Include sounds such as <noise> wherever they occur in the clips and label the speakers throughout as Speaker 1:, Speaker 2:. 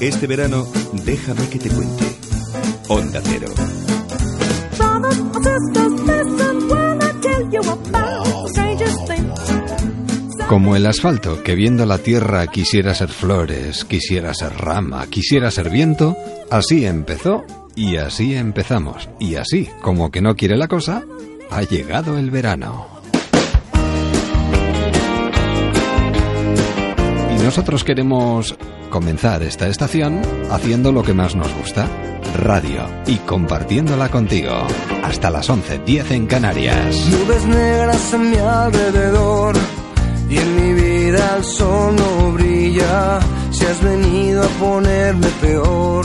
Speaker 1: Este verano, déjame que te cuente. Onda Cero.
Speaker 2: Como el asfalto, que viendo la tierra quisiera ser flores, quisiera ser rama, quisiera ser viento, así empezó y así empezamos. Y así, como que no quiere la cosa, ha llegado el verano. Y nosotros queremos comenzar esta estación haciendo lo que más nos gusta, radio, y compartiéndola contigo. Hasta las 11.10 en Canarias.
Speaker 3: Nubes negras en mi alrededor y en mi vida el sol no brilla. Si has venido a ponerme peor,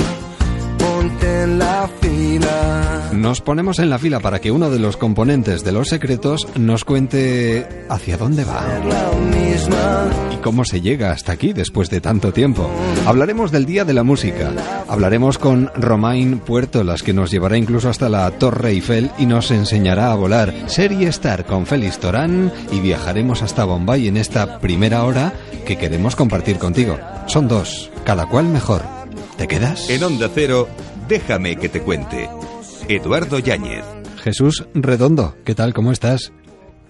Speaker 3: ponte en la fila.
Speaker 2: Nos ponemos en la fila para que uno de los componentes de los secretos nos cuente hacia dónde va y cómo se llega hasta aquí después de tanto tiempo. Hablaremos del Día de la Música. Hablaremos con Romain Puerto, las que nos llevará incluso hasta la Torre Eiffel y nos enseñará a volar. Serie Star con Félix Torán y viajaremos hasta Bombay en esta primera hora que queremos compartir contigo. Son dos, cada cual mejor. ¿Te quedas?
Speaker 1: En Onda Cero, déjame que te cuente. Eduardo Yáñez.
Speaker 2: Jesús Redondo, ¿qué tal? ¿Cómo estás?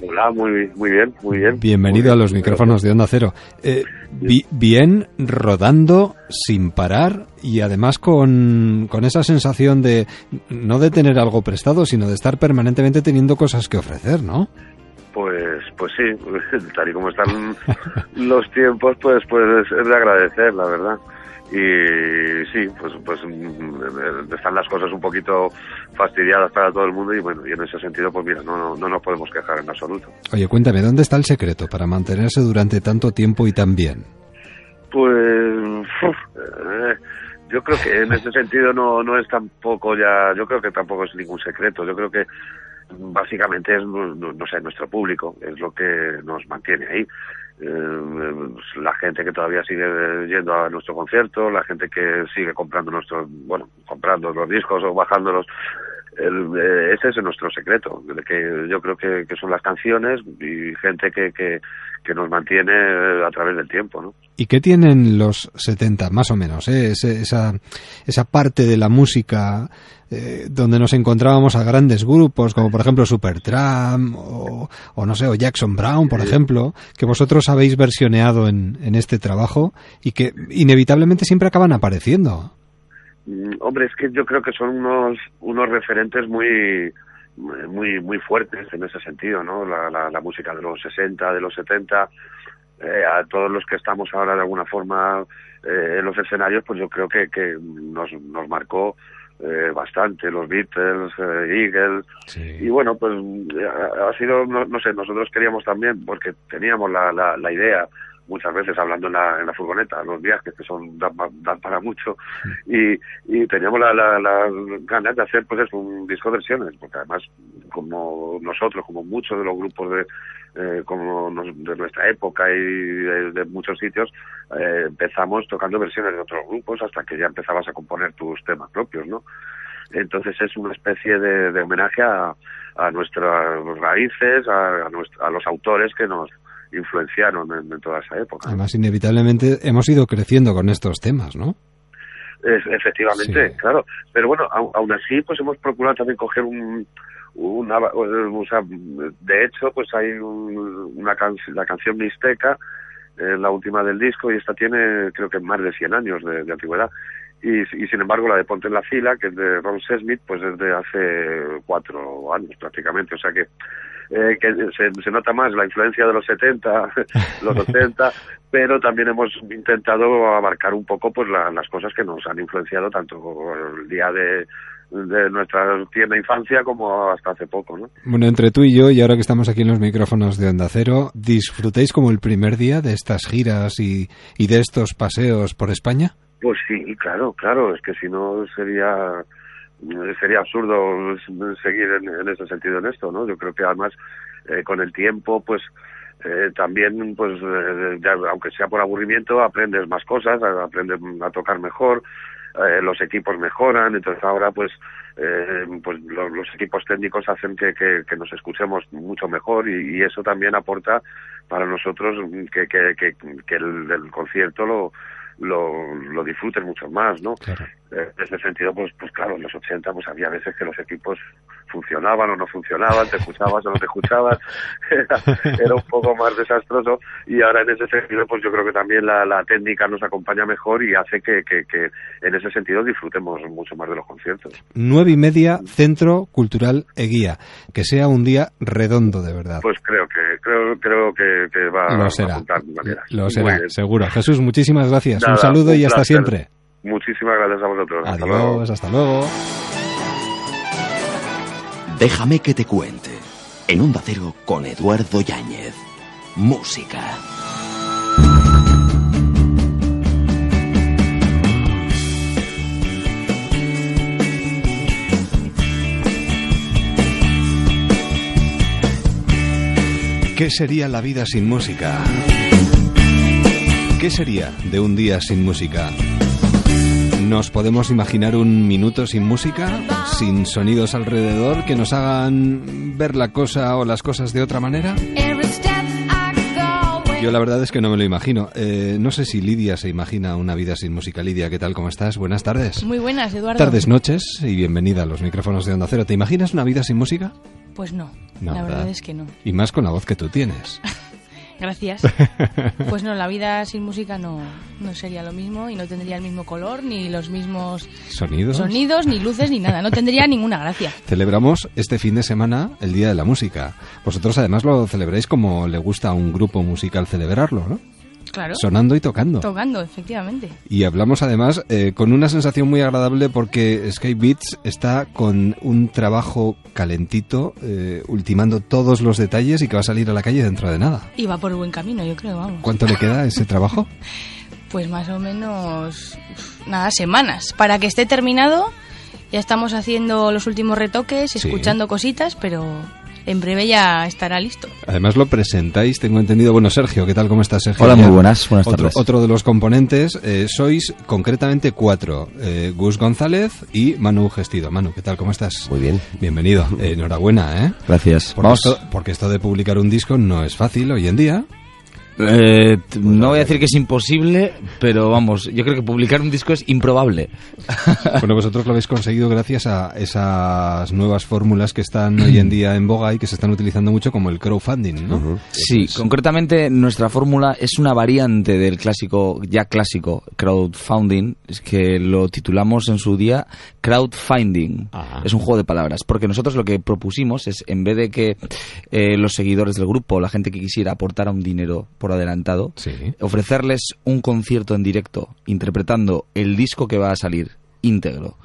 Speaker 4: Hola, muy, muy bien, muy bien.
Speaker 2: Bienvenido
Speaker 4: Muy
Speaker 2: a los micrófonos de Onda Cero. Eh, bi- bien, rodando, sin parar y además con, con esa sensación de no de tener algo prestado, sino de estar permanentemente teniendo cosas que ofrecer, ¿no?
Speaker 4: Pues, pues sí, <laughs> tal y como están <laughs> los tiempos, pues, pues es de agradecer, la verdad. Y sí, pues, pues mm, están las cosas un poquito fastidiadas para todo el mundo y bueno, y en ese sentido, pues mira, no, no, no nos podemos quejar en absoluto.
Speaker 2: Oye, cuéntame, ¿dónde está el secreto para mantenerse durante tanto tiempo y tan bien?
Speaker 4: Pues uf, eh, yo creo que en ese sentido no, no es tampoco ya, yo creo que tampoco es ningún secreto, yo creo que básicamente es, no, no- no sé, nuestro público, es lo que nos mantiene ahí. Eh, la gente que todavía sigue yendo a nuestro concierto, la gente que sigue comprando nuestros, bueno, comprando los discos o bajándolos, el, eh, ese es nuestro secreto, que yo creo que, que son las canciones y gente que, que, que nos mantiene a través del tiempo, ¿no?
Speaker 2: ¿Y qué tienen los 70, más o menos? eh? Ese- esa, esa parte de la música eh, donde nos encontrábamos a grandes grupos, como por ejemplo Supertramp o, o no sé, o Jackson Brown, por ejemplo, que vosotros habéis versioneado en, en este trabajo y que inevitablemente siempre acaban apareciendo.
Speaker 4: Mm, Hombre, es que yo creo que son unos unos referentes muy muy muy fuertes en ese sentido, ¿no? La, la, la música de los 60, de los 70, eh, a todos los que estamos ahora de alguna forma eh, en los escenarios, pues yo creo que, que nos, nos marcó eh, bastante, los Beatles, eh, Eagles, y bueno, pues ha, ha sido, no, no sé, nosotros queríamos también, porque teníamos la, la, la idea, muchas veces hablando en la, en la furgoneta, los viajes que son dan, pa- dan para mucho, y, y teníamos la, la, la ganas de hacer pues eso, un disco de versiones, porque además como nosotros, como muchos de los grupos de eh, como nos- de nuestra época y de, de muchos sitios, eh, empezamos tocando versiones de otros grupos hasta que ya empezabas a componer tus temas propios, ¿no? Entonces es una especie de, de homenaje a, a nuestras raíces, a, a nuestra- a los autores que nos influenciaron en, en toda esa época.
Speaker 2: Además, inevitablemente hemos ido creciendo con estos temas, ¿no?
Speaker 4: Es- efectivamente,
Speaker 2: Sí.
Speaker 4: claro. Pero bueno, aún así, pues hemos procurado también coger un, una, o sea, de hecho, pues hay un- una can- la canción mixteca, eh, la última del disco, y esta tiene, creo que más de 100 años de, de antigüedad. Y, y sin embargo, la de Ponte en la fila, que es de Ron Sesmith, pues es de hace cuatro años prácticamente. O sea que, eh, que se, se nota más la influencia de los 70, <laughs> los 80, <laughs> pero también hemos intentado abarcar un poco pues la- las cosas que nos han influenciado tanto el día de, de nuestra tierna infancia como hasta hace poco, ¿no?
Speaker 2: Bueno, entre tú y yo, y ahora que estamos aquí en los micrófonos de Onda Cero, ¿disfrutáis como el primer día de estas giras y, y de estos paseos por España?
Speaker 4: Pues sí, claro, claro, es que si no sería sería absurdo seguir en, en ese sentido en esto, ¿no? Yo creo que además eh, con el tiempo, pues eh, también, pues eh, ya, aunque sea por aburrimiento, aprendes más cosas, aprendes a tocar mejor, eh, los equipos mejoran, entonces ahora pues eh, pues lo- los, equipos técnicos hacen que, que, que nos escuchemos mucho mejor y, y eso también aporta para nosotros que, que, el, el concierto lo lo, lo disfrutes mucho más, ¿no? Eh, en ese sentido, pues, pues claro, en los 80 pues había veces que los equipos funcionaban o no funcionaban, te escuchabas o no te escuchabas, <laughs> era, un poco más desastroso y ahora en ese sentido pues yo creo que también la, la técnica nos acompaña mejor y hace que, que, que, en ese sentido disfrutemos mucho más de los conciertos.
Speaker 2: Nueve y media, Centro Cultural Eguía, que sea un día redondo de verdad.
Speaker 4: Pues creo que creo creo que, que va
Speaker 2: Lo
Speaker 4: a apuntar de manera.
Speaker 2: Lo será, seguro. Jesús, muchísimas gracias. un saludo y hasta siempre.
Speaker 4: Muchísimas gracias a vosotros. Hasta luego.
Speaker 2: Adiós, hasta luego.
Speaker 5: Déjame que te cuente. En un Cero con Eduardo Yáñez. Música.
Speaker 2: ¿Qué sería la vida sin música? ¿Qué sería de un día sin música? ¿Nos podemos imaginar un minuto sin música? ¿Sin sonidos alrededor que nos hagan ver la cosa o las cosas de otra manera? Yo la verdad es que no me lo imagino. Eh, no sé si Lidia se imagina una vida sin música. Lidia, ¿qué tal? ¿Cómo estás? Buenas tardes.
Speaker 6: Muy buenas, Eduardo.
Speaker 2: Tardes, noches y bienvenida a los micrófonos de Onda Cero. ¿Te imaginas una vida sin música?
Speaker 6: Pues no,
Speaker 2: No,
Speaker 6: la
Speaker 2: ¿verdad?
Speaker 6: verdad es que no.
Speaker 2: Y más con la voz que tú tienes. <laughs>
Speaker 6: Gracias. <laughs> Pues no, la vida sin música no, no sería lo mismo y no tendría el mismo color, ni los mismos
Speaker 2: ¿Sonidos?
Speaker 6: sonidos, ni luces, ni nada. No tendría <laughs> ninguna gracia.
Speaker 2: Celebramos este fin de semana el Día de la Música. Vosotros además lo celebráis como le gusta a un grupo musical celebrarlo, ¿no?
Speaker 6: Claro.
Speaker 2: Sonando y tocando.
Speaker 6: Tocando, efectivamente.
Speaker 2: Y hablamos además eh, con una sensación muy agradable porque Sky Beats está con un trabajo calentito, eh, ultimando todos los detalles y que va a salir a la calle dentro de nada.
Speaker 6: Y va por buen camino, yo creo, vamos.
Speaker 2: ¿Cuánto le queda a ese <laughs> trabajo?
Speaker 6: Pues más o menos, nada, semanas. Para que esté terminado, ya estamos haciendo los últimos retoques,
Speaker 2: Sí.
Speaker 6: escuchando cositas, pero en breve ya estará listo.
Speaker 2: Además lo presentáis, tengo entendido. Bueno, Sergio, ¿qué tal? ¿Cómo estás, Sergio?
Speaker 7: Hola, muy buenas, buenas
Speaker 2: otro,
Speaker 7: tardes.
Speaker 2: Otro de los componentes, eh, sois concretamente cuatro. Eh, Gus González y Manu Gestido. Manu, ¿qué tal? ¿Cómo estás?
Speaker 7: Muy bien.
Speaker 2: Bienvenido. Eh, enhorabuena, ¿eh?
Speaker 7: Gracias.
Speaker 2: Porque
Speaker 7: Vamos,
Speaker 2: esto, porque esto de publicar un disco no es fácil hoy en día.
Speaker 7: Eh, t- no voy a decir que es imposible, pero vamos, yo creo que publicar un disco es improbable. <laughs>
Speaker 2: Bueno, vosotros lo habéis conseguido gracias a esas nuevas fórmulas que están hoy en día en boga y que se están utilizando mucho como el crowdfunding, ¿no?
Speaker 7: Sí, concretamente nuestra fórmula es una variante del clásico, ya clásico, crowdfunding, es que lo titulamos en su día crowdfinding.
Speaker 2: Ah.
Speaker 7: Es un juego de palabras, porque nosotros lo que propusimos es, en vez de que eh, los seguidores del grupo, la gente que quisiera aportar un dinero por adelantado,
Speaker 2: Sí.
Speaker 7: ofrecerles un concierto en directo interpretando el disco que va a salir íntegro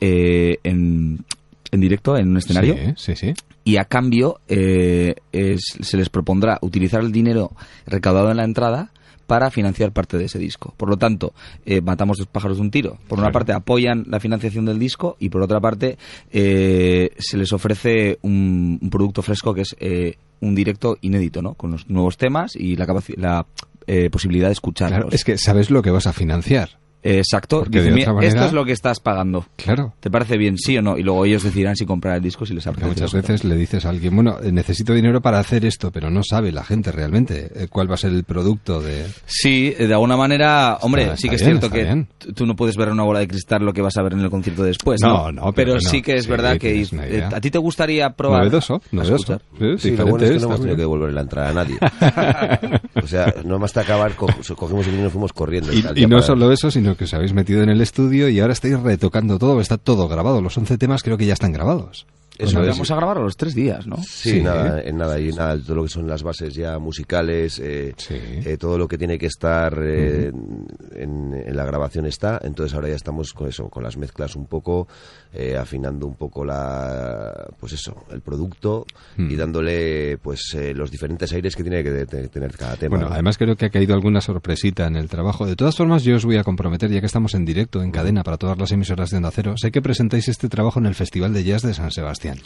Speaker 7: eh, en, en directo en un escenario
Speaker 2: Sí, sí, sí.
Speaker 7: y a cambio eh, es- se les propondrá utilizar el dinero recaudado en la entrada para financiar parte de ese disco. Por lo tanto, eh, matamos dos pájaros de un tiro. Por una
Speaker 2: Claro.
Speaker 7: parte, apoyan la financiación del disco y por otra parte, eh, se les ofrece un, un producto fresco que es eh, un directo inédito, ¿no? Con los nuevos temas y la, la eh, posibilidad de escucharlos.
Speaker 2: Claro, es que sabes lo que vas a financiar.
Speaker 7: Eh, Exacto. Dice,
Speaker 2: de
Speaker 7: "Mira,
Speaker 2: otra manera-
Speaker 7: Esto es lo que estás pagando.
Speaker 2: Claro.
Speaker 7: ¿Te parece bien, sí o no? Y luego ellos decidirán si comprar el disco si les
Speaker 2: Porque
Speaker 7: apetece.
Speaker 2: muchas veces le dices a alguien, bueno, eh, necesito dinero para hacer esto, pero no sabe la gente realmente eh, cuál va a ser el producto de...
Speaker 7: Sí, de alguna manera, hombre,
Speaker 2: Está-
Speaker 7: sí que es
Speaker 2: bien,
Speaker 7: cierto que
Speaker 2: bien.
Speaker 7: tú no puedes ver en una bola de cristal lo que vas a ver en el concierto después.
Speaker 2: No,
Speaker 7: No,
Speaker 2: no, pero
Speaker 7: pero,
Speaker 2: no.
Speaker 7: sí que es
Speaker 2: Sí,
Speaker 7: verdad que eh, a ti te gustaría probar.
Speaker 2: Novedoso, novedoso. Sí,
Speaker 8: Sí, lo bueno es que no hemos tenido que la entrada a nadie. <laughs> o sea, no más hasta acabar, co- cogimos el dinero y fuimos corriendo.
Speaker 2: Y, y no
Speaker 8: para-
Speaker 2: solo eso, sino que os habéis metido en el estudio y ahora estáis retocando todo, está todo grabado. Los 11 temas creo que ya están grabados.
Speaker 8: Eso
Speaker 2: vez-
Speaker 7: Vamos a grabar a los tres días, ¿no?
Speaker 8: Sí,
Speaker 2: Sí.
Speaker 8: nada, en nada, y nada, todo lo que son las bases ya musicales, eh,
Speaker 2: Sí.
Speaker 8: eh, todo lo que tiene que estar eh, en, en la grabación está, entonces ahora ya estamos con eso, con las mezclas un poco, eh, afinando un poco la, pues eso, el producto
Speaker 2: Mm.
Speaker 8: y dándole pues eh, los diferentes aires que tiene que tener cada tema.
Speaker 2: Bueno,
Speaker 8: ¿no?
Speaker 2: además creo que ha caído alguna sorpresita en el trabajo. De todas formas, yo os voy a comprometer, ya que estamos en directo, en cadena, para todas las emisoras de Onda Cero, sé que presentáis este trabajo en el Festival de Jazz de San Sebastián.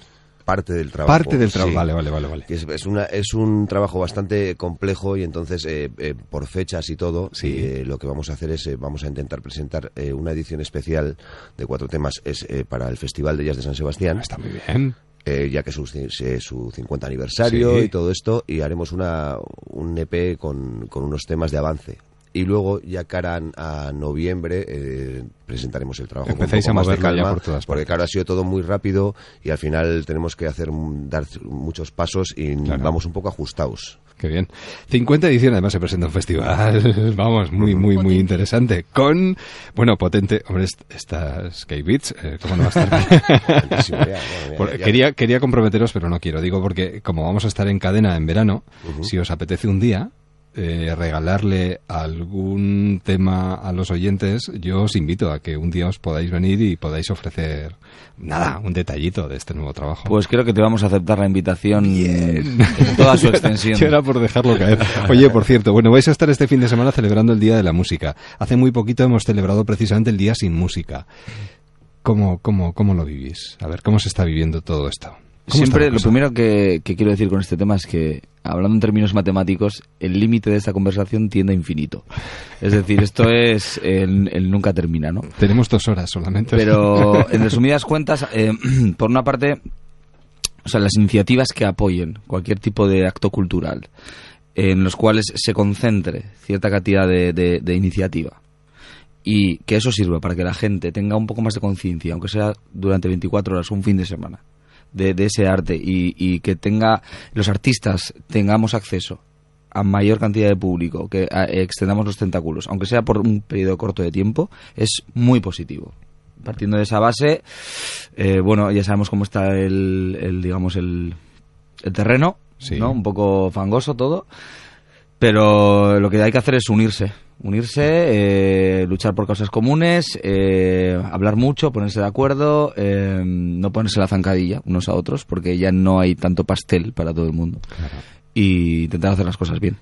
Speaker 8: Parte del trabajo.
Speaker 2: Parte del trabajo.
Speaker 8: sí.
Speaker 2: Vale, vale, vale, vale.
Speaker 8: Que Es, es, una, es un trabajo bastante complejo y entonces eh, eh, por fechas y todo
Speaker 2: Sí.
Speaker 8: eh, lo que vamos a hacer es eh, vamos a intentar presentar eh, una edición especial de cuatro temas es para el Festival de Jazz de San Sebastián
Speaker 2: Está muy bien.
Speaker 8: eh, ya que es su, su 50 aniversario
Speaker 2: Sí.
Speaker 8: y todo esto y haremos una, un EP con, con unos temas de avance y luego ya cara a noviembre eh, presentaremos el trabajo
Speaker 2: Empezáis
Speaker 8: con un
Speaker 2: a
Speaker 8: poco más de calma,
Speaker 2: por todas
Speaker 8: porque claro ha sido todo muy rápido y al final tenemos que hacer mm, dar muchos pasos y
Speaker 2: Claro.
Speaker 8: vamos un poco ajustados.
Speaker 2: Qué bien. 50 edición, además se presenta un festival, <laughs> vamos, muy, muy, muy interesante. Con, bueno, potente, hombre, est- estas Sky Beats, eh, ¿cómo no va a estar? <laughs>
Speaker 8: Ya, ya, ya,
Speaker 2: quería, quería comprometeros, pero no quiero. Digo porque como vamos a estar en cadena en verano, si os apetece un día eh, regalarle algún tema a los oyentes, yo os invito a que un día os podáis venir y podáis ofrecer, nada, un detallito de este nuevo trabajo.
Speaker 7: Pues creo que te vamos a aceptar la invitación en toda su extensión. <laughs>
Speaker 2: Yo era por dejarlo caer. Oye, por cierto, bueno, vais a estar este fin de semana celebrando el Día de la Música. Hace muy poquito hemos celebrado precisamente el Día sin Música. ¿Cómo, cómo, cómo lo vivís? A ver, ¿cómo se está viviendo todo esto? ¿Cómo está
Speaker 7: Siempre lo primero que, que quiero decir con este tema es que, hablando en términos matemáticos, el límite de esta conversación tiende a infinito. Es decir, esto <laughs> es el, el nunca termina, ¿no?
Speaker 2: Tenemos dos horas solamente.
Speaker 7: Pero, <laughs> en resumidas cuentas, eh, <clears throat> por una parte, o sea, las iniciativas que apoyen cualquier tipo de acto cultural en los cuales se concentre cierta cantidad de, de- de iniciativa y que eso sirva para que la gente tenga un poco más de conciencia, aunque sea durante 24 horas, un fin de semana, de, de ese arte y, y que tenga los artistas tengamos acceso a mayor cantidad de público, que a- extendamos los tentáculos, aunque sea por un periodo corto de tiempo, es muy positivo. Partiendo de esa base, eh, bueno, ya sabemos cómo está el, el, digamos, el, el terreno,
Speaker 2: Sí.
Speaker 7: ¿no? Un poco fangoso todo, pero lo que hay que hacer es unirse, unirse, eh, luchar por cosas comunes, eh, hablar mucho, ponerse de acuerdo, eh, no ponerse la zancadilla unos a otros, porque ya no hay tanto pastel para todo el mundo. Y intentar hacer las cosas bien.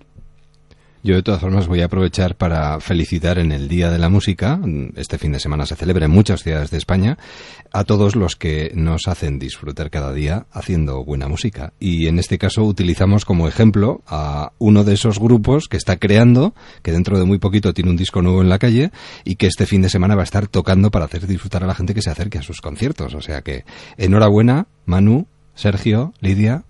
Speaker 2: Yo de todas formas voy a aprovechar para felicitar en el Día de la Música, este fin de semana se celebra en muchas ciudades de España, a todos los que nos hacen disfrutar cada día haciendo buena música. Y en este caso utilizamos como ejemplo a uno de esos grupos que está creando, que dentro de muy poquito tiene un disco nuevo en la calle y que este fin de semana va a estar tocando para hacer disfrutar a la gente que se acerque a sus conciertos. O sea que enhorabuena, Manu, Sergio, Lidia.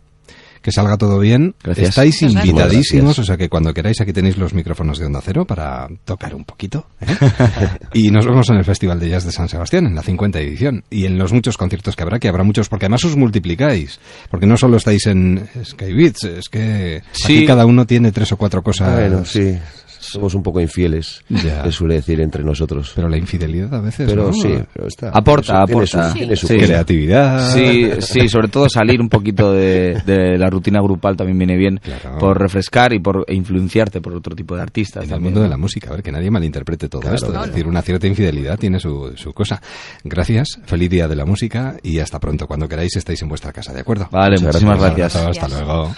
Speaker 2: Que salga todo bien.
Speaker 7: Gracias.
Speaker 2: Estáis
Speaker 6: gracias.
Speaker 2: invitadísimos,
Speaker 8: Gracias.
Speaker 2: o sea que cuando queráis aquí tenéis los micrófonos de Onda Cero para tocar un poquito. ¿eh? <laughs> y nos vemos en el Festival de Jazz de San Sebastián, en la 50 edición. Y en los muchos conciertos que habrá, que habrá muchos, porque además os multiplicáis. Porque no solo estáis en Sky Beats, es que
Speaker 7: Sí.
Speaker 2: aquí cada uno tiene tres o cuatro cosas.
Speaker 8: Bueno, sí, somos un poco infieles,
Speaker 2: Ya.
Speaker 8: se suele decir entre nosotros.
Speaker 2: Pero la infidelidad a veces.
Speaker 8: Pero
Speaker 2: ¿no?
Speaker 8: sí, pero está.
Speaker 7: Aporta,
Speaker 8: tiene su-
Speaker 7: aporta.
Speaker 8: tiene su
Speaker 7: Sí.
Speaker 8: cosa.
Speaker 2: Creatividad.
Speaker 7: Sí, sí, sobre todo salir un poquito de, de la rutina grupal también viene bien
Speaker 2: Claro.
Speaker 7: por refrescar y por influenciarte por otro tipo de artistas.
Speaker 2: En el mundo de la música, a ver, que nadie malinterprete todo
Speaker 8: Claro,
Speaker 2: esto.
Speaker 8: claro.
Speaker 2: Es decir, una cierta infidelidad tiene su, su cosa. Gracias, feliz día de la música y hasta pronto. Cuando queráis estáis en vuestra casa, ¿de acuerdo?
Speaker 7: Vale,
Speaker 8: Muchas
Speaker 7: muchísimas gracias.
Speaker 2: abrazo, Hasta luego.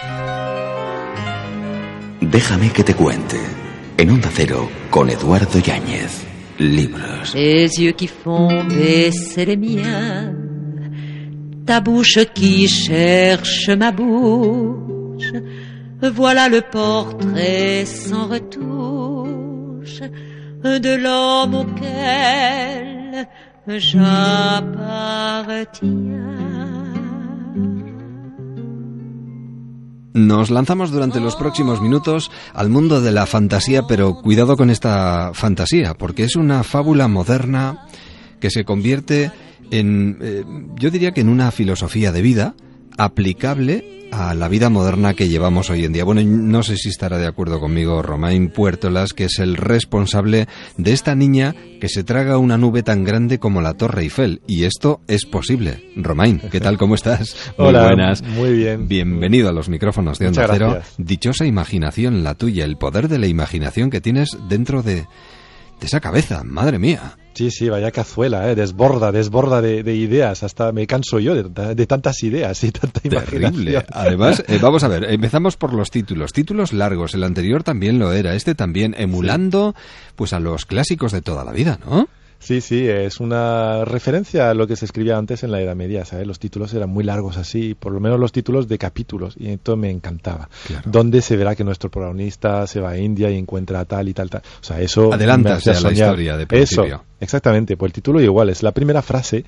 Speaker 5: Déjame que te cuente. En Onda Cero, con Eduardo Yáñez. Libros.
Speaker 9: Tes yeux qui font baisser les miens, ta bouche qui cherche ma bouche, voilà le portrait sans retouche de l'homme auquel j'appartiens.
Speaker 2: Nos lanzamos durante los próximos minutos al mundo de la fantasía, pero cuidado con esta fantasía, porque es una fábula moderna que se convierte en, eh, yo diría que en una filosofía de vida aplicable a la vida moderna que llevamos hoy en día. Bueno, no sé si estará de acuerdo conmigo Romain Puertolas, que es el responsable de esta niña que se traga una nube tan grande como la Torre Eiffel. Y esto es posible. Romain, ¿qué tal? ¿Cómo estás? <laughs> Muy
Speaker 10: Hola,
Speaker 2: buenas.
Speaker 10: muy bien.
Speaker 2: Bienvenido a los micrófonos de Onda Cero. Dichosa imaginación la tuya, el poder de la imaginación que tienes dentro de, de esa cabeza. Madre mía.
Speaker 10: Sí, sí, vaya cazuela, ¿eh? desborda, desborda de, de ideas, hasta me canso yo de, de tantas ideas y tanta
Speaker 2: Terrible.
Speaker 10: imaginación.
Speaker 2: Además, <laughs> eh, vamos a ver, empezamos por los títulos. Títulos largos, el anterior también lo era, este también, emulando pues a los clásicos de toda la vida, ¿no?
Speaker 10: Sí, sí, es una referencia a lo que se escribía antes en la Edad Media, ¿sabes? Los títulos eran muy largos así, por lo menos los títulos de capítulos, y esto me encantaba.
Speaker 2: Claro.
Speaker 10: Donde se verá que nuestro protagonista se va a India y encuentra tal y tal, tal. O sea, eso...
Speaker 2: Adelantas la historia de principio.
Speaker 10: Eso, exactamente, pues el título igual, es la primera frase,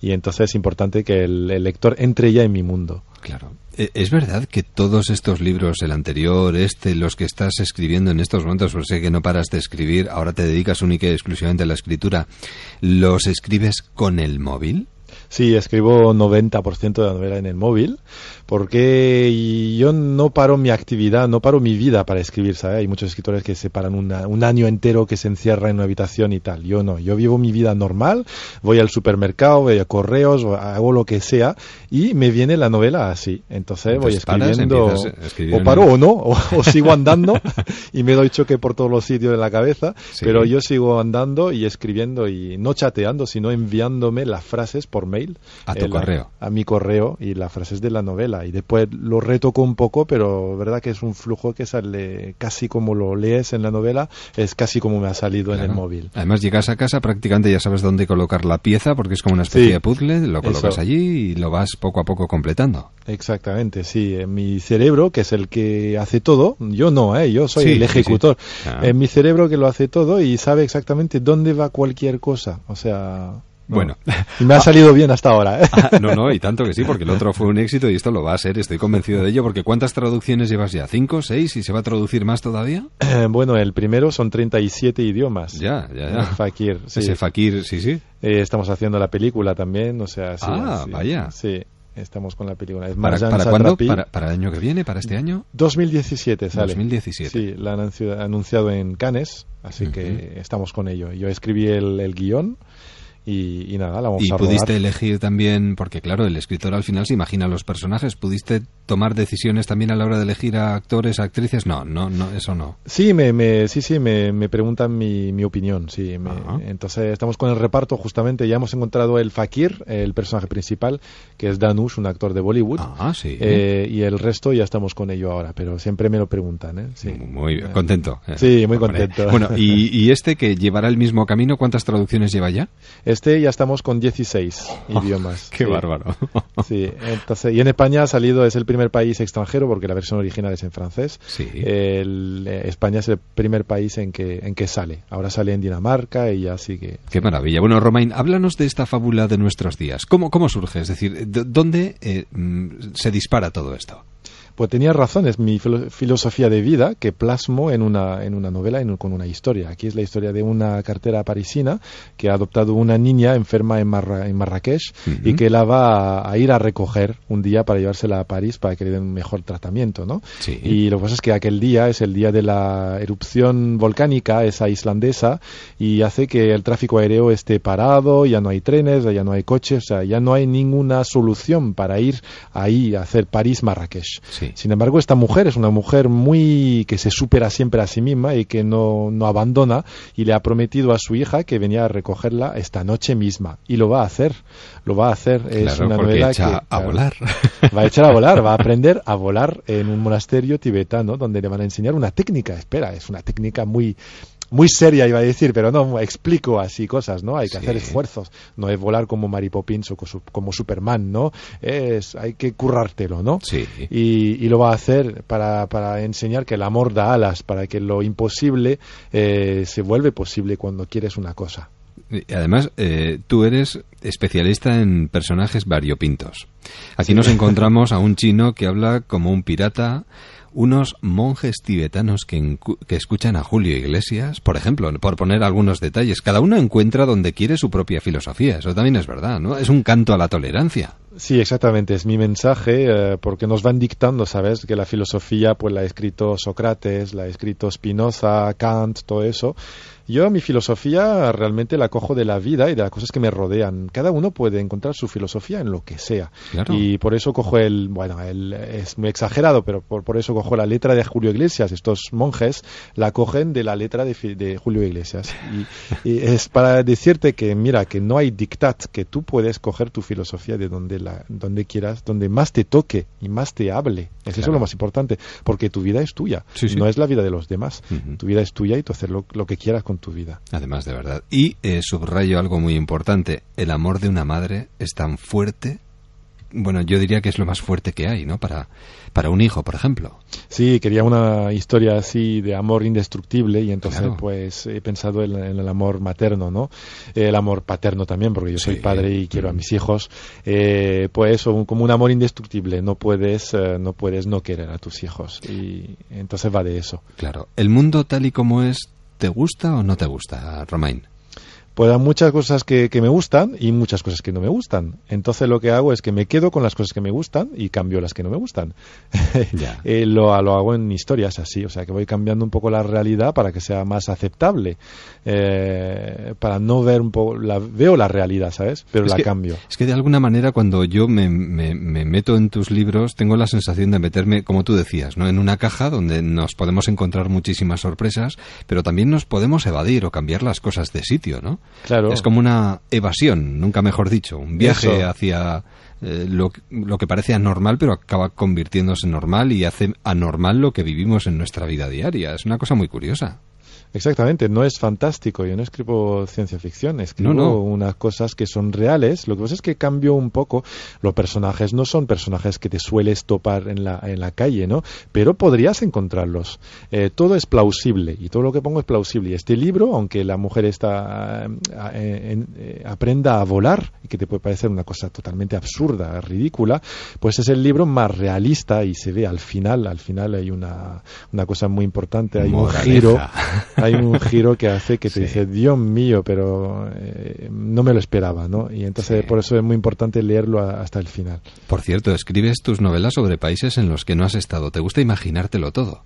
Speaker 10: y entonces es importante que el, el lector entre ya en mi mundo.
Speaker 2: Claro. Eh, ¿Es verdad que todos estos libros, el anterior, este, los que estás escribiendo en estos momentos, pues sé que no paras de escribir, ahora te dedicas única y exclusivamente a la escritura, los escribes con el móvil?
Speaker 10: Sí, escribo 90% de la novela en el móvil, porque yo no paro mi actividad, no paro mi vida para escribir, ¿sabes? Hay muchos escritores que se paran un año entero que se encierra en una habitación y tal. Yo no, yo vivo mi vida normal, voy al supermercado, voy a correos, hago lo que sea y me viene la novela así. Entonces, voy escribiendo, o paro o no, o, <laughs> sigo andando y me doy choque por todos los sitios de la cabeza, pero yo sigo andando y escribiendo y no chateando, sino enviándome las frases por mail.
Speaker 2: A tu correo.
Speaker 10: A mi correo y las frases de la novela. Y después lo retoco un poco, pero verdad que es un flujo que sale casi como lo lees en la novela, es casi como me ha salido en el móvil.
Speaker 2: Además llegas a casa, prácticamente ya sabes dónde colocar la pieza, porque es como una especie de puzzle, lo colocas allí y lo vas poco a poco completando.
Speaker 10: Exactamente, sí. En mi cerebro, que es el que hace todo, yo no, ¿eh? yo soy el ejecutor. Ah. En mi cerebro que lo hace todo y sabe exactamente dónde va cualquier cosa. O sea,
Speaker 2: bueno.
Speaker 10: Y me ha salido bien hasta ahora. ¿eh?
Speaker 2: Ah, no, no, y tanto que sí, porque el otro fue un éxito y esto lo va a ser, estoy convencido de ello, porque ¿cuántas traducciones llevas ya? ¿Cinco, seis? ¿Y se va a traducir más todavía?
Speaker 10: Eh, bueno, el primero son 37 idiomas.
Speaker 2: Ya, ya, ya.
Speaker 10: Fakir, sí.
Speaker 2: Ese Fakir, sí, sí.
Speaker 10: Eh, estamos haciendo la película también, o sea... Sí,
Speaker 2: ah, vaya.
Speaker 10: Sí. Estamos con la película. Es
Speaker 2: ¿Para, ¿para cuándo? ¿Para, ¿Para, el año que viene? ¿Para este año?
Speaker 10: 2017 sale.
Speaker 2: 2017.
Speaker 10: Sí, la han anunciado en Cannes, así que estamos con ello. Yo escribí el, el guion y, nada, la vamos
Speaker 2: ¿Y
Speaker 10: a
Speaker 2: pudiste elegir también, porque claro, el escritor al final se imagina los personajes, ¿pudiste tomar decisiones también a la hora de elegir a actores, actrices? No, no, no eso no.
Speaker 10: Sí, me, me sí, sí, me, me preguntan mi, mi opinión, sí. entonces estamos con el reparto justamente, ya hemos encontrado el Fakir, el personaje principal, que es Danush, un actor de Bollywood.
Speaker 2: Ah, sí.
Speaker 10: Eh, y el resto ya estamos con ello ahora, pero siempre me lo preguntan, ¿eh? Sí.
Speaker 2: Muy contento.
Speaker 10: Sí, muy contento.
Speaker 2: Bueno, y, <laughs> y este que llevará el mismo camino, ¿cuántas traducciones lleva ya?
Speaker 10: Este ya estamos con 16 <laughs> idiomas.
Speaker 2: ¡Qué bárbaro! <laughs>
Speaker 10: sí, entonces, y en España ha salido, es el primer país extranjero, porque la versión original es en francés.
Speaker 2: Sí.
Speaker 10: Eh, España es el primer país en que, en que sale. Ahora sale en Dinamarca y ya sigue.
Speaker 2: ¡Qué maravilla! Bueno, Romain, háblanos de esta fábula de nuestros días. ¿Cómo, cómo surge? Es decir, ¿dónde eh, mm, se dispara todo esto?
Speaker 10: Pues tenía razón, es mi filosofía de vida que plasmo en una, en una novela en, con una historia. Aquí es la historia de una cartera parisina que ha adoptado una niña enferma en, en Marrakech y que la va a, ir a recoger un día para llevársela a París para que le den un mejor tratamiento, ¿no? Y lo que pasa es que aquel día es el día de la erupción volcánica, esa islandesa, y hace que el tráfico aéreo esté parado, ya no hay trenes, ya no hay coches, o sea, ya no hay ninguna solución para ir ahí a hacer París-Marrakech. Sin embargo, esta mujer es una mujer muy que se supera siempre a sí misma y que no, no abandona y le ha prometido a su hija que venía a recogerla esta noche misma y lo va a hacer, lo va a hacer. es una novela
Speaker 2: echa a volar.
Speaker 10: Va a echar a volar, va a <laughs> aprender a volar en un monasterio tibetano donde le van a enseñar una técnica. Espera, es una técnica muy muy seria iba a decir, pero no, explico así cosas, ¿no? Hay que hacer esfuerzos, no es volar como Mary Poppins o como Superman, ¿no? Es, hay que currártelo, ¿no?
Speaker 2: Sí.
Speaker 10: Y, lo va a hacer para, para, enseñar que el amor da alas, para que lo imposible eh, se vuelve posible cuando quieres una cosa.
Speaker 2: Además, eh, tú eres especialista en personajes variopintos. Aquí nos <laughs> encontramos a un chino que habla como un pirata, unos monjes tibetanos que, que, escuchan a Julio Iglesias, por ejemplo, por poner algunos detalles. Cada uno encuentra donde quiere su propia filosofía, eso también es verdad, ¿no? Es un canto a la tolerancia.
Speaker 10: Sí, exactamente, es mi mensaje, eh, porque nos van dictando, ¿sabes? Que la filosofía, pues la ha escrito Sócrates, la ha escrito Spinoza, Kant, todo eso. Yo mi filosofía realmente la cojo de la vida y de las cosas que me rodean. Cada uno puede encontrar su filosofía en lo que sea. Y por eso cojo el, bueno, el, es muy exagerado, pero por, por, eso cojo la letra de Julio Iglesias. Estos monjes la cogen de la letra de, de Julio Iglesias. Y, es para decirte que, mira, que no hay dictat, que tú puedes coger tu filosofía de donde, la, donde quieras, donde más te toque y más te hable. Es eso lo más importante, porque tu vida es tuya, no es la vida de los demás. Tu vida es tuya y tú haces lo, lo que quieras con tu vida.
Speaker 2: Además, de verdad. Y eh, subrayo algo muy importante, el amor de una madre es tan fuerte bueno, yo diría que es lo más fuerte que hay, ¿no? Para, para un hijo, por ejemplo.
Speaker 10: Sí, quería una historia así de amor indestructible y entonces pues he pensado en, el amor materno, ¿no? El amor paterno también, porque yo soy padre y quiero a mis hijos. Eh, pues como un amor indestructible, no puedes, eh, no puedes no querer a tus hijos y entonces va de eso.
Speaker 2: Claro. ¿El mundo tal y como es, te gusta o no te gusta, Romain?
Speaker 10: Pues hay muchas cosas que, me gustan y muchas cosas que no me gustan. Entonces lo que hago es que me quedo con las cosas que me gustan y cambio las que no me gustan. <laughs> Eh, lo, hago en historias así, o sea que voy cambiando un poco la realidad para que sea más aceptable, eh, para no ver un poco, la, veo la realidad, ¿sabes? Pero la cambio.
Speaker 2: Es que de alguna manera cuando yo me, me, meto en tus libros tengo la sensación de meterme, como tú decías, ¿no? en una caja donde nos podemos encontrar muchísimas sorpresas, pero también nos podemos evadir o cambiar las cosas de sitio, ¿no?
Speaker 10: Claro.
Speaker 2: Es como una evasión, nunca mejor dicho, un viaje hacia eh, lo, lo, que parece anormal, pero acaba convirtiéndose en normal y hace anormal lo que vivimos en nuestra vida diaria. Es una cosa muy curiosa.
Speaker 10: Exactamente, no es fantástico. Yo no escribo ciencia ficción, escribo unas cosas que son reales. Lo que pasa es que cambio un poco. Los personajes no son personajes que te sueles topar en la, en la calle, ¿no? Pero podrías encontrarlos. Eh, todo es plausible y todo lo que pongo es plausible. Y este libro, aunque la mujer está eh, eh, aprenda a volar, y que te puede parecer una cosa totalmente absurda, ridícula, pues es el libro más realista y se ve al final. Al final hay una, una cosa muy importante, hay un giro. <laughs> hay un giro que hace que te dice, Dios mío, pero eh, no me lo esperaba, ¿no? Y entonces por eso es muy importante leerlo hasta el final.
Speaker 2: Por cierto, escribes tus novelas sobre países en los que no has estado. ¿Te gusta imaginártelo todo?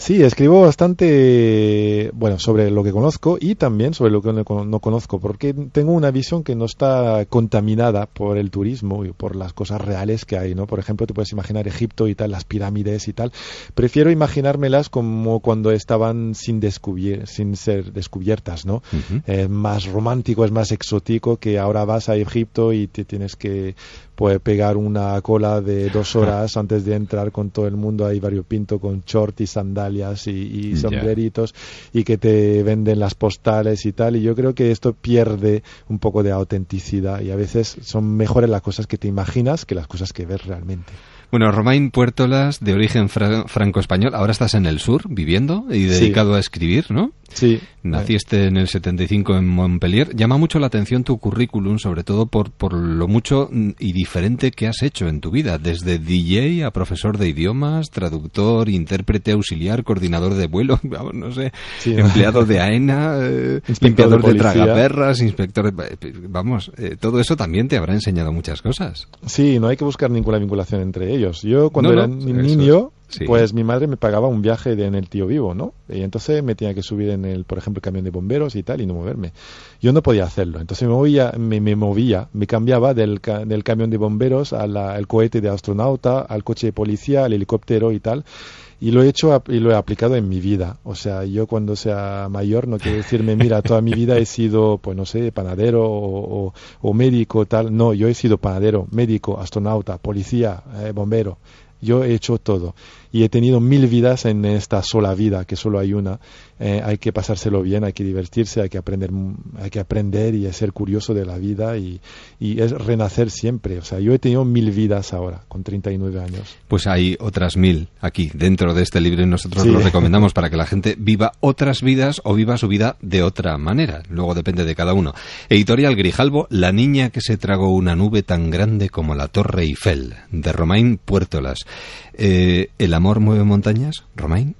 Speaker 10: Sí, escribo bastante, bueno, sobre lo que conozco y también sobre lo que no conozco, porque tengo una visión que no está contaminada por el turismo y por las cosas reales que hay, ¿no? Por ejemplo, tú puedes imaginar Egipto y tal, las pirámides y tal. Prefiero imaginármelas como cuando estaban sin, sin ser descubiertas, ¿no? Es más romántico, es más exótico que ahora vas a Egipto y te tienes que puede pegar una cola de dos <laughs> horas antes de entrar con todo el mundo ahí variopinto con short y sandalias y, sombreritos y que te venden las postales y tal y yo creo que esto pierde un poco de autenticidad y a veces son mejores las cosas que te imaginas que las cosas que ves realmente.
Speaker 2: Bueno, Romain Puertolas, de origen franco-español, ahora estás en el sur viviendo y dedicado a escribir, ¿no?
Speaker 10: Sí.
Speaker 2: Naciste en el 75 en Montpellier. Llama mucho la atención tu currículum, sobre todo por, por lo mucho y diferente que has hecho en tu vida, desde DJ a profesor de idiomas, traductor, intérprete auxiliar, coordinador de vuelo, <laughs> no sé, empleado de AENA, <laughs> eh, limpiador de, tragaperras, inspector de... Vamos, eh, todo eso también te habrá enseñado muchas cosas.
Speaker 10: Sí, no hay que buscar ninguna vinculación entre ellos. Yo cuando era niño... Pues mi madre me pagaba un viaje en el tío vivo, ¿no? Y entonces me tenía que subir en el, por ejemplo, el camión de bomberos y tal y no moverme. Yo no podía hacerlo. Entonces me movía, me, movía, me cambiaba del, del camión de bomberos al cohete de astronauta, al coche de policía, al helicóptero y tal y lo he hecho y lo he aplicado en mi vida. O sea, yo cuando sea mayor no quiero decirme, mira, toda mi vida he sido, pues no sé, panadero o, o, médico, tal. No, yo he sido panadero, médico, astronauta, policía, eh, bombero. Yo he hecho todo y he tenido mil vidas en esta sola vida, que solo hay una. Eh, hay que pasárselo bien, hay que divertirse, hay que aprender, hay que aprender y ser curioso de la vida y, y, es renacer siempre. O sea, yo he tenido mil vidas ahora, con 39 años.
Speaker 2: Pues hay otras mil aquí, dentro de este libro, y nosotros lo <laughs> recomendamos para que la gente viva otras vidas o viva su vida de otra manera. Luego depende de cada uno. Editorial Grijalvo, La niña que se tragó una nube tan grande como la Torre Eiffel, de Romain Puertolas. Eh, ¿El amor mueve montañas, Romain?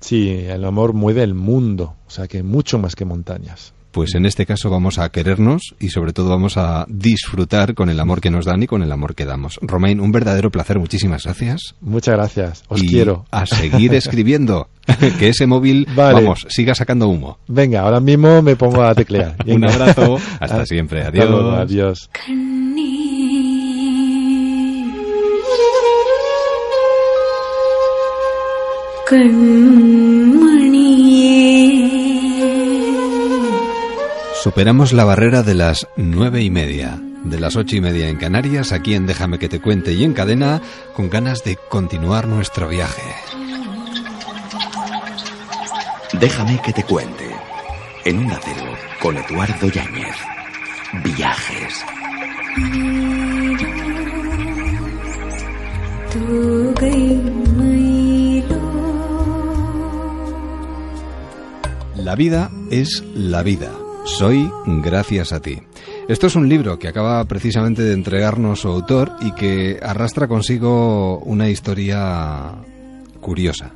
Speaker 10: Sí, el amor mueve el mundo, o sea que mucho más que montañas.
Speaker 2: Pues en este caso vamos a querernos y sobre todo vamos a disfrutar con el amor que nos dan y con el amor que damos. Romain, un verdadero placer, muchísimas gracias.
Speaker 10: Muchas gracias, os quiero.
Speaker 2: A seguir <laughs> escribiendo, que ese móvil, vamos, siga sacando humo.
Speaker 10: Venga, ahora mismo me pongo a teclear. <laughs>
Speaker 2: un abrazo, <laughs> hasta siempre, adiós.
Speaker 10: adiós.
Speaker 2: Superamos la barrera de las nueve y media, de las ocho y media en Canarias, aquí en Déjame que te cuente y en cadena, con ganas de continuar nuestro viaje.
Speaker 5: Déjame que te cuente, en un acero, con Eduardo Yáñez. Viajes.
Speaker 2: La vida es la vida. Soy gracias a ti. Esto es un libro que acaba precisamente de entregarnos su autor y que arrastra consigo una historia curiosa.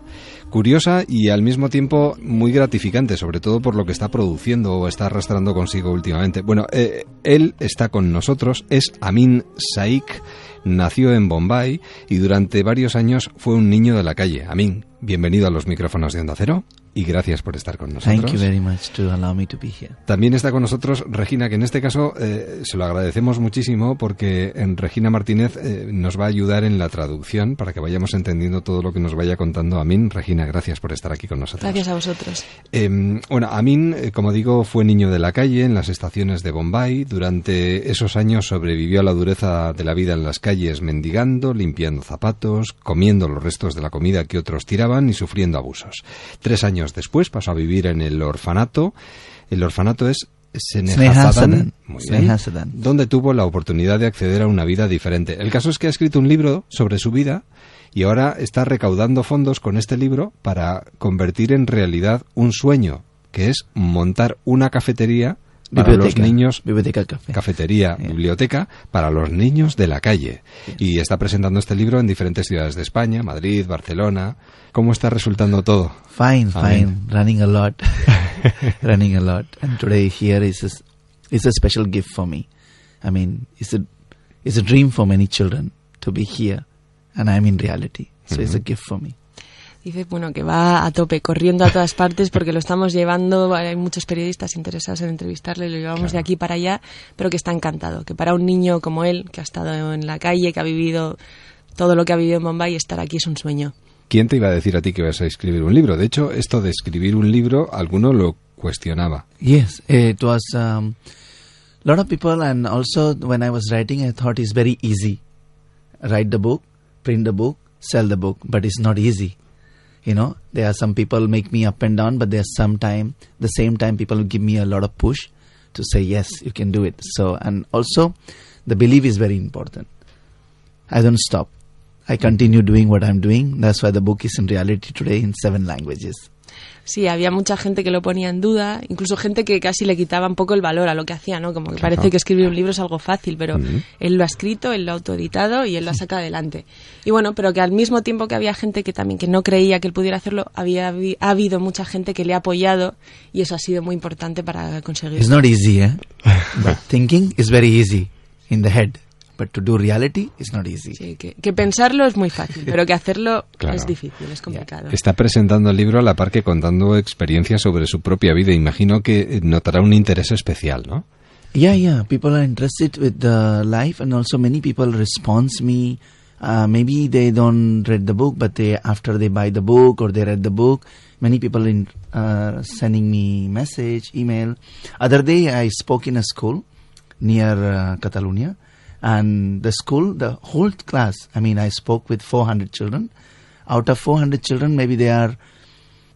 Speaker 2: Curiosa y al mismo tiempo muy gratificante, sobre todo por lo que está produciendo o está arrastrando consigo últimamente. Bueno, eh, él está con nosotros, es Amin Saik, nació en Bombay y durante varios años fue un niño de la calle. Amin, bienvenido a los micrófonos de Onda Cero y gracias por estar con nosotros.
Speaker 11: Thank you very much to allow me to be here.
Speaker 2: También está con nosotros Regina, que en este caso eh, se lo agradecemos muchísimo porque en Regina Martínez eh, nos va a ayudar en la traducción para que vayamos entendiendo todo lo que nos vaya contando Amin. Regina, gracias por estar aquí con nosotros.
Speaker 6: Gracias a vosotros.
Speaker 2: Eh, bueno, Amin, eh, como digo, fue niño de la calle en las estaciones de Bombay. Durante esos años sobrevivió a la dureza de la vida en las calles, mendigando, limpiando zapatos, comiendo los restos de la comida que otros tiraban y sufriendo abusos. Tres años después pasó a vivir en el orfanato. El orfanato es Snehasadan. muy bien, donde tuvo la oportunidad de acceder a una vida diferente. El caso es que ha escrito un libro sobre su vida y ahora está recaudando fondos con este libro para convertir en realidad un sueño, que es montar una cafetería para los
Speaker 11: Biblioteca.
Speaker 2: niños
Speaker 11: Biblioteca café.
Speaker 2: cafetería, biblioteca para los niños de la calle. Y está presentando este libro en diferentes ciudades de España, Madrid, Barcelona. ¿Cómo está resultando todo?
Speaker 11: Fine,
Speaker 2: Amén.
Speaker 11: fine. Running a lot. <laughs> Running a lot. And today here is a, is a special gift for me. I mean, it's a, it's a dream for many children to be here. And I'm in reality. So it's a gift for me.
Speaker 12: Dice, bueno, que va a tope, corriendo a todas partes porque lo estamos llevando, hay muchos periodistas interesados en entrevistarle, lo llevamos de aquí para allá, pero que está encantado, que para un niño como él, que ha estado en la calle, que ha vivido todo lo que ha vivido en Bombay, estar aquí es un sueño.
Speaker 2: ¿Quién te iba a decir a ti que vas a escribir un libro? De hecho, esto de escribir un libro, alguno lo cuestionaba.
Speaker 11: Yes, it was um, lot of people, and also when I was writing, I thought it's very easy. Write the book, print the book, sell the book, but it's not easy. You know, there are some people make me up and down, but there's some time, the same time, people give me a lot of push to say yes, you can do it. So, and also, the belief is very important. I don't stop. I continue doing what I'm doing. That's why the book is in reality today in seven languages.
Speaker 12: Sí, había mucha gente que lo ponía en duda, incluso gente que casi le quitaba un poco el valor a lo que hacía, ¿no? Como que
Speaker 11: Claro.
Speaker 12: parece que escribir un libro es algo fácil, pero él lo ha escrito, él lo ha autoeditado y él lo ha sacado adelante. Y bueno, pero que al mismo tiempo que había gente que también que no creía que él pudiera hacerlo, había ha habido mucha gente que le ha apoyado y eso ha sido muy importante para conseguirlo.
Speaker 11: It's not easy, eh? <laughs> but thinking is very easy in the head. But to do reality is not easy.
Speaker 12: Sí, que, que pensarlo es muy fácil, pero que hacerlo <laughs>
Speaker 2: Claro.
Speaker 12: es difícil, es complicado.
Speaker 2: Está presentando el libro a la par que contando experiencias sobre su propia vida. Imagino que notará un interés especial, ¿no?
Speaker 11: Yeah, yeah. People are interested with the life, and also many people respond me. Uh, maybe they don't read the book, but they after they buy the book or they read the book, many people in uh, sending me message, email. Other day I spoke in a school near uh, Catalonia, and the school, the whole class. I mean, I spoke with 400 children. Out of 400 children, maybe they are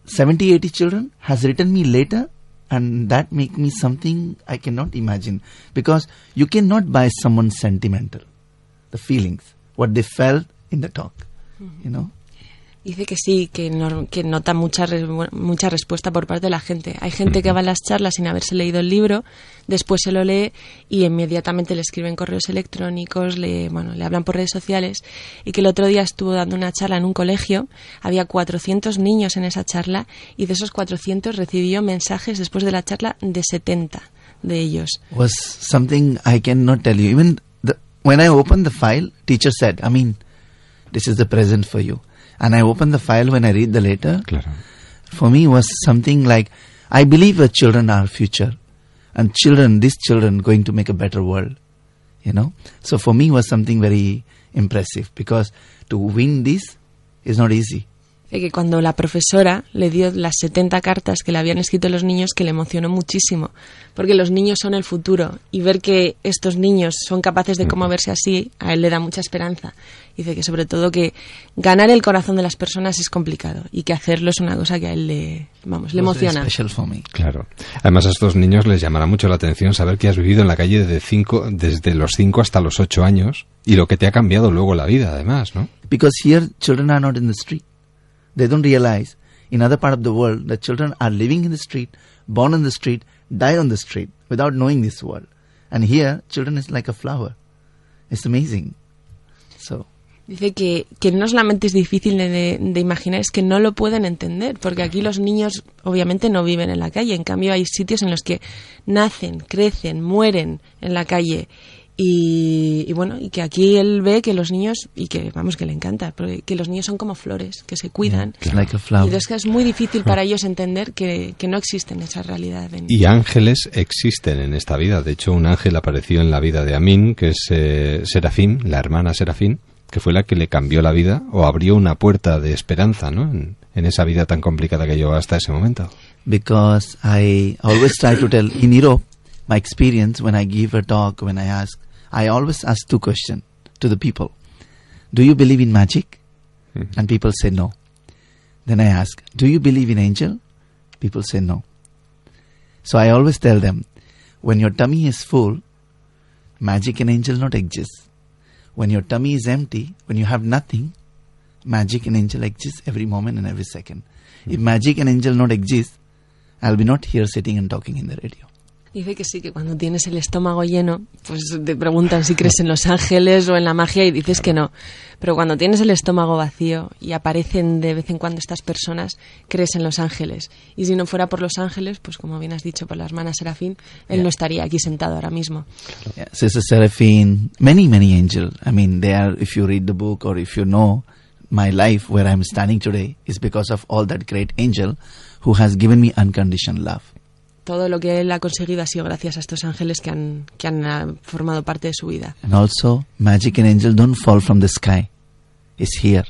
Speaker 11: 70 80 children has written me later and that make me something i cannot imagine because you cannot buy someone sentimental the feelings what they felt in the talk mm-hmm. you know
Speaker 12: Dice que sí, que, no- que nota mucha, re- mucha respuesta por parte de la gente. Hay gente que va a las charlas sin haberse leído el libro, después se lo lee y inmediatamente le escriben correos electrónicos, le, bueno, le hablan por redes sociales. Y que el otro día estuvo dando una charla en un colegio, había 400 niños en esa charla y de esos 400 recibió mensajes después de la charla de 70 de ellos.
Speaker 11: was something i cannot tell you even the, when i opened the file teacher said i mean this is the present for you and i opened the file when i read the letter. For me was something like i believe the children are future. And children these children going to make a better world you know? So for me was something very impressive because to win this is not easy
Speaker 12: de que cuando la profesora le dio las 70 cartas que le habían escrito los niños, que le emocionó muchísimo, porque los niños son el futuro y ver que estos niños son capaces de cómo verse así, a él le da mucha esperanza. Dice que sobre todo que ganar el corazón de las personas es complicado y que hacerlo es una cosa que a él le, vamos, le emociona.
Speaker 2: Claro. Además a estos niños les llamará mucho la atención saber que has vivido en la calle desde, cinco, desde los 5 hasta los 8 años y lo que te ha cambiado luego la vida, además, ¿no?
Speaker 11: Because here children are not in the street. They don't realize in other part of the world that children are living in the street, born in the street, die on the street without knowing this world. And here children is like a flower. It's amazing. So
Speaker 12: Dice que, que no solamente es difícil de, de- imaginar, es que no lo pueden entender, porque aquí los niños obviamente no viven en la calle, en cambio hay sitios en los que nacen, crecen, mueren en la calle. Y, y bueno, y que aquí él ve que los niños, y que vamos, que le encanta, porque que los niños son como flores, que se cuidan.
Speaker 11: like a
Speaker 12: Y que es muy difícil para ellos entender que, que no existen esa realidad. en-
Speaker 2: Y ángeles existen en esta vida. De hecho, un ángel apareció en la vida de Amin, que es eh, Serafín, la hermana Serafín, que fue la que le cambió la vida o abrió una puerta de esperanza ¿no? en, en esa vida tan complicada que llevó hasta ese momento.
Speaker 11: because I always try to tell in Europe my experience when I give a talk, when I ask, I always ask two questions to the people. Do you believe in magic? Hmm. And people say no. Then I ask, Do you believe in angel? People say no. So I always tell them, when your tummy is full, magic and angel not exist. When your tummy is empty, when you have nothing, magic and angel exist every moment and every second. If hmm. magic and angel not exist, I'll be not here sitting and talking in the radio.
Speaker 12: Dice que sí, que cuando tienes el estómago lleno, pues te preguntan si crees en los ángeles o en la magia y dices que no. Pero cuando tienes el estómago vacío y aparecen de vez en cuando estas personas, crees en los ángeles. Y si no fuera por los ángeles, pues como bien has dicho, por la hermana Serafín, él no estaría aquí sentado ahora mismo.
Speaker 11: Yeah, Sister Seraphine, many, many angels. I mean, they are, if you read the book or if you know, my life where I'm standing today is because of all that great angel who has given me unconditional love.
Speaker 12: Todo lo que él ha conseguido ha sido gracias a estos ángeles que han, que han ah, formado parte de su vida.
Speaker 11: And also, magic and angel don't fall from the sky. It's here,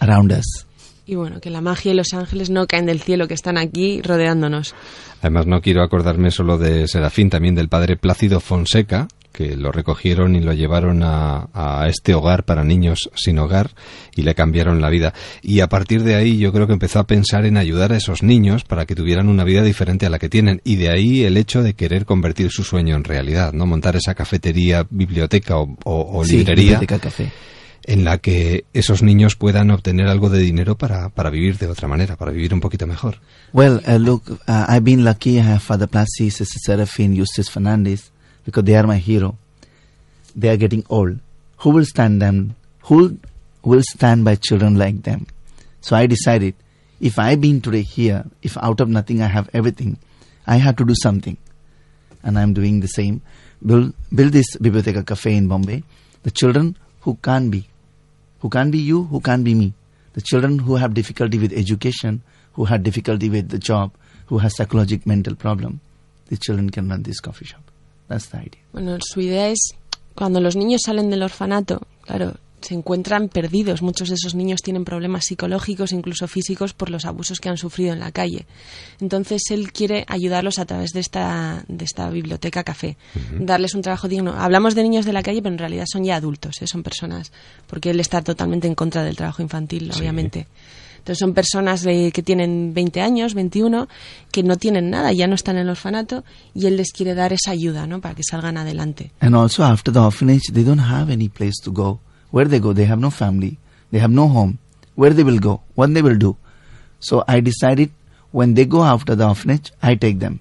Speaker 11: around us.
Speaker 12: Y bueno, que la magia y los ángeles no caen del cielo, que están aquí rodeándonos.
Speaker 2: Además, no quiero acordarme solo de Serafín, también del padre Plácido Fonseca, que lo recogieron y lo llevaron a, a este hogar para niños sin hogar y le cambiaron la vida. Y a partir de ahí yo creo que empezó a pensar en ayudar a esos niños para que tuvieran una vida diferente a la que tienen. Y de ahí el hecho de querer convertir su sueño en realidad, ¿no? Montar esa cafetería, biblioteca o, o- o
Speaker 11: Sí,
Speaker 2: librería
Speaker 11: biblioteca, café.
Speaker 2: en la que esos niños puedan obtener algo de dinero para, para vivir de otra manera, para vivir un poquito mejor.
Speaker 11: Well, uh, look, uh, I've been lucky. I have Father Sister Eustace Fernandez, because they are my hero. They are getting old. Who will stand them? Who will stand by children like them? So I decided, if I been today here, if out of nothing I have everything, I have to do something, and I'm doing the same. Build build this biblioteca cafe in Bombay. The children who can't be, who can't be you, who can't be me. The children who have difficulty with education, who had difficulty with the job, who has psychological mental problem, the children can run this coffee shop. That's the idea.
Speaker 12: Bueno, su idea es cuando los niños salen del orfanato, claro, se encuentran perdidos. Muchos de esos niños tienen problemas psicológicos, incluso físicos, por los abusos que han sufrido en la calle. Entonces él quiere ayudarlos a través de esta, de esta biblioteca café, darles un trabajo digno. Hablamos de niños de la calle, pero en realidad son ya adultos, ¿eh? son personas, porque él está totalmente en contra del trabajo infantil, obviamente. Entonces son personas de- que tienen 20 años, 21, que no tienen nada, ya no están en el orfanato y él les quiere dar esa ayuda, ¿no? Para que salgan adelante.
Speaker 11: And also after the orphanage, they don't have any place to go. Where they go, they have no family, they have no home. Where they will go, what they will do. So I decided when they go after the orphanage, I take them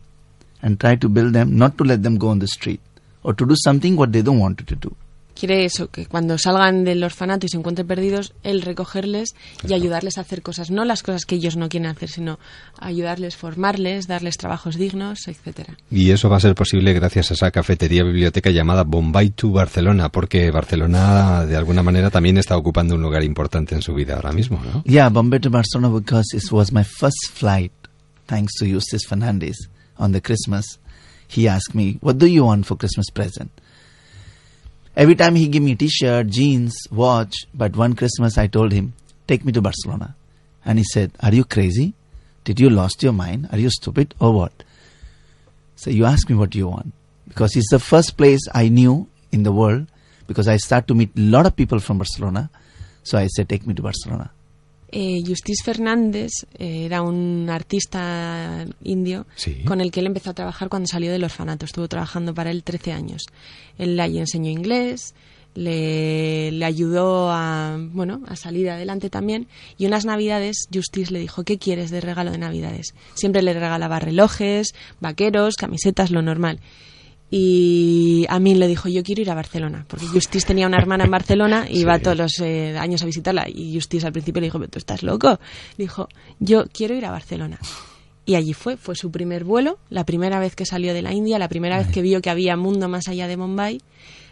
Speaker 11: and try to build them, not to let them go on the street or to do something what they don't want to do.
Speaker 12: Quiere eso, que cuando salgan del orfanato y se encuentren perdidos, él recogerles y ayudarles a hacer cosas, no las cosas que ellos no quieren hacer, sino ayudarles, formarles, darles trabajos dignos, etcétera.
Speaker 2: Y eso va a ser posible gracias a esa cafetería biblioteca llamada Bombay to Barcelona, porque Barcelona de alguna manera también está ocupando un lugar importante en su vida ahora mismo, ¿no?
Speaker 11: Yeah, Bombay to Barcelona because it was my first flight, thanks to Eustace Fernandez on the Christmas. He asked me, "What do you want for Christmas present?" Every time he give me T-shirt, jeans, watch. But one Christmas I told him, "Take me to Barcelona. And he said, Are you crazy? Did you lost your mind? Are you stupid or what? So you ask me what you want. Because it's the first place I knew in the world because I start to meet a lot of people from Barcelona. So I said, Take me to Barcelona.
Speaker 12: Eh, Justis Fernández eh, era un artista indio
Speaker 2: Sí.
Speaker 12: con el que él empezó a trabajar cuando salió del orfanato. Estuvo trabajando para él 13 años. Él allí enseñó inglés, le, le ayudó a, bueno, a salir adelante también. Y unas navidades, Justis le dijo, ¿qué quieres de regalo de navidades? Siempre le regalaba relojes, vaqueros, camisetas, lo normal. Y a mí le dijo, yo quiero ir a Barcelona, porque Justis tenía una hermana en Barcelona y iba todos los eh, años a visitarla. Y Justis al principio le dijo, pero tú estás loco. Le dijo, yo quiero ir a Barcelona. Y allí fue, fue su primer vuelo, la primera vez que salió de la India, la primera vez que vio que había mundo más allá de Bombay.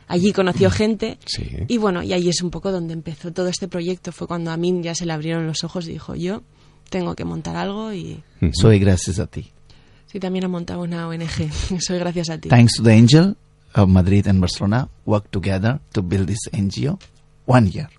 Speaker 12: Allí conoció gente y bueno, y ahí es un poco donde empezó todo este proyecto. Fue cuando a mí ya se le abrieron los ojos y dijo, yo tengo que montar algo y
Speaker 11: Soy gracias a ti.
Speaker 12: Sí, también ha montado una ONG. <laughs> Soy gracias a ti.
Speaker 11: Thanks to the angel of Madrid and Barcelona, worked together to build this NGO one year,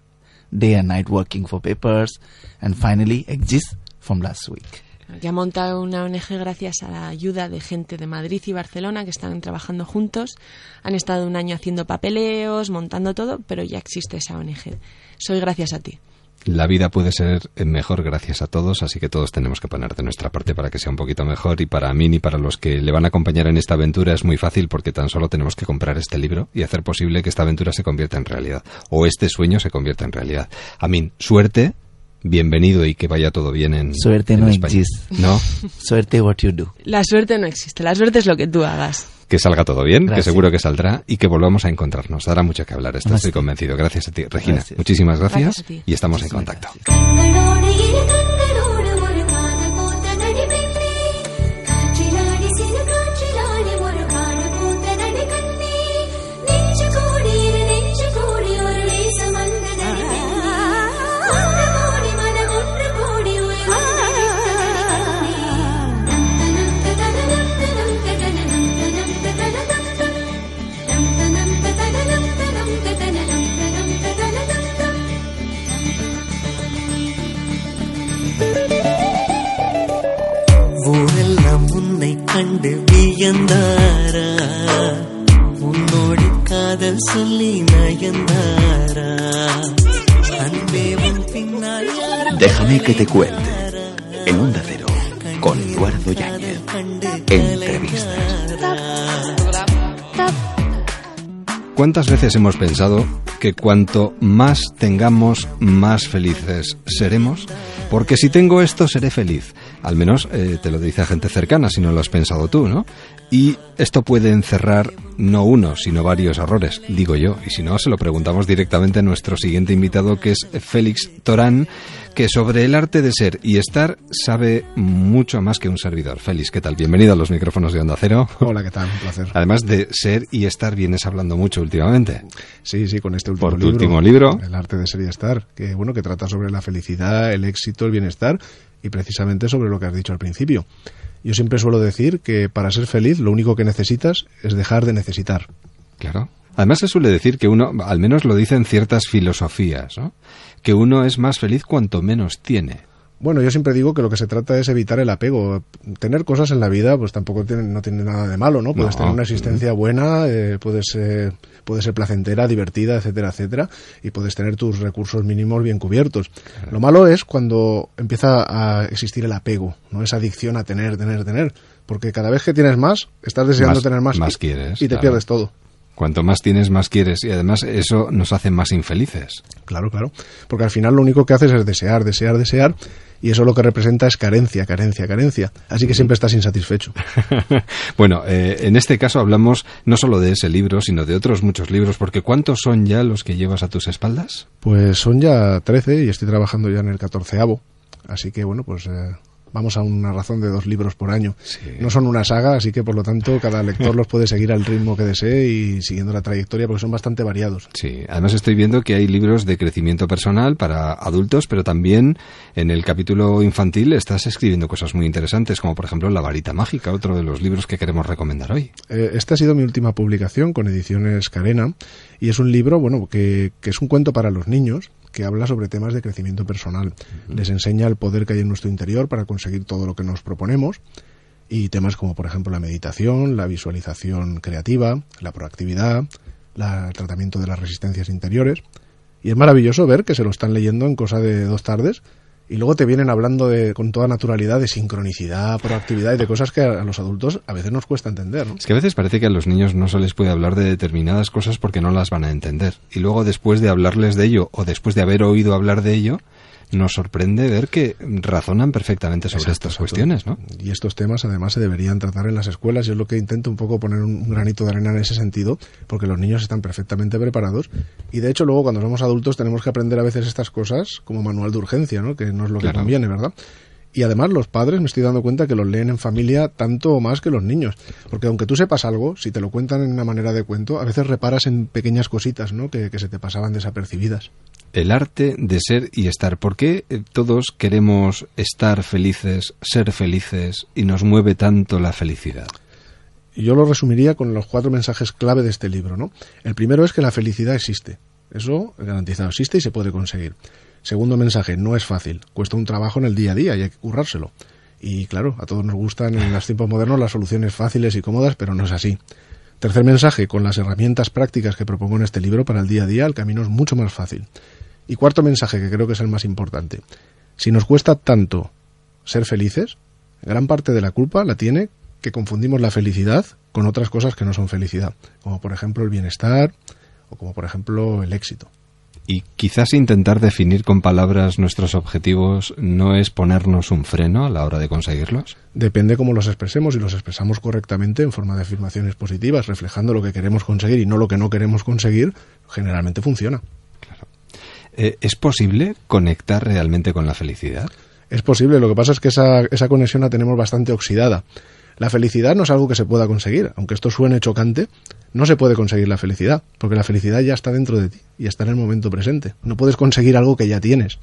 Speaker 11: day and night working for papers, and finally exist from last week.
Speaker 12: que ha montado una ONG gracias a la ayuda de gente de Madrid y Barcelona que están trabajando juntos. Han estado un año haciendo papeleos, montando todo, pero ya existe esa ONG. Soy gracias a ti.
Speaker 2: La vida puede ser mejor gracias a todos, así que todos tenemos que poner de nuestra parte para que sea un poquito mejor. Y para mí y para los que le van a acompañar en esta aventura es muy fácil porque tan solo tenemos que comprar este libro y hacer posible que esta aventura se convierta en realidad o este sueño se convierta en realidad. Amín, suerte, bienvenido y que vaya todo bien en,
Speaker 11: Suerte
Speaker 2: en
Speaker 11: no
Speaker 2: España.
Speaker 11: existe.
Speaker 2: No, <laughs>
Speaker 11: Suerte what you do.
Speaker 12: La suerte no existe, la suerte es lo que tú hagas.
Speaker 2: que salga todo bien, que
Speaker 11: Gracias.
Speaker 2: seguro que saldrá y que volvamos a encontrarnos. Dará mucho que hablar, esto estoy
Speaker 11: Gracias.
Speaker 2: convencido. Gracias a ti, Regina.
Speaker 11: Gracias.
Speaker 2: Muchísimas gracias, y estamos en contacto.
Speaker 13: கண்டு வியந்தாரா உன்னோடு காதல் சொல்லி நயந்தாரா அன்பே உன் பின்னால் யாரும்
Speaker 5: Déjame que te cuente. En Onda Cero, con Eduardo Yáñez. Entrevistas.
Speaker 2: ¿Cuántas veces hemos pensado que cuanto más tengamos, más felices seremos? Porque si tengo esto, seré feliz. Al menos eh, te lo dice a gente cercana, si no lo has pensado tú, ¿no? Y esto puede encerrar no uno, sino varios errores, digo yo. Y si no, se lo preguntamos directamente a nuestro siguiente invitado, que es Félix Torán, que sobre el arte de ser y estar sabe mucho más que un servidor. Félix, ¿qué tal? Bienvenido a los micrófonos de Onda Cero.
Speaker 14: Hola, ¿qué tal? Un placer.
Speaker 2: Además de ser y estar, vienes hablando mucho últimamente.
Speaker 14: Sí, sí, con este último
Speaker 2: Por tu
Speaker 14: libro.
Speaker 2: último libro.
Speaker 14: El arte de ser y estar, que bueno, que trata sobre la felicidad, el éxito, el bienestar y precisamente sobre lo que has dicho al principio. Yo siempre suelo decir que para ser feliz lo único que necesitas es dejar de necesitar.
Speaker 2: Claro. Además se suele decir que uno, al menos lo dicen ciertas filosofías, ¿no? que uno es más feliz cuanto menos tiene.
Speaker 14: Bueno, yo siempre digo que lo que se trata es evitar el apego. Tener cosas en la vida, pues tampoco tiene, no tiene nada de malo, ¿no? Puedes
Speaker 2: No.
Speaker 14: tener una existencia buena, eh, puedes, eh, puede ser placentera, divertida, etcétera, etcétera, y puedes tener tus recursos mínimos bien cubiertos. Lo malo es cuando empieza a existir el apego, ¿no? Esa adicción a tener, tener, tener. Porque cada vez que tienes más, estás deseando
Speaker 2: Más-
Speaker 14: tener más.
Speaker 2: más
Speaker 14: y,
Speaker 2: quieres,
Speaker 14: Y te
Speaker 2: claro.
Speaker 14: pierdes todo.
Speaker 2: Cuanto más tienes, más quieres. Y además eso nos hace más infelices.
Speaker 14: Claro, claro. Porque al final lo único que haces es desear, desear, desear, y eso lo que representa es carencia, carencia, carencia. Así que siempre estás insatisfecho. <laughs>
Speaker 2: bueno, eh, en este caso hablamos no solo de ese libro, sino de otros muchos libros, porque ¿cuántos son ya los que llevas a tus espaldas?
Speaker 14: Pues son ya 13 y estoy trabajando ya en el 14 Así que bueno, pues eh, vamos a una razón de dos libros por año. No son una saga, así que por lo tanto cada lector <laughs> los puede seguir al ritmo que desee y siguiendo la trayectoria porque son bastante variados.
Speaker 2: Sí, además estoy viendo que hay libros de crecimiento personal para adultos, pero también en el capítulo infantil estás escribiendo cosas muy interesantes, como por ejemplo La varita mágica, otro de los libros que queremos recomendar hoy.
Speaker 14: Eh, esta ha sido mi última publicación con ediciones Carena y es un libro, bueno, que, que es un cuento para los niños que habla sobre temas de crecimiento personal. Les enseña el poder que hay en nuestro interior para conseguir todo lo que nos proponemos y temas como por ejemplo la meditación, la visualización creativa, la proactividad, la- el tratamiento de las resistencias interiores. Y es maravilloso ver que se lo están leyendo en cosa de dos tardes y luego te vienen hablando de, con toda naturalidad de sincronicidad, proactividad y de cosas que a, los adultos a veces nos cuesta entender. ¿no?
Speaker 2: Es que a veces parece que a los niños no se les puede hablar de determinadas cosas porque no las van a entender. Y luego después de hablarles de ello o después de haber oído hablar de ello, nos sorprende ver que razonan perfectamente sobre estas cuestiones, ¿no?
Speaker 14: Y estos temas además se deberían tratar en las escuelas. Yo es lo que intento un poco poner un, un granito de arena en ese sentido, porque los niños están perfectamente preparados. Y de hecho luego cuando somos adultos tenemos que aprender a veces estas cosas como manual de urgencia, ¿no? que no es lo que
Speaker 2: Claro.
Speaker 14: conviene, ¿verdad? Y además los padres me estoy dando cuenta que los leen en familia tanto o más que los niños. Porque aunque tú sepas algo, si te lo cuentan en una manera de cuento, a veces reparas en pequeñas cositas ¿no? que, que se te pasaban desapercibidas.
Speaker 2: El arte de ser y estar. ¿Por qué eh, todos queremos estar felices, ser felices y nos mueve tanto la felicidad?
Speaker 14: Yo lo resumiría con los cuatro mensajes clave de este libro, ¿no? El primero es que la felicidad existe. Eso garantizado existe y se puede conseguir. Segundo mensaje, no es fácil. Cuesta un trabajo en el día a día y hay que currárselo. Y claro, a todos nos gustan en los tiempos modernos las soluciones fáciles y cómodas, pero no es así. Tercer mensaje, con las herramientas prácticas que propongo en este libro para el día a día, el camino es mucho más fácil. Y cuarto mensaje, que creo que es el más importante. Si nos cuesta tanto ser felices, gran parte de la culpa la tiene que confundimos la felicidad con otras cosas que no son felicidad, como por ejemplo el bienestar o como por ejemplo el éxito.
Speaker 2: Y quizás intentar definir con palabras nuestros objetivos no es ponernos un freno a la hora de conseguirlos.
Speaker 14: Depende cómo los expresemos y los expresamos correctamente en forma de afirmaciones positivas, reflejando lo que queremos conseguir y no lo que no queremos conseguir, generalmente funciona.
Speaker 2: Eh, ¿Es posible conectar realmente con la felicidad?
Speaker 14: Es posible, lo que pasa es que esa, esa conexión la tenemos bastante oxidada. La felicidad no es algo que se pueda conseguir, aunque esto suene chocante, no se puede conseguir la felicidad, porque la felicidad ya está dentro de ti y está en el momento presente. No puedes conseguir algo que ya tienes.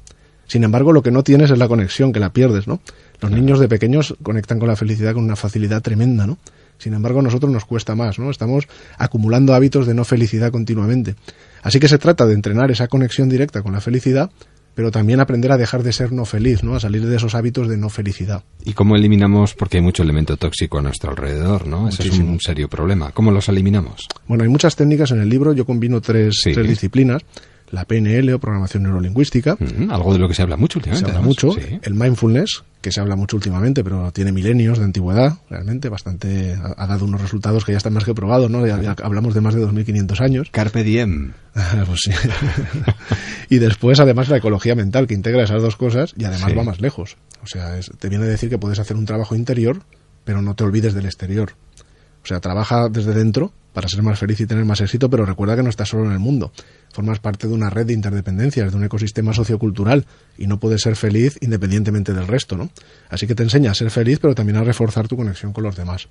Speaker 14: Sin embargo, lo que no tienes es la conexión, que la pierdes, ¿no? Los niños de pequeños conectan con la felicidad con una facilidad tremenda, ¿no? Sin embargo, a nosotros nos cuesta más, ¿no? Estamos acumulando hábitos de no felicidad continuamente. Así que se trata de entrenar esa conexión directa con la felicidad, pero también aprender a dejar de ser no feliz, ¿no? A salir de esos hábitos de no felicidad.
Speaker 2: ¿Y cómo eliminamos? Porque hay mucho elemento tóxico a nuestro alrededor, ¿no? Ese es un serio problema. ¿Cómo los eliminamos?
Speaker 14: Bueno, hay muchas técnicas en el libro, yo combino tres,
Speaker 2: Sí.
Speaker 14: tres disciplinas, la PNL o programación neurolingüística,
Speaker 2: Mm, algo de lo que se habla mucho
Speaker 14: se
Speaker 2: últimamente.
Speaker 14: habla
Speaker 2: además.
Speaker 14: mucho,
Speaker 2: Sí.
Speaker 14: el mindfulness, que se habla mucho últimamente, pero tiene milenios de antigüedad, realmente, bastante, ha, ha dado unos resultados que ya están más que probados, ¿no? Ya- ya hablamos de más de 2.500 años.
Speaker 2: Carpe diem. <laughs>
Speaker 14: Pues sí. y después, además, la ecología mental, que integra esas dos cosas y además
Speaker 2: Sí.
Speaker 14: va más lejos. O sea, es- te viene a decir que puedes hacer un trabajo interior, pero no te olvides del exterior. O sea, trabaja desde dentro para ser más feliz y tener más éxito, pero recuerda que no estás solo en el mundo. Formas parte de una red de interdependencias, de un ecosistema sociocultural y no puedes ser feliz independientemente del resto, ¿no? Así que te enseña a ser feliz, pero también a reforzar tu conexión con los demás.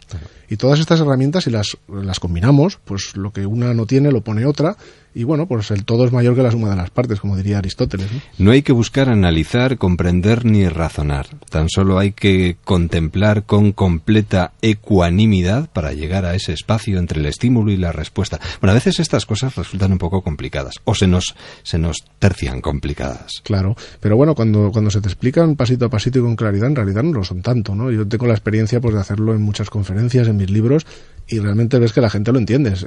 Speaker 14: Y todas estas herramientas, si las, las combinamos, pues lo que una no tiene lo pone otra y bueno, pues el todo es mayor que la suma de las partes, como diría Aristóteles. ¿no?
Speaker 2: No hay que buscar analizar, comprender ni razonar. Tan solo hay que contemplar con completa ecuanimidad para llegar a ese espacio entre el estímulo y la respuesta. Bueno, a veces estas cosas resultan un poco complicadas o se nos, se nos tercian complicadas.
Speaker 14: Claro, pero bueno, cuando, cuando se te explican pasito a pasito y con claridad, en realidad no lo son tanto, ¿no? Yo tengo la experiencia pues de hacerlo en muchas conferencias, en mis libros, y realmente ves que la gente lo entiende. Es,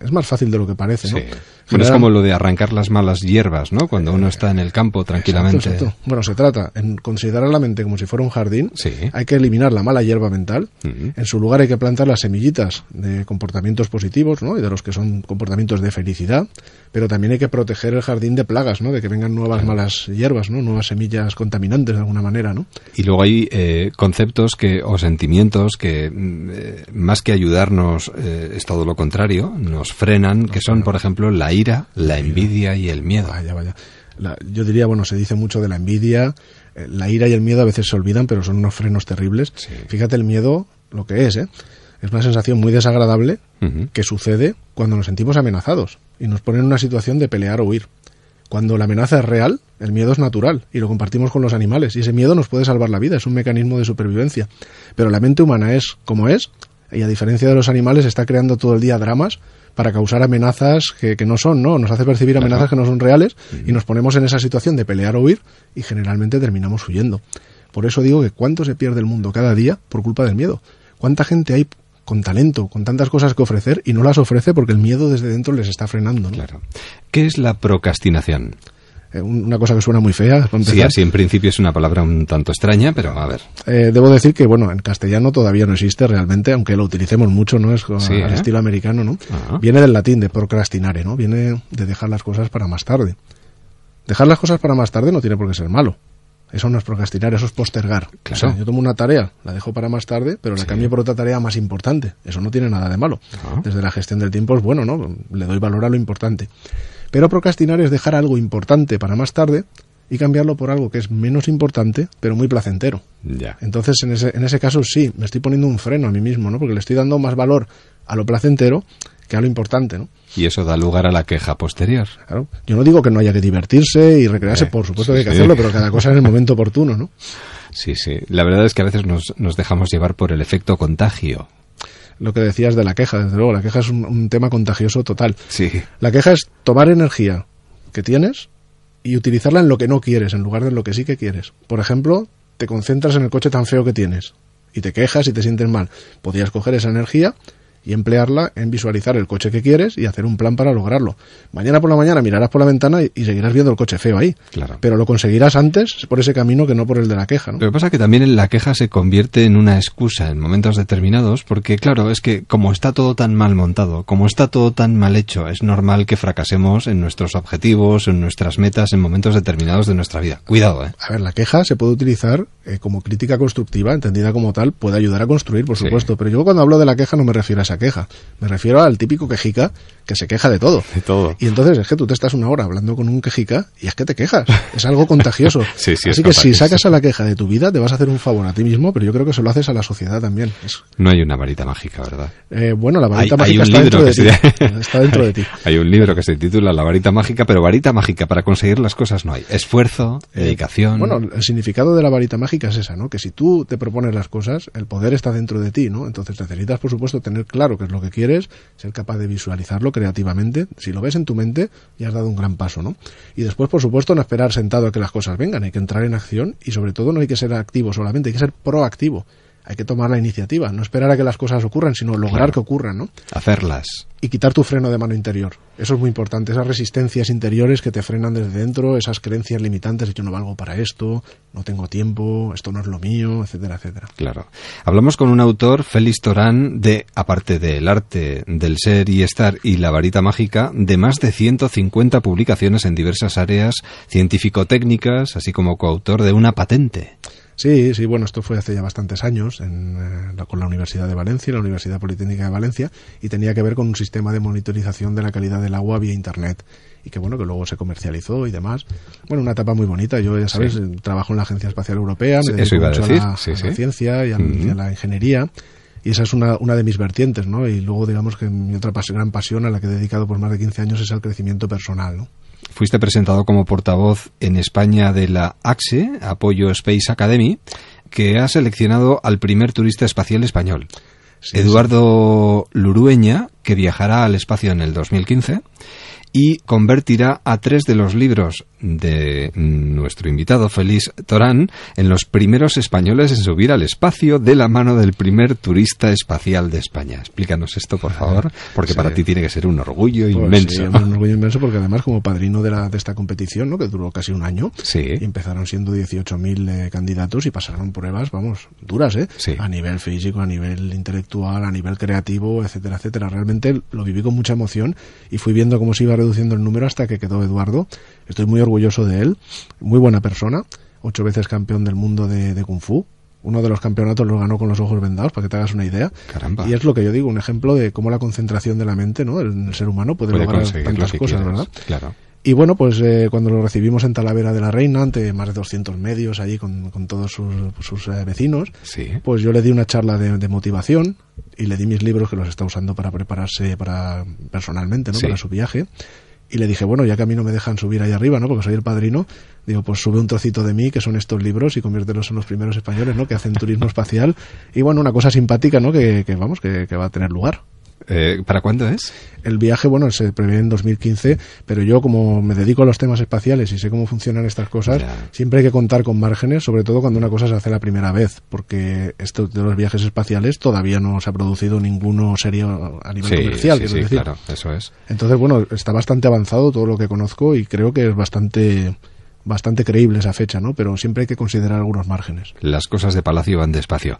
Speaker 14: es, más fácil de lo que parece, ¿no?
Speaker 2: Sí. Bueno, es como lo de arrancar las malas hierbas, ¿no? Cuando uno está en el campo tranquilamente.
Speaker 14: Exacto, exacto. Bueno, se trata en considerar la mente como si fuera un jardín.
Speaker 2: Sí.
Speaker 14: Hay que eliminar la mala hierba mental. En su lugar hay que plantar las semillitas de comportamientos positivos, ¿no? Y de los que son comportamientos de felicidad. Pero también hay que proteger el jardín de plagas, ¿no? De que vengan nuevas malas hierbas, ¿no? Nuevas semillas contaminantes de alguna manera, ¿no?
Speaker 2: Y luego hay eh, conceptos que o sentimientos que mm, eh, más que ayudarnos eh, es todo lo contrario, nos frenan, que son por ejemplo la ira, la envidia y el miedo.
Speaker 14: Vaya, vaya. La- yo diría, bueno, se dice mucho de la envidia, eh, la ira y el miedo a veces se olvidan, pero son unos frenos terribles. Fíjate el miedo, lo que es, ¿eh? Es una sensación muy desagradable que sucede cuando nos sentimos amenazados y nos pone en una situación de pelear o huir. Cuando la amenaza es real, el miedo es natural y lo compartimos con los animales y ese miedo nos puede salvar la vida, es un mecanismo de supervivencia. Pero la mente humana es como es y a diferencia de los animales está creando todo el día dramas para causar amenazas que, que no son, ¿no? Nos hace percibir amenazas que no son reales y nos ponemos en esa situación de pelear o huir y generalmente terminamos huyendo. Por eso digo que cuánto se pierde el mundo cada día por culpa del miedo. ¿Cuánta gente hay con talento, con tantas cosas que ofrecer y no las ofrece porque el miedo desde dentro les está frenando? ¿no?
Speaker 2: Claro. ¿Qué es la procrastinación?
Speaker 14: Eh, un- una cosa que suena muy fea.
Speaker 2: Sí, así en principio es una palabra un tanto extraña, pero a ver.
Speaker 14: Eh, debo decir que, bueno, en castellano todavía no existe realmente, aunque lo utilicemos mucho, ¿no? Es
Speaker 2: Sí,
Speaker 14: al
Speaker 2: ¿eh?
Speaker 14: estilo americano, ¿no?
Speaker 2: Ajá.
Speaker 14: Viene del latín, de procrastinare, ¿no? Viene de dejar las cosas para más tarde. Dejar las cosas para más tarde no tiene por qué ser malo. Eso no es procrastinar, eso es postergar. O sea, yo tomo una tarea, la dejo para más tarde, pero la cambio por otra tarea más importante. Eso no tiene nada de malo. Desde la gestión del tiempo es bueno, ¿no? Le doy valor a lo importante. Pero procrastinar es dejar algo importante para más tarde y cambiarlo por algo que es menos importante, pero muy placentero.
Speaker 2: Ya.
Speaker 14: Entonces, en ese, en ese caso sí, me estoy poniendo un freno a mí mismo, ¿no? Porque le estoy dando más valor a lo placentero que a lo importante, ¿no?
Speaker 2: Y eso da lugar a la queja posterior.
Speaker 14: Claro. Yo no digo que no haya que divertirse y recrearse,
Speaker 2: Eh,
Speaker 14: por supuesto
Speaker 2: sí,
Speaker 14: que hay que
Speaker 2: sí.
Speaker 14: hacerlo, pero cada cosa en el momento oportuno, ¿no?
Speaker 2: Sí, sí. La verdad es que a veces nos, nos dejamos llevar por el efecto contagio.
Speaker 14: Lo que decías de la queja, desde luego, la queja es un, un tema contagioso total.
Speaker 2: Sí.
Speaker 14: La queja es tomar energía que tienes y utilizarla en lo que no quieres, en lugar de en lo que sí que quieres. Por ejemplo, te concentras en el coche tan feo que tienes y te quejas y te sientes mal. Podrías coger esa energía y emplearla en visualizar el coche que quieres y hacer un plan para lograrlo. Mañana por la mañana mirarás por la ventana y, y seguirás viendo el coche feo ahí.
Speaker 2: Claro.
Speaker 14: Pero lo conseguirás antes por ese camino que no por el de la queja, ¿no?
Speaker 2: Lo que pasa es que también la queja se convierte en una excusa en momentos determinados, porque claro, es que como está todo tan mal montado, como está todo tan mal hecho, es normal que fracasemos en nuestros objetivos, en nuestras metas, en momentos determinados de nuestra vida. Cuidado, ¿eh?
Speaker 14: A ver, la queja se puede utilizar eh, como crítica constructiva, entendida como tal, puede ayudar a construir, por
Speaker 2: Sí.
Speaker 14: supuesto. Pero yo cuando hablo de la queja no me refiero a esa queja, me refiero al típico quejica que se queja de todo. <laughs>
Speaker 2: De todo.
Speaker 14: Y entonces es que tú te estás una hora hablando con un quejica y es que te quejas. Es algo contagioso. <laughs>
Speaker 2: Sí, sí, es
Speaker 14: Así que si sacas a la queja de tu vida, te vas a hacer un favor a ti mismo, pero yo creo que se lo haces a la sociedad también. Es-
Speaker 2: No hay una varita mágica, ¿verdad?
Speaker 14: eh, bueno, la varita
Speaker 2: hay, hay
Speaker 14: mágica
Speaker 2: un
Speaker 14: está dentro
Speaker 2: que
Speaker 14: de
Speaker 2: se
Speaker 14: ti. <laughs> Está dentro de ti.
Speaker 2: Hay un libro que se titula La varita mágica, pero varita mágica para conseguir las cosas no hay. Esfuerzo,
Speaker 14: Eh,
Speaker 2: dedicación.
Speaker 14: Bueno, el significado de la varita mágica es esa, ¿no? Que si tú te propones las cosas, el poder está dentro de ti, ¿no? Entonces necesitas, por supuesto, tener claro qué es lo que quieres, ser capaz de visualizarlo creativamente. Si lo ves en tu mente, ya has dado un gran paso, ¿no? Y después, por supuesto, no esperar sentado a que las cosas vengan, hay que entrar en acción y sobre todo no hay que ser activo solamente, hay que ser proactivo. Hay que tomar la iniciativa, no esperar a que las cosas ocurran, sino lograr
Speaker 2: Claro.
Speaker 14: que ocurran, ¿no?
Speaker 2: Hacerlas.
Speaker 14: y quitar tu freno de mano interior. Eso es muy importante, esas resistencias interiores que te frenan desde dentro, esas creencias limitantes de yo no valgo para esto, no tengo tiempo, esto no es lo mío, etcétera, etcétera.
Speaker 2: Claro. Hablamos con un autor, Félix Torán, de, aparte del arte del ser y estar y la varita mágica, de más de 150 publicaciones en diversas áreas científico-técnicas, así como coautor de una patente.
Speaker 14: Sí, sí, bueno, esto fue hace ya bastantes años en, eh, la- con la Universidad de Valencia, la Universidad Politécnica de Valencia, y tenía que ver con un sistema de monitorización de la calidad del agua vía Internet. Y que bueno, que luego se comercializó y demás. Bueno, una etapa muy bonita. Yo, ya sabes,
Speaker 2: Sí.
Speaker 14: trabajo en la Agencia Espacial Europea, me dedico
Speaker 2: a
Speaker 14: mucho
Speaker 2: decir,
Speaker 14: la,
Speaker 2: sí,
Speaker 14: a la
Speaker 2: sí.
Speaker 14: ciencia y a, y a la ingeniería. Y esa es una, una de mis vertientes, ¿no? Y luego, digamos que mi otra pas- gran pasión a la que he dedicado por más de 15 años es al crecimiento personal, ¿no?
Speaker 2: Fuiste presentado como portavoz en España de la AXE, Apoyo Space Academy, que ha seleccionado al primer turista espacial español, Eduardo Lurueña, que viajará al espacio en el 2015 y convertirá a tres de los libros de nuestro invitado Félix Torán en los primeros españoles en subir al espacio de la mano del primer turista espacial de España. Explícanos esto, por favor, porque
Speaker 14: Sí.
Speaker 2: para ti tiene que ser un orgullo
Speaker 14: Pues
Speaker 2: inmenso.
Speaker 14: sí, un orgullo inmenso porque además como padrino de, la, de esta competición, ¿no? que duró casi un año,
Speaker 2: Sí.
Speaker 14: y empezaron siendo 18.000 eh, candidatos y pasaron pruebas, vamos, duras, ¿eh?
Speaker 2: Sí.
Speaker 14: A nivel físico, a nivel intelectual, a nivel creativo, etcétera, etcétera. Realmente lo viví con mucha emoción y fui viendo cómo se iba reduciendo el número hasta que quedó Eduardo. Estoy muy orgulloso de él, muy buena persona, ocho veces campeón del mundo de, de Kung Fu. Uno de los campeonatos lo ganó con los ojos vendados, para que te hagas una idea.
Speaker 2: Caramba.
Speaker 14: Y es lo que yo digo, un ejemplo de cómo la concentración de la mente, ¿no? El ser humano puede,
Speaker 2: Puede
Speaker 14: lograr tantas cosas,
Speaker 2: quieras,
Speaker 14: ¿verdad?
Speaker 2: Claro.
Speaker 14: Y bueno, pues eh, cuando lo recibimos en Talavera de la Reina, ante más de 200 medios allí con, con todos sus, sus, eh, vecinos,
Speaker 2: Sí.
Speaker 14: pues yo le di una charla de, de motivación y le di mis libros que los está usando para prepararse para personalmente, ¿no?
Speaker 2: Sí.
Speaker 14: Para su viaje. Y le dije, bueno, ya que a mí no me dejan subir ahí arriba, ¿no? Porque soy el padrino, digo, pues sube un trocito de mí, que son estos libros, y conviértelos en los primeros españoles, ¿no? Que hacen turismo espacial. Y bueno, una cosa simpática, ¿no? Que, que vamos, que, que va a tener lugar.
Speaker 2: Eh, ¿Para cuándo es?
Speaker 14: El viaje, bueno, se prevé en 2015, pero yo como me dedico a los temas espaciales y sé cómo funcionan estas cosas, siempre hay que contar con márgenes, sobre todo cuando una cosa se hace la primera vez, porque esto de los viajes espaciales todavía no se ha producido ninguno serio a nivel
Speaker 2: Sí,
Speaker 14: comercial.
Speaker 2: sí,
Speaker 14: decir.
Speaker 2: claro, eso es.
Speaker 14: Entonces, bueno, está bastante avanzado todo lo que conozco y creo que es bastante bastante creíble esa fecha, ¿no? Pero siempre hay que considerar algunos márgenes.
Speaker 2: Las cosas de Palacio van despacio.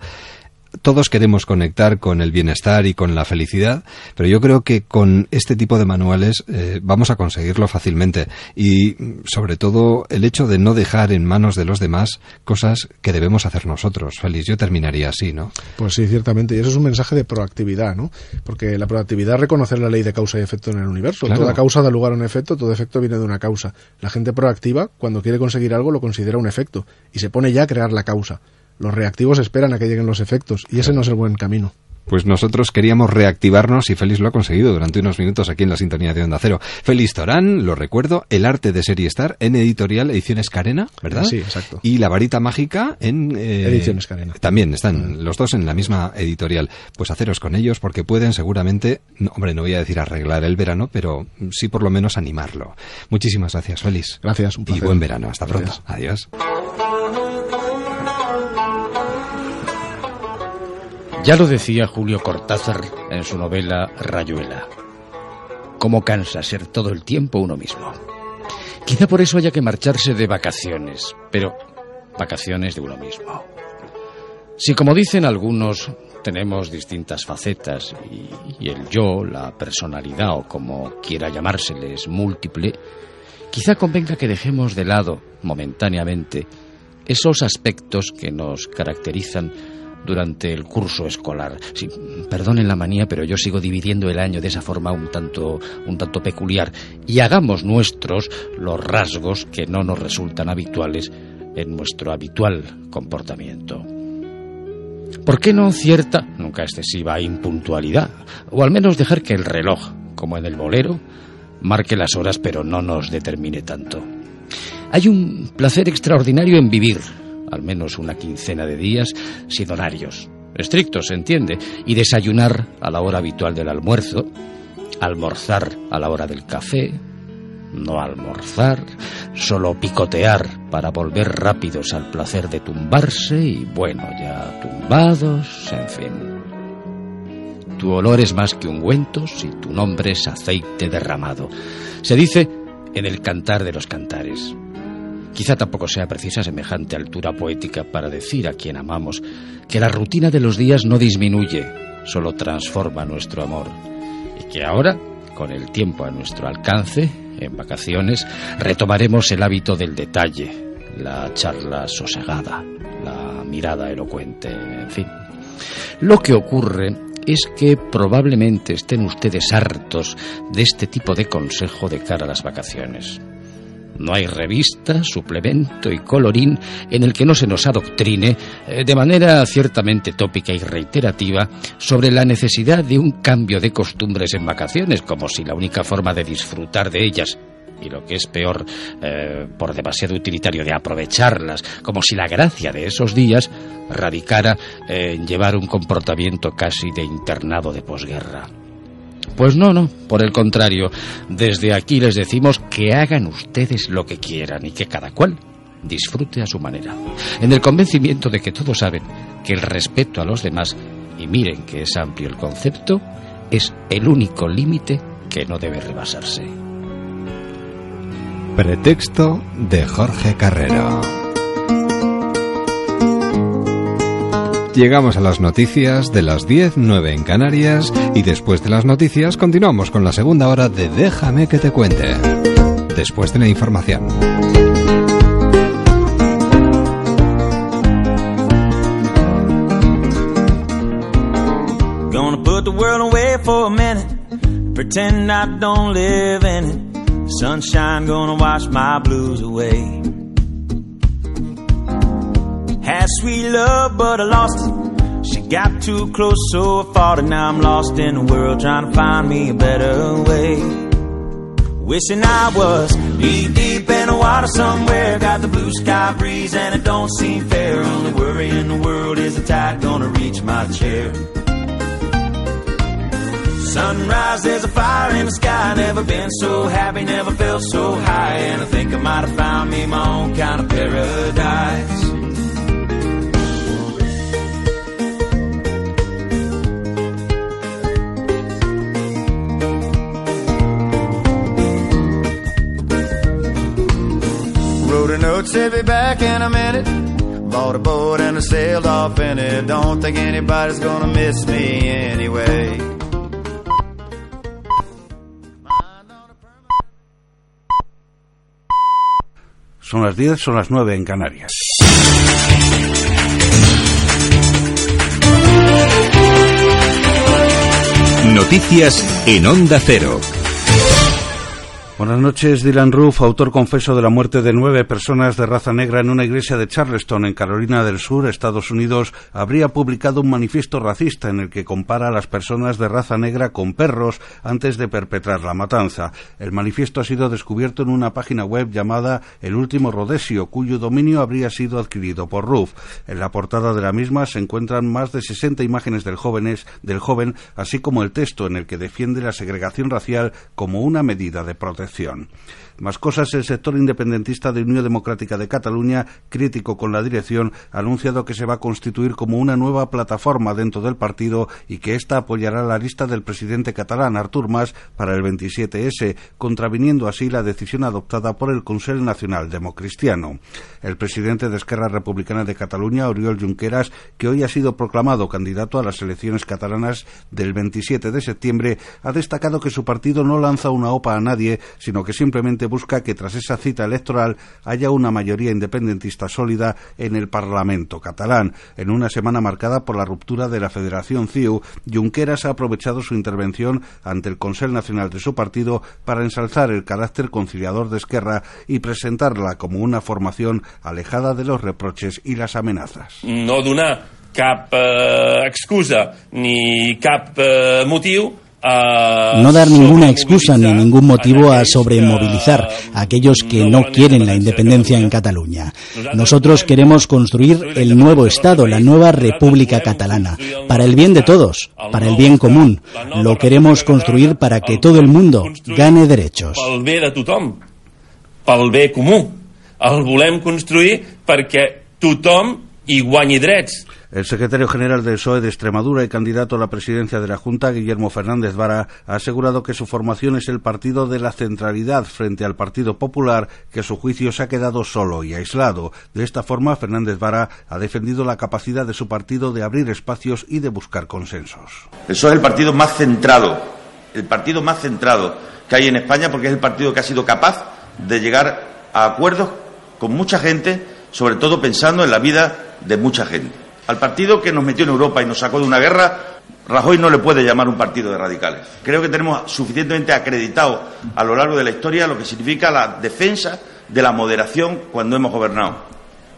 Speaker 2: Todos queremos conectar con el bienestar y con la felicidad, pero yo creo que con este tipo de manuales eh, vamos a conseguirlo fácilmente y sobre todo el hecho de no dejar en manos de los demás cosas que debemos hacer nosotros. Félix, yo terminaría así, ¿no?
Speaker 14: Pues sí, ciertamente. Y eso es un mensaje de proactividad, ¿no? Porque la proactividad es reconocer la ley de causa y efecto en el universo.
Speaker 2: Claro.
Speaker 14: Toda causa da lugar a un efecto, todo efecto viene de una causa. La gente proactiva, cuando quiere conseguir algo, lo considera un efecto y se pone ya a crear la causa. Los reactivos esperan a que lleguen los efectos y ese no es el buen camino.
Speaker 2: Pues nosotros queríamos reactivarnos y Félix lo ha conseguido durante unos minutos aquí en la sintonía de Onda Cero. Félix Torán, lo recuerdo, El arte de Serie Star en editorial Ediciones Carena, ¿verdad?
Speaker 14: Sí, exacto.
Speaker 2: Y La varita mágica en... eh,
Speaker 14: Ediciones Carena.
Speaker 2: También están los dos en la misma editorial. Pues haceros con ellos porque pueden seguramente, no, hombre, no voy a decir arreglar el verano, pero sí por lo menos animarlo. Muchísimas gracias, Félix.
Speaker 14: Gracias, un
Speaker 2: Y
Speaker 14: placer.
Speaker 2: buen verano. Hasta
Speaker 14: Gracias.
Speaker 2: pronto. Adiós.
Speaker 15: Ya lo decía Julio Cortázar en su novela Rayuela. ¿Cómo cansa ser todo el tiempo uno mismo? Quizá por eso haya que marcharse de vacaciones, pero vacaciones de uno mismo. Si como dicen algunos tenemos distintas facetas y, el yo, la personalidad o como quiera llamársele es múltiple, quizá convenga que dejemos de lado momentáneamente esos aspectos que nos caracterizan durante el curso escolar. Sí, perdonen la manía, pero yo sigo dividiendo el año de esa forma un tanto, un tanto peculiar. Y hagamos nuestros los rasgos que no nos resultan habituales en nuestro habitual comportamiento. ¿Por qué no cierta, nunca excesiva, impuntualidad? O al menos dejar que el reloj, como en el bolero, marque las horas pero no nos determine tanto. Hay un placer extraordinario en vivir, al menos una quincena de días, sin horarios. Estrictos, se entiende, y desayunar a la hora habitual del almuerzo, almorzar a la hora del café, no almorzar, solo picotear para volver rápidos al placer de tumbarse y bueno, ya tumbados, en fin. Tu olor es más que ungüentos y tu nombre es aceite derramado. Se dice en el cantar de los cantares. Quizá tampoco sea precisa semejante altura poética para decir a quien amamos que la rutina de los días no disminuye, solo transforma nuestro amor. Y que ahora, con el tiempo a nuestro alcance, en vacaciones, retomaremos el hábito del detalle, la charla sosegada, la mirada elocuente, en fin. Lo que ocurre es que probablemente estén ustedes hartos de este tipo de consejo de cara a las vacaciones. No hay revista, suplemento y colorín en el que no se nos adoctrine, eh, de manera ciertamente tópica y reiterativa, sobre la necesidad de un cambio de costumbres en vacaciones, como si la única forma de disfrutar de ellas y lo que es peor, eh, por demasiado utilitario, de aprovecharlas, como si la gracia de esos días radicara en llevar un comportamiento casi de internado de posguerra. Pues no, no, por el contrario, desde aquí les decimos que hagan ustedes lo que quieran y que cada cual disfrute a su manera, en el convencimiento de que todos saben que el respeto a los demás, y miren que es amplio el concepto, es el único límite que no debe rebasarse.
Speaker 2: Pretexto de Jorge Carrero. Llegamos a las noticias de las 10, 9 en Canarias y después de las noticias continuamos con la segunda hora de Déjame que te cuente. Después de la información.
Speaker 16: Gonna put the world away for a minute. Pretend I don't live in it. Sunshine gonna wash my blues away. Sweet love, but I lost it. She got too close, so I fought it. Now I'm lost in the world, trying to find me a better way. Wishing I was knee deep in the water somewhere. Got the blue sky breeze, and it don't seem fair. Only worry in the world is the tide gonna reach my chair. Sunrise, there's a fire in the sky. Never been so happy, never felt so high. And I think I might have found me my own kind of paradise. Wrote a note, said be back in a minute. Bought a boat and I sailed off in it. Don't think anybody's gonna miss me anyway.
Speaker 17: Son las 10, son las 9 en Canarias.
Speaker 1: Noticias en Onda Cero.
Speaker 17: Buenas noches, Dylan Roof, autor confeso de la muerte de nueve personas de raza negra en una iglesia de Charleston, en Carolina del Sur, Estados Unidos, habría publicado un manifiesto racista en el que compara a las personas de raza negra con perros antes de perpetrar la matanza. El manifiesto ha sido descubierto en una página web llamada El Último Rodesio, cuyo dominio habría sido adquirido por Roof. En la portada de la misma se encuentran más de 60 imágenes del, jóvenes, del joven, así como el texto en el que defiende la segregación racial como una medida de protección acción. Más cosas, el sector independentista de Unión Democrática de Cataluña, crítico con la dirección, ha anunciado que se va a constituir como una nueva plataforma dentro del partido y que ésta apoyará la lista del presidente catalán, Artur Mas, para el 27S, contraviniendo así la decisión adoptada por el Consell Nacional Democristiano. El presidente de Esquerra Republicana de Cataluña, Oriol Junqueras, que hoy ha sido proclamado candidato a las elecciones catalanas del 27 de septiembre, ha destacado que su partido no lanza una OPA a nadie, sino que simplemente busca que tras esa cita electoral haya una mayoría independentista sólida en el Parlamento catalán. En una semana marcada por la ruptura de la Federación CIU, Junqueras ha aprovechado su intervención ante el Consell Nacional de su partido para ensalzar el carácter conciliador de Esquerra y presentarla como una formación alejada de los reproches y las amenazas.
Speaker 18: no donar cap eh, excusa ni cap eh, motiu
Speaker 19: No dar ninguna excusa ni ningún motivo a sobremovilizar a aquellos que no quieren la independencia en Cataluña. Nosotros queremos construir el nuevo Estado, la nueva República Catalana, para el bien de todos, para el bien común. Lo queremos construir para que todo el mundo gane derechos.
Speaker 18: pel bé comú. El volem construir perquè tothom hi guanyi drets.
Speaker 17: El secretario general del PSOE de Extremadura y candidato a la presidencia de la Junta, Guillermo Fernández Vara, ha asegurado que su formación es el partido de la centralidad frente al Partido Popular, que a su juicio se ha quedado solo y aislado. De esta forma, Fernández Vara ha defendido la capacidad de su partido de abrir espacios y de buscar consensos.
Speaker 20: El PSOE es el partido más centrado, el partido más centrado que hay en España porque es el partido que ha sido capaz de llegar a acuerdos con mucha gente, sobre todo pensando en la vida de mucha gente. Al partido que nos metió en Europa y nos sacó de una guerra, Rajoy no le puede llamar un partido de radicales. Creo que tenemos suficientemente acreditado a lo largo de la historia lo que significa la defensa de la moderación cuando hemos gobernado.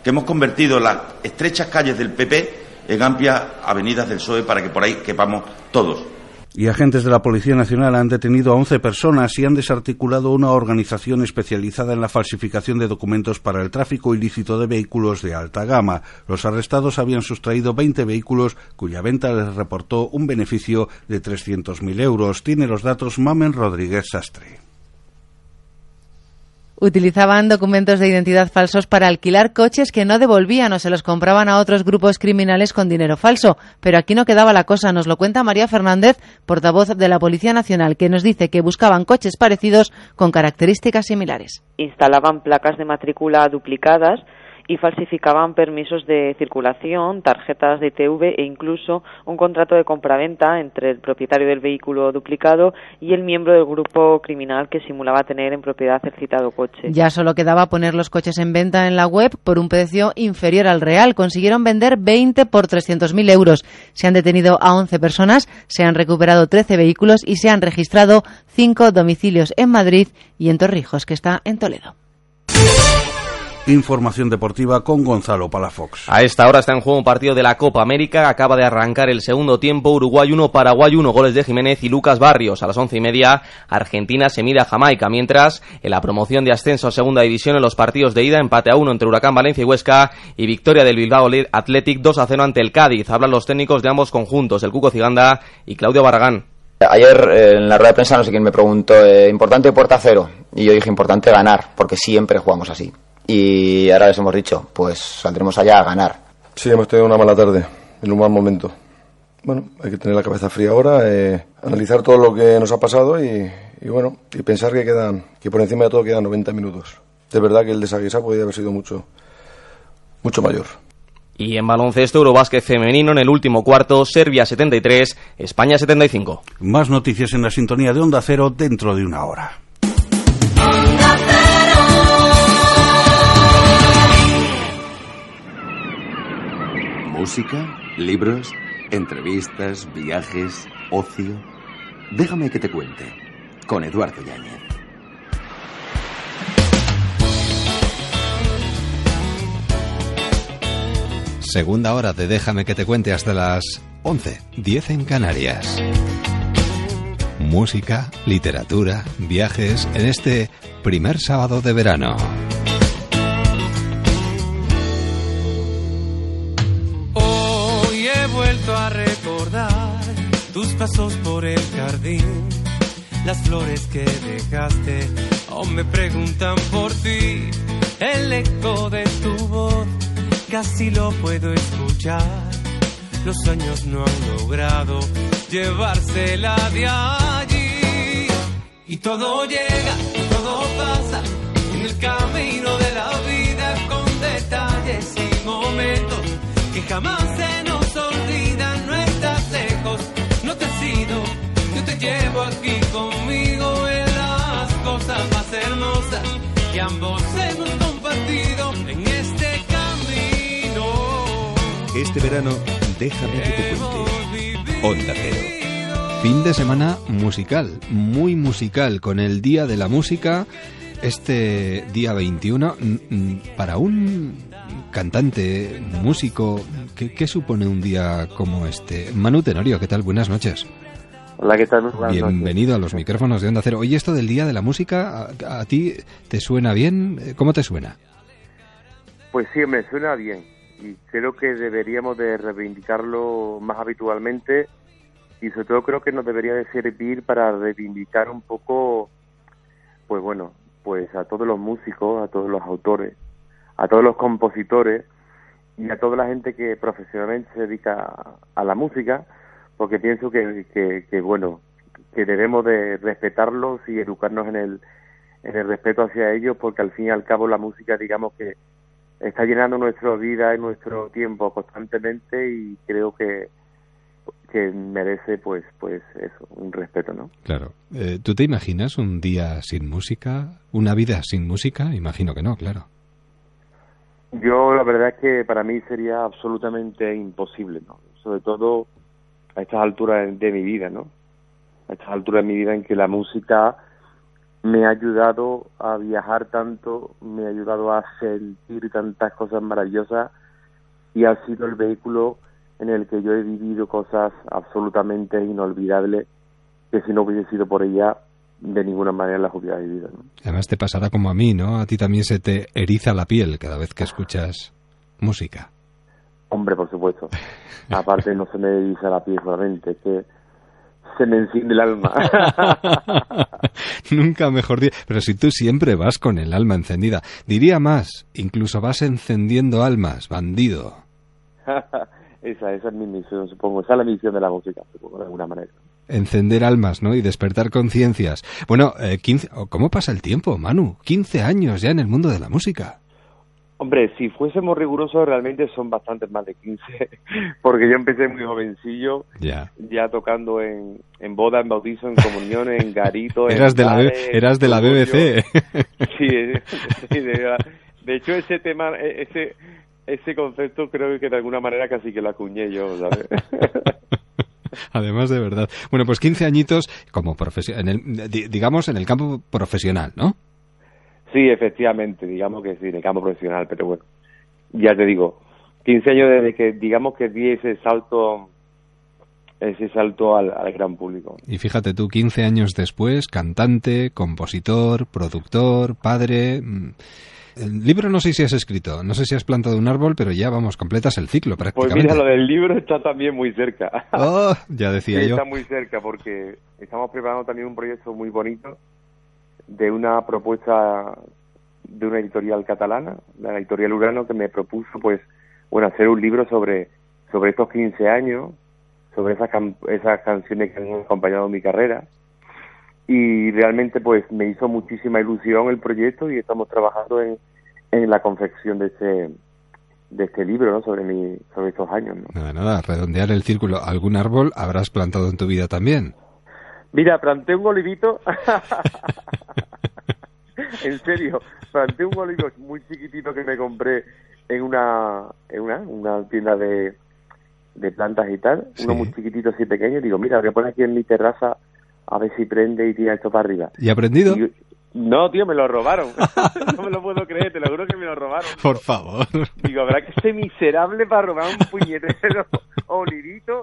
Speaker 20: Que hemos convertido las estrechas calles del PP en amplias avenidas del PSOE para que por ahí quepamos todos.
Speaker 17: Y agentes de la Policía Nacional han detenido a 11 personas y han desarticulado una organización especializada en la falsificación de documentos para el tráfico ilícito de vehículos de alta gama. Los arrestados habían sustraído 20 vehículos cuya venta les reportó un beneficio de 300.000 euros. Tiene los datos Mamen Rodríguez Sastre.
Speaker 21: Utilizaban documentos de identidad falsos para alquilar coches que no devolvían o se los compraban a otros grupos criminales con dinero falso. Pero aquí no quedaba la cosa, nos lo cuenta María Fernández, portavoz de la Policía Nacional, que nos dice que buscaban coches parecidos con características similares.
Speaker 22: instalaban placas de matrícula duplicadas y falsificaban permisos de circulación, tarjetas de ITV e incluso un contrato de compraventa entre el propietario del vehículo duplicado y el miembro del grupo criminal que simulaba tener en propiedad el citado coche.
Speaker 21: Ya solo quedaba poner los coches en venta en la web por un precio inferior al real. Consiguieron vender 20 por 300.000 euros. Se han detenido a 11 personas, se han recuperado 13 vehículos y se han registrado 5 domicilios en Madrid y en Torrijos, que está en Toledo.
Speaker 17: Información deportiva con Gonzalo Palafox.
Speaker 23: A esta hora está en juego un partido de la Copa América. Acaba de arrancar el segundo tiempo. Uruguay 1, Paraguay 1. Goles de Jiménez y Lucas Barrios. A las once y media, Argentina se mide a Jamaica. Mientras, en la promoción de ascenso a segunda división en los partidos de ida, empate a 1 entre Huracán Valencia y Huesca y victoria del Bilbao Athletic 2 a 0 ante el Cádiz. Hablan los técnicos de ambos conjuntos, el Cuco Ciganda y Claudio Barragán.
Speaker 24: Ayer eh, en la rueda de prensa no sé quién me preguntó, eh, ¿importante puerta cero? Y yo dije, importante ganar, porque siempre jugamos así. Y ahora les hemos dicho, pues saldremos allá a ganar.
Speaker 25: Sí, hemos tenido una mala tarde, en un mal momento. Bueno, hay que tener la cabeza fría ahora, eh, analizar todo lo que nos ha pasado y, y bueno, y pensar que quedan, que por encima de todo quedan 90 minutos. De verdad que el de Saguisa podría haber sido mucho, mucho mayor.
Speaker 23: Y en baloncesto, Eurobásquet femenino en el último cuarto, Serbia 73, España 75.
Speaker 17: Más noticias en la sintonía de Onda Cero dentro de una hora.
Speaker 5: Música, libros, entrevistas, viajes, ocio. Déjame que te cuente. Con Eduardo Yáñez.
Speaker 2: Segunda hora de Déjame que te cuente hasta las 11, 10 en Canarias. Música, literatura, viajes en este primer sábado de verano.
Speaker 26: A recordar tus pasos por el jardín, las flores que dejaste, aún me preguntan por ti, el eco de tu voz, casi lo puedo escuchar, los años no han logrado llevársela de allí, y todo llega, todo pasa, en el camino de la Este
Speaker 5: verano, déjame que te cuente. Onda Cero.
Speaker 2: Fin de semana musical, muy musical, con el Día de la Música, este día 21, mm, mm, para un cantante, músico, ¿qué, qué supone un día como este? Manu Tenorio, ¿qué tal? Buenas noches.
Speaker 27: Hola, ¿qué tal? Buenas
Speaker 2: Bienvenido a los micrófonos de Onda Cero. Oye, esto del Día de la Música, ¿a, a ti te suena bien? ¿Cómo te suena?
Speaker 27: Pues sí, me suena bien y creo que deberíamos de reivindicarlo más habitualmente. Y sobre todo creo que nos debería de servir para reivindicar un poco, pues bueno, pues a todos los músicos, a todos los autores, a todos los compositores y a toda la gente que profesionalmente se dedica a, la música, porque pienso que, que, que, bueno, que debemos de respetarlos y educarnos en el, en el respeto hacia ellos, porque al fin y al cabo la música, digamos que está llenando nuestra vida y nuestro tiempo constantemente y creo que que merece pues pues eso un respeto no
Speaker 2: Claro. Eh, ¿Tú te imaginas un día sin música? ¿Una vida sin música? Imagino que no, claro.
Speaker 27: yo la verdad es que para mí sería absolutamente imposible no sobre todo a estas alturas de mi vida no a estas alturas de mi vida en que la música me ha ayudado a viajar tanto, me ha ayudado a sentir tantas cosas maravillosas y ha sido el vehículo en el que yo he vivido cosas absolutamente inolvidables que si no hubiese sido por ella de ninguna manera las hubiera vivido. ¿no?
Speaker 2: Además te pasará como a mí, ¿no? A ti también se te eriza la piel cada vez que escuchas música.
Speaker 27: Hombre, por supuesto. Aparte no se me eriza la piel solamente, es que se me enciende el alma. <laughs>
Speaker 2: Nunca mejor dicho. Pero si tú siempre vas con el alma encendida. Diría más, incluso vas encendiendo almas, bandido. <laughs>
Speaker 27: esa, esa es mi misión, supongo. Esa es la misión de la música, supongo, de alguna manera.
Speaker 2: Encender almas, ¿no? Y despertar conciencias. Bueno, eh, 15, oh, ¿cómo pasa el tiempo, Manu? 15 años ya en el mundo de la música.
Speaker 27: Hombre, si fuésemos rigurosos, realmente son bastantes más de 15, <laughs> porque yo empecé muy jovencillo,
Speaker 2: Ya.
Speaker 27: ya tocando en, en bodas, en bautizos, en comuniones, en garitos, <laughs> en
Speaker 2: Eras de la, eras de la. BBC. <laughs>
Speaker 27: Sí, eh, sí, de, verdad. De hecho, ese tema, eh, ese ese concepto creo que de alguna manera casi que lo acuñé yo, ¿sabes?
Speaker 2: Además de verdad. Bueno, pues 15 añitos como profesional, digamos en el campo profesional, ¿no?
Speaker 27: Sí, efectivamente, digamos que sí, en el campo profesional, pero bueno, ya te digo, 15 años desde que, digamos que di ese salto, ese salto al, al gran público.
Speaker 2: Y fíjate tú, 15 años después, cantante, compositor, productor, padre. mm, El libro no sé si has escrito, no sé si has plantado un árbol, pero ya vamos, completas el ciclo
Speaker 27: Pues
Speaker 2: prácticamente.
Speaker 27: mira, lo del libro está también muy cerca.
Speaker 2: Oh, ya decía
Speaker 27: Sí,
Speaker 2: yo.
Speaker 27: Está muy cerca porque estamos preparando también un proyecto muy bonito de una propuesta de una editorial catalana, la editorial Urano, que me propuso, pues, bueno, hacer un libro sobre, sobre estos 15 años, sobre esas, esas canciones que han acompañado mi carrera. Y realmente, pues, me hizo muchísima ilusión el proyecto y estamos trabajando en, en la confección de este, de este libro, ¿no? Sobre mi, sobre estos años, ¿no?
Speaker 2: Nada, nada, redondear el círculo. ¿Algún árbol habrás plantado en tu vida también?
Speaker 27: Mira, planté un olivito. <laughs> en serio, planté un olivo muy chiquitito que me compré en una en una, una tienda de, de plantas y tal. Uno muy chiquitito así pequeño. Y digo, mira, lo voy a poner aquí en mi terraza a ver si prende y tira esto para arriba.
Speaker 2: ¿Y aprendido?
Speaker 27: Y- no, tío, me lo robaron. <laughs> no me lo puedo creer, te lo juro que me lo robaron.
Speaker 2: Por favor.
Speaker 27: Digo, habrá que ser miserable para robar un puñetero <laughs> olivito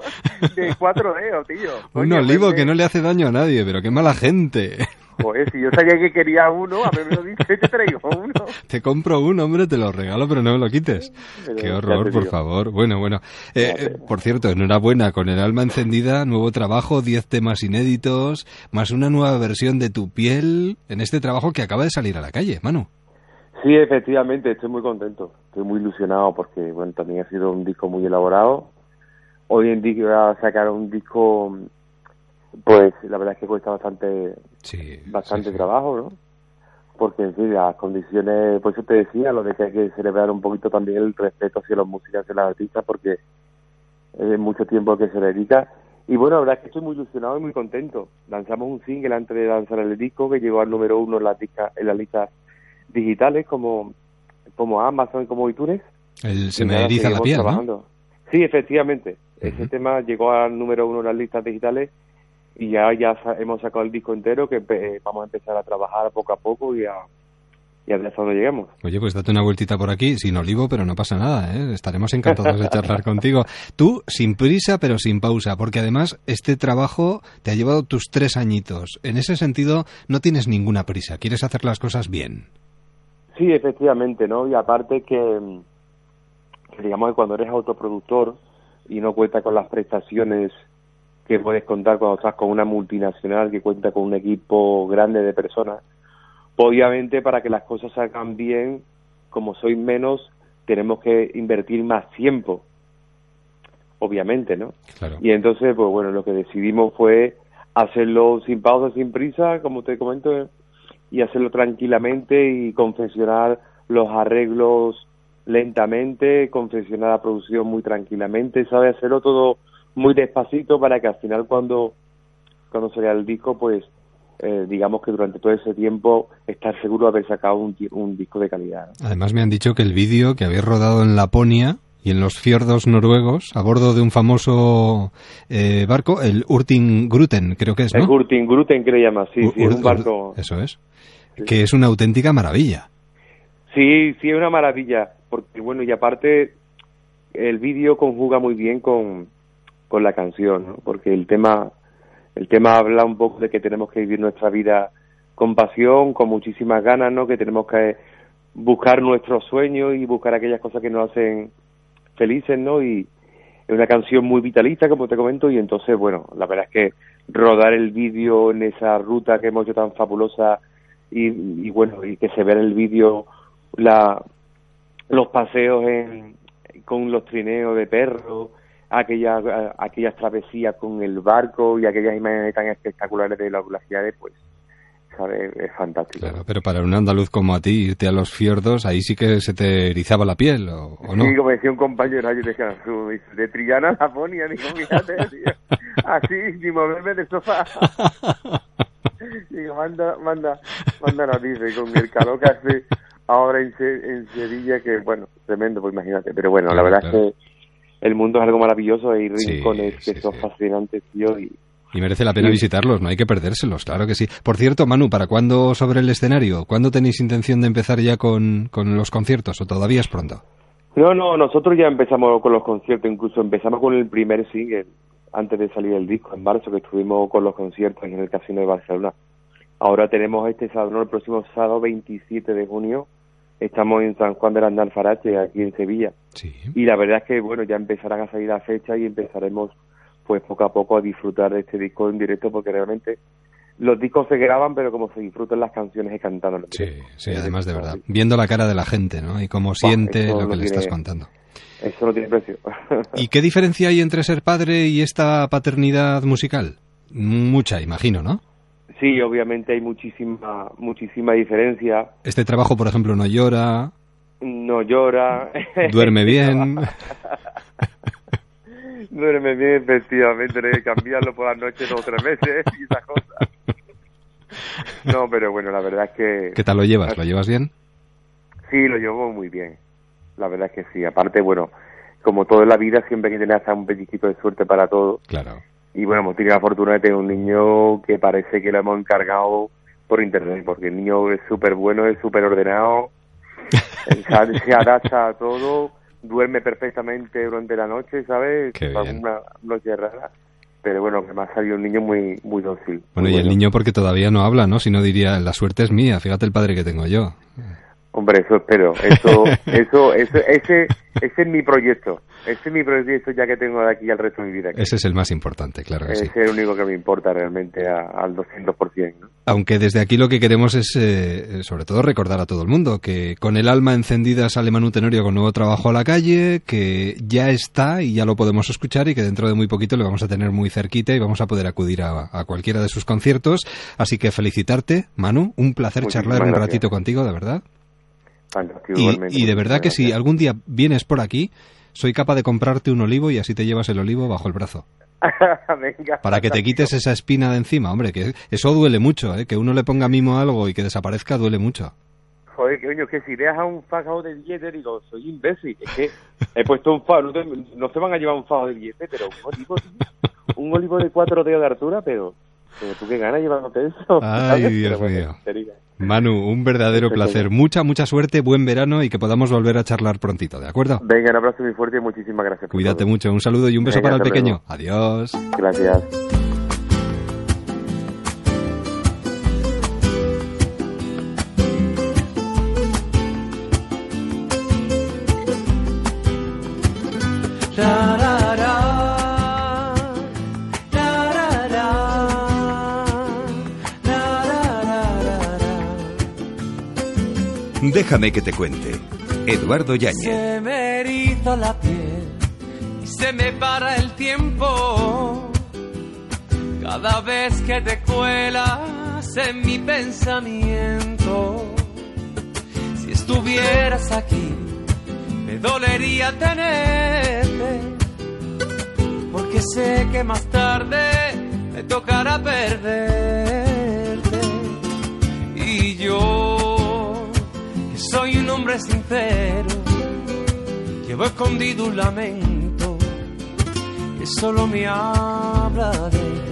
Speaker 27: de cuatro dedos, tío.
Speaker 2: Un
Speaker 27: Coño,
Speaker 2: olivo que no le hace daño a nadie, pero qué mala gente.
Speaker 27: Joder, si yo sabía que quería uno, a mí me lo dice, te traigo uno. <laughs>
Speaker 2: Te compro uno, hombre, te lo regalo, pero no me lo quites.
Speaker 27: Pero
Speaker 2: Qué horror, por favor. Bueno, bueno. Eh, eh, por cierto, enhorabuena, con el alma encendida, nuevo trabajo, 10 temas inéditos, más una nueva versión de tu piel en este trabajo que acaba de salir a la calle, Manu.
Speaker 27: Sí, efectivamente, estoy muy contento, estoy muy ilusionado porque, bueno, también ha sido un disco muy elaborado. Hoy en día voy a sacar un disco, pues la verdad es que cuesta bastante, bastante trabajo, ¿no? Porque, en fin, las condiciones, por eso te decía, lo de que hay que celebrar un poquito también el respeto hacia los músicos y los artistas porque es mucho tiempo que se le dedica. Y bueno, la verdad es que estoy muy ilusionado y muy contento. Lanzamos un single antes de lanzar el disco que llegó al número uno en las listas en las listas digitales como, como Amazon y como iTunes.
Speaker 2: El se me eriza la piel.
Speaker 27: Sí, efectivamente. Ese tema llegó al número uno en las listas digitales y ya, ya hemos sacado el disco entero que empe- vamos a empezar a trabajar poco a poco y a, y a ver hasta dónde llegamos.
Speaker 2: Oye, pues date una vueltita por aquí, sin olivo, pero no pasa nada, ¿eh? Estaremos encantados de charlar <laughs> contigo. Tú, sin prisa, pero sin pausa, porque además este trabajo te ha llevado tus tres añitos. En ese sentido, no tienes ninguna prisa, quieres hacer las cosas bien.
Speaker 27: Sí, efectivamente, ¿no? Y aparte que, que digamos que cuando eres autoproductor y no cuenta con las prestaciones que puedes contar cuando estás con una multinacional que cuenta con un equipo grande de personas, obviamente para que las cosas salgan bien, como soy menos, tenemos que invertir más tiempo, obviamente, ¿no?
Speaker 2: Claro.
Speaker 27: Y entonces, pues bueno, lo que decidimos fue hacerlo sin pausa, sin prisa, como te comento, y hacerlo tranquilamente y confeccionar los arreglos lentamente, confeccionar la producción muy tranquilamente, sabe hacerlo todo muy despacito para que al final cuando cuando salga el disco, pues eh, digamos que durante todo ese tiempo estar seguro de haber sacado un, un disco de calidad. ¿no?
Speaker 2: Además me han dicho que el vídeo que habéis rodado en Laponia y en los fiordos noruegos, a bordo de un famoso eh, barco, el Urtin Gruten, creo que es,
Speaker 27: El
Speaker 2: ¿no?
Speaker 27: Gurtin Gruten que le llama, sí, sí, es un barco.
Speaker 2: Eso es. Que es una auténtica maravilla.
Speaker 27: Sí, sí, es una maravilla, porque bueno, y aparte el vídeo conjuga muy bien con, con la canción, ¿no? porque el tema, el tema habla un poco de que tenemos que vivir nuestra vida con pasión, con muchísimas ganas, ¿no? que tenemos que buscar nuestros sueños y buscar aquellas cosas que nos hacen felices, ¿no? Y es una canción muy vitalista, como te comento, y entonces, bueno, la verdad es que rodar el vídeo en esa ruta que hemos hecho tan fabulosa y, y bueno, y que se vea en el vídeo los paseos en, con los trineos de perros, aquellas, aquellas travesías con el barco y aquellas imágenes tan espectaculares de las glaciares, pues, ¿sabes? Es fantástico.
Speaker 2: Claro, pero para un andaluz como a ti, irte a los fiordos, ahí sí que se te erizaba la piel, ¿o, o no?
Speaker 27: Sí, como decía un compañero, yo decía, de Trillana a Laponia, digo, fíjate, así, sin moverme del sofá. digo, manda, manda, manda noticias con el calor que hace ahora en, en Sevilla, que bueno, tremendo, pues imagínate, pero bueno, la
Speaker 2: Claro,
Speaker 27: verdad
Speaker 2: claro.
Speaker 27: es que el mundo es algo maravilloso, hay
Speaker 2: Sí,
Speaker 27: rincones que son fascinantes, tío, y
Speaker 2: Y merece la pena
Speaker 27: Sí.
Speaker 2: visitarlos, no hay que perdérselos, claro que sí. Por cierto, Manu, ¿para cuándo sobre el escenario? ¿Cuándo tenéis intención de empezar ya con, con los conciertos o todavía es pronto?
Speaker 27: No, no, nosotros ya empezamos con los conciertos, incluso empezamos con el primer single antes de salir el disco en marzo, que estuvimos con los conciertos en el Casino de Barcelona. Ahora tenemos este sábado, no, el próximo sábado 27 de junio, estamos en San Juan de las Alfarache, aquí en Sevilla.
Speaker 2: Sí.
Speaker 27: Y la verdad es que, bueno, ya empezarán a salir las fechas y empezaremos, pues poco a poco a disfrutar de este disco en directo porque realmente los discos se graban, pero como se disfrutan las canciones y cantando.
Speaker 2: Sí, sí, además de verdad. Viendo la cara de la gente, ¿no? Y cómo siente lo que
Speaker 27: no
Speaker 2: le estás contando.
Speaker 27: Eso no tiene precio. <laughs>
Speaker 2: ¿Y qué diferencia hay entre ser padre y esta paternidad musical? Mucha, imagino, ¿no?
Speaker 27: Sí, obviamente hay muchísima, muchísima diferencia.
Speaker 2: Este trabajo, por ejemplo, no llora,
Speaker 27: No llora.
Speaker 2: duerme <laughs> bien.
Speaker 27: Duerme bien, efectivamente, hay que cambiarlo por las noches dos o tres veces y esas cosas. No, pero bueno, la verdad es que...
Speaker 2: ¿Qué tal lo llevas? ¿Lo llevas bien?
Speaker 27: Sí, lo llevo muy bien. La verdad es que sí. Aparte, bueno, como todo en la vida, siempre hay que tener hasta un pellizquito de suerte para todo.
Speaker 2: Claro.
Speaker 27: Y bueno, hemos tenido la fortuna de tener un niño que parece que lo hemos encargado por internet, porque el niño es súper bueno, es súper ordenado, <laughs> se, adapta a todo, duerme perfectamente durante la noche, ¿sabes?
Speaker 2: Qué bien.
Speaker 27: Una noche rara. Pero bueno, que me ha salido un niño muy muy dócil.
Speaker 2: Bueno, y el niño porque todavía no habla, ¿no? Si no diría, la suerte es mía, fíjate el padre que tengo yo.
Speaker 27: Hombre, eso espero. Eso, <laughs> eso, eso, ese, ese es mi proyecto. Ese es mi proyecto ya que tengo de aquí al resto de mi vida.
Speaker 2: Ese es el más importante, claro que
Speaker 27: Ese
Speaker 2: sí.
Speaker 27: es el único que me importa realmente a- al 200%. ¿no?
Speaker 2: Aunque desde aquí lo que queremos es, eh, sobre todo, recordar a todo el mundo que con el alma encendida sale Manu Tenorio con nuevo trabajo a la calle, que ya está y ya lo podemos escuchar y que dentro de muy poquito le vamos a tener muy cerquita y vamos a poder acudir a, a cualquiera de sus conciertos. Así que felicitarte, Manu, un placer
Speaker 27: Muchísimas
Speaker 2: charlar un
Speaker 27: gracias.
Speaker 2: ratito contigo, de verdad.
Speaker 27: Fantástico,
Speaker 2: Y, de verdad que si algún día vienes por aquí, soy capaz de comprarte un olivo y así te llevas el olivo bajo el brazo. <laughs>
Speaker 27: Venga.
Speaker 2: Para que te quites esa espina de encima, hombre, que eso duele mucho, ¿eh? Que uno le ponga mimo a algo y que desaparezca duele mucho.
Speaker 27: Joder, coño, que si dejas un fajo de billete, digo, soy imbécil. Es que he puesto un fajo, no, te- no van a llevar un fajo de billete, pero un olivo, un olivo de cuatro dedos de altura, pero, pero tú qué ganas llevándote eso.
Speaker 2: Ay,
Speaker 27: ¿sabes?
Speaker 2: Dios
Speaker 27: bueno,
Speaker 2: mío.
Speaker 27: sería.
Speaker 2: Manu, un verdadero placer. Mucha, mucha suerte, buen verano y que podamos volver a charlar prontito, ¿de acuerdo?
Speaker 27: Venga, un abrazo muy fuerte y muchísimas gracias.
Speaker 2: Cuídate
Speaker 27: todo.
Speaker 2: mucho, un saludo y un beso
Speaker 27: Venga,
Speaker 2: para el pequeño.
Speaker 27: luego.
Speaker 2: Adiós.
Speaker 27: Gracias.
Speaker 5: Déjame que te cuente. Eduardo Yáñez.
Speaker 26: Se me eriza la piel y se me para el tiempo. Cada vez que te cuelas en mi pensamiento. Si estuvieras aquí, me dolería tenerte. Porque sé que más tarde me tocará perderte. Y yo, hombre sincero, llevo escondido un lamento que solo me habla de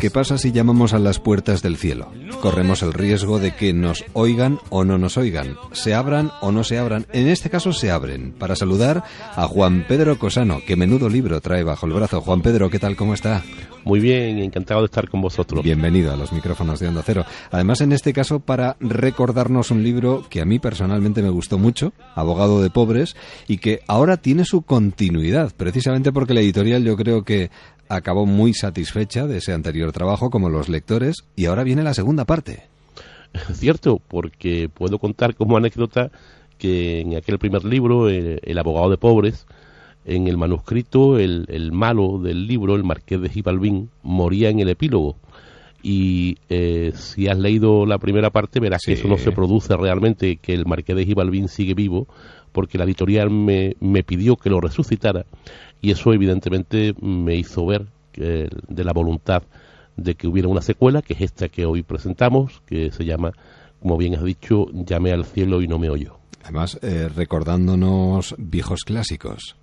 Speaker 2: ¿Qué pasa si llamamos a las puertas del cielo? Corremos el riesgo de que nos oigan o no nos oigan, se abran o no se abran. En este caso se abren, para saludar a Juan Pedro Cosano, que menudo libro trae bajo el brazo. Juan Pedro, ¿qué tal? ¿Cómo está?
Speaker 28: Muy bien, encantado de estar con vosotros.
Speaker 2: Bienvenido a los micrófonos de Onda Cero. Además, en este caso, para recordarnos un libro que a mí personalmente me gustó mucho, Abogado de Pobres, y que ahora tiene su continuidad, precisamente porque la editorial yo creo que acabó muy satisfecha de ese anterior trabajo, como los lectores, y ahora viene la segunda parte. <laughs>
Speaker 28: Cierto, porque puedo contar como anécdota que en aquel primer libro, eh, El abogado de pobres, en el manuscrito, el, el malo del libro, el marqués de Gibalbín, moría en el epílogo. Y eh, si has leído la primera parte, verás que eso no se produce realmente, que el marqués de Gibalbín sigue vivo, porque la editorial me, me pidió que lo resucitara, y eso evidentemente me hizo ver que, de la voluntad de que hubiera una secuela, que es esta que hoy presentamos, que se llama, como bien has dicho, Llamé al cielo y no me oyó.
Speaker 2: Además, eh, recordándonos viejos clásicos.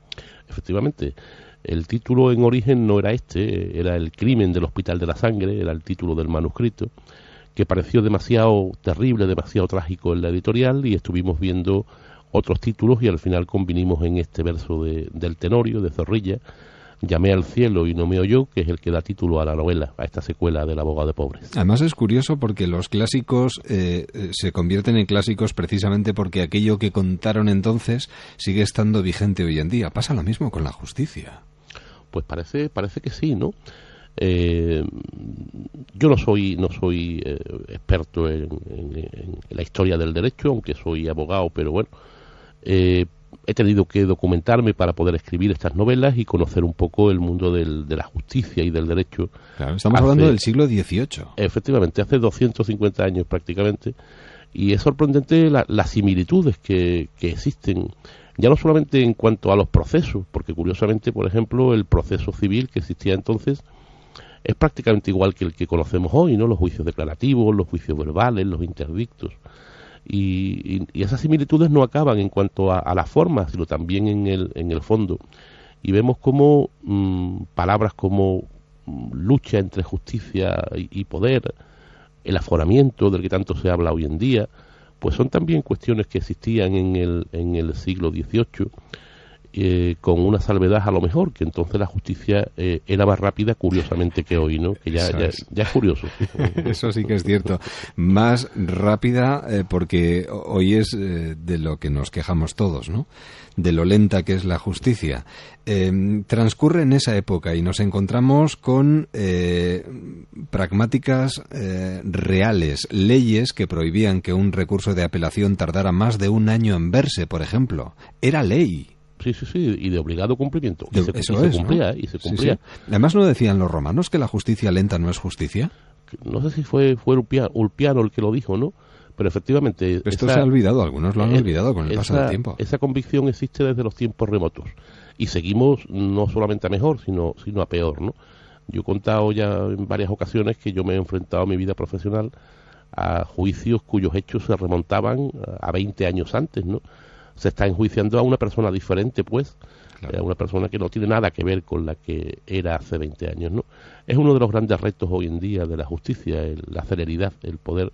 Speaker 28: Efectivamente, el título en origen no era este, era El crimen del Hospital de la Sangre, era el título del manuscrito, que pareció demasiado terrible, demasiado trágico en la editorial y estuvimos viendo otros títulos y al final convinimos en este verso de- del Tenorio, de Zorrilla, Llamé al cielo y no me oyó, que es el que da título a la novela, a esta secuela del abogado de pobres.
Speaker 2: Además es curioso porque los clásicos eh, eh, se convierten en clásicos precisamente porque aquello que contaron entonces sigue estando vigente hoy en día. Pasa lo mismo con la justicia.
Speaker 28: Pues parece, parece que sí, ¿no? Eh, yo no soy no soy eh, experto en, la historia del derecho, aunque soy abogado, pero bueno, eh, he tenido que documentarme para poder escribir estas novelas y conocer un poco el mundo del, de la justicia y del derecho.
Speaker 2: estamos hablando del siglo XVIII.
Speaker 28: Efectivamente, hace 250 años prácticamente. Y es sorprendente las similitudes que, que existen ya no solamente en cuanto a los procesos, porque curiosamente, por ejemplo, el proceso civil que existía entonces es prácticamente igual que el que conocemos hoy, ¿no? Los juicios declarativos, los juicios verbales, los interdictos. Y, esas similitudes no acaban en cuanto a, la forma, sino también en el, en el fondo. Y vemos como mm, palabras como mm, lucha entre justicia y, poder, el aforamiento del que tanto se habla hoy en día, pues son también cuestiones que existían en el, en el siglo XVIII eh, con una salvedad a lo mejor, que entonces la justicia eh, era más rápida, curiosamente, que hoy, ¿no? Que ya, ya, es. curioso. <laughs>
Speaker 2: Eso sí que es cierto. Más rápida eh, porque hoy es de lo que nos quejamos todos, ¿no? De lo lenta que es la justicia. transcurre en esa época y nos encontramos con pragmáticas reales, leyes que prohibían que un recurso de apelación tardara más de un año en verse, por ejemplo. Era ley.
Speaker 28: Sí, sí, sí, y de obligado cumplimiento. Y se, cumplía, y se cumplía.
Speaker 2: Además, ¿no decían los romanos que la justicia lenta no es justicia?
Speaker 28: No sé si fue, fue Ulpiano el que lo dijo, ¿no? Pero efectivamente...
Speaker 2: Esto se ha olvidado, algunos lo han olvidado con el paso del tiempo.
Speaker 28: Esa convicción existe desde los tiempos remotos. Y seguimos no solamente a mejor, sino, sino a peor, ¿no? Yo he contado ya en varias ocasiones que yo me he enfrentado a mi vida profesional a juicios cuyos hechos se remontaban a 20 años antes, ¿no? Se está enjuiciando a una persona diferente, pues, a una persona que no tiene nada que ver con la que era hace 20 años, ¿no? Es uno de los grandes retos hoy en día de la justicia, la celeridad, el poder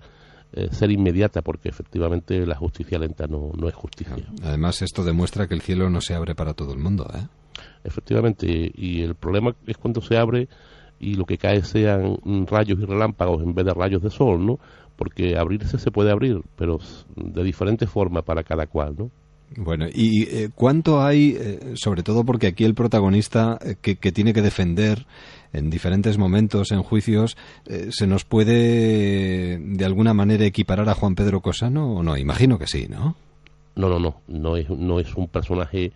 Speaker 28: eh, ser inmediata, porque efectivamente la justicia lenta no, no es justicia.
Speaker 2: Además, esto demuestra que el cielo no se abre para todo el mundo, ¿eh?
Speaker 28: Efectivamente, y el problema es cuando se abre y lo que cae sean rayos y relámpagos en vez de rayos de sol, ¿no? Porque abrirse se puede abrir, pero de diferente forma para cada cual, ¿no?
Speaker 2: Bueno, ¿y eh, cuánto hay, eh, sobre todo porque aquí el protagonista eh, que, tiene que defender en diferentes momentos en juicios, ¿se nos puede de alguna manera equiparar a Juan Pedro Cosano o no? Imagino que sí, ¿no?
Speaker 28: No, no, no, no es, no es un personaje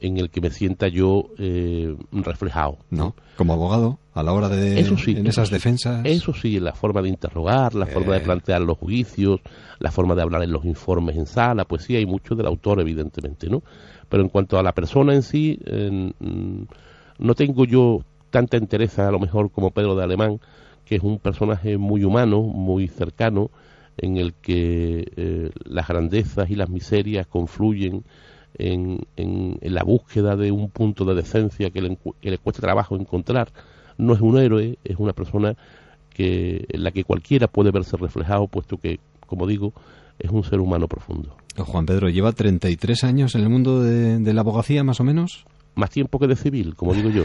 Speaker 28: en el que me sienta yo eh, reflejado.
Speaker 2: ¿No? Como abogado, a la hora de
Speaker 28: eso sí,
Speaker 2: en esas defensas.
Speaker 28: Eso sí, la forma de interrogar, la forma de eh. plantear los juicios, la forma de hablar en los informes en sala, pues sí, hay mucho del autor, evidentemente, ¿no? Pero en cuanto a la persona en sí, mm, no tengo yo tanta entereza, a lo mejor, como Pedro de Alemán, que es un personaje muy humano, muy cercano, en el que eh, las grandezas y las miserias confluyen en, en, la búsqueda de un punto de decencia que le, que le cuesta trabajo encontrar. No es un héroe, es una persona que, en la que cualquiera puede verse reflejado, puesto que, como digo, es un ser humano profundo.
Speaker 2: Juan Pedro, ¿lleva 33 años en el mundo de la abogacía, más o menos?
Speaker 28: Más tiempo que de civil, como digo yo.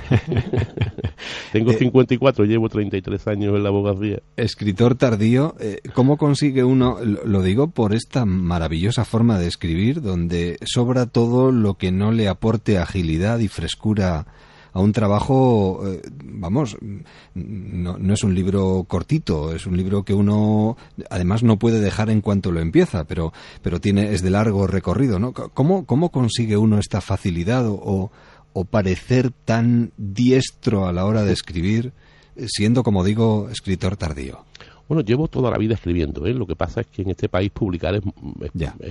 Speaker 28: <laughs> Tengo 54, eh, llevo 33 años en la abogacía.
Speaker 2: Escritor tardío, eh, ¿cómo consigue uno, lo digo por esta maravillosa forma de escribir, donde sobra todo lo que no le aporte agilidad y frescura a un trabajo, eh, vamos, no, no, es un libro cortito, es un libro que uno además no puede dejar en cuanto lo empieza, pero, pero tiene, es de largo recorrido, ¿no? ¿Cómo, cómo consigue uno esta facilidad o, o parecer tan diestro a la hora de escribir, siendo, como digo, escritor tardío?
Speaker 28: Bueno, llevo toda la vida escribiendo, ¿eh? Lo que pasa es que en este país publicar es,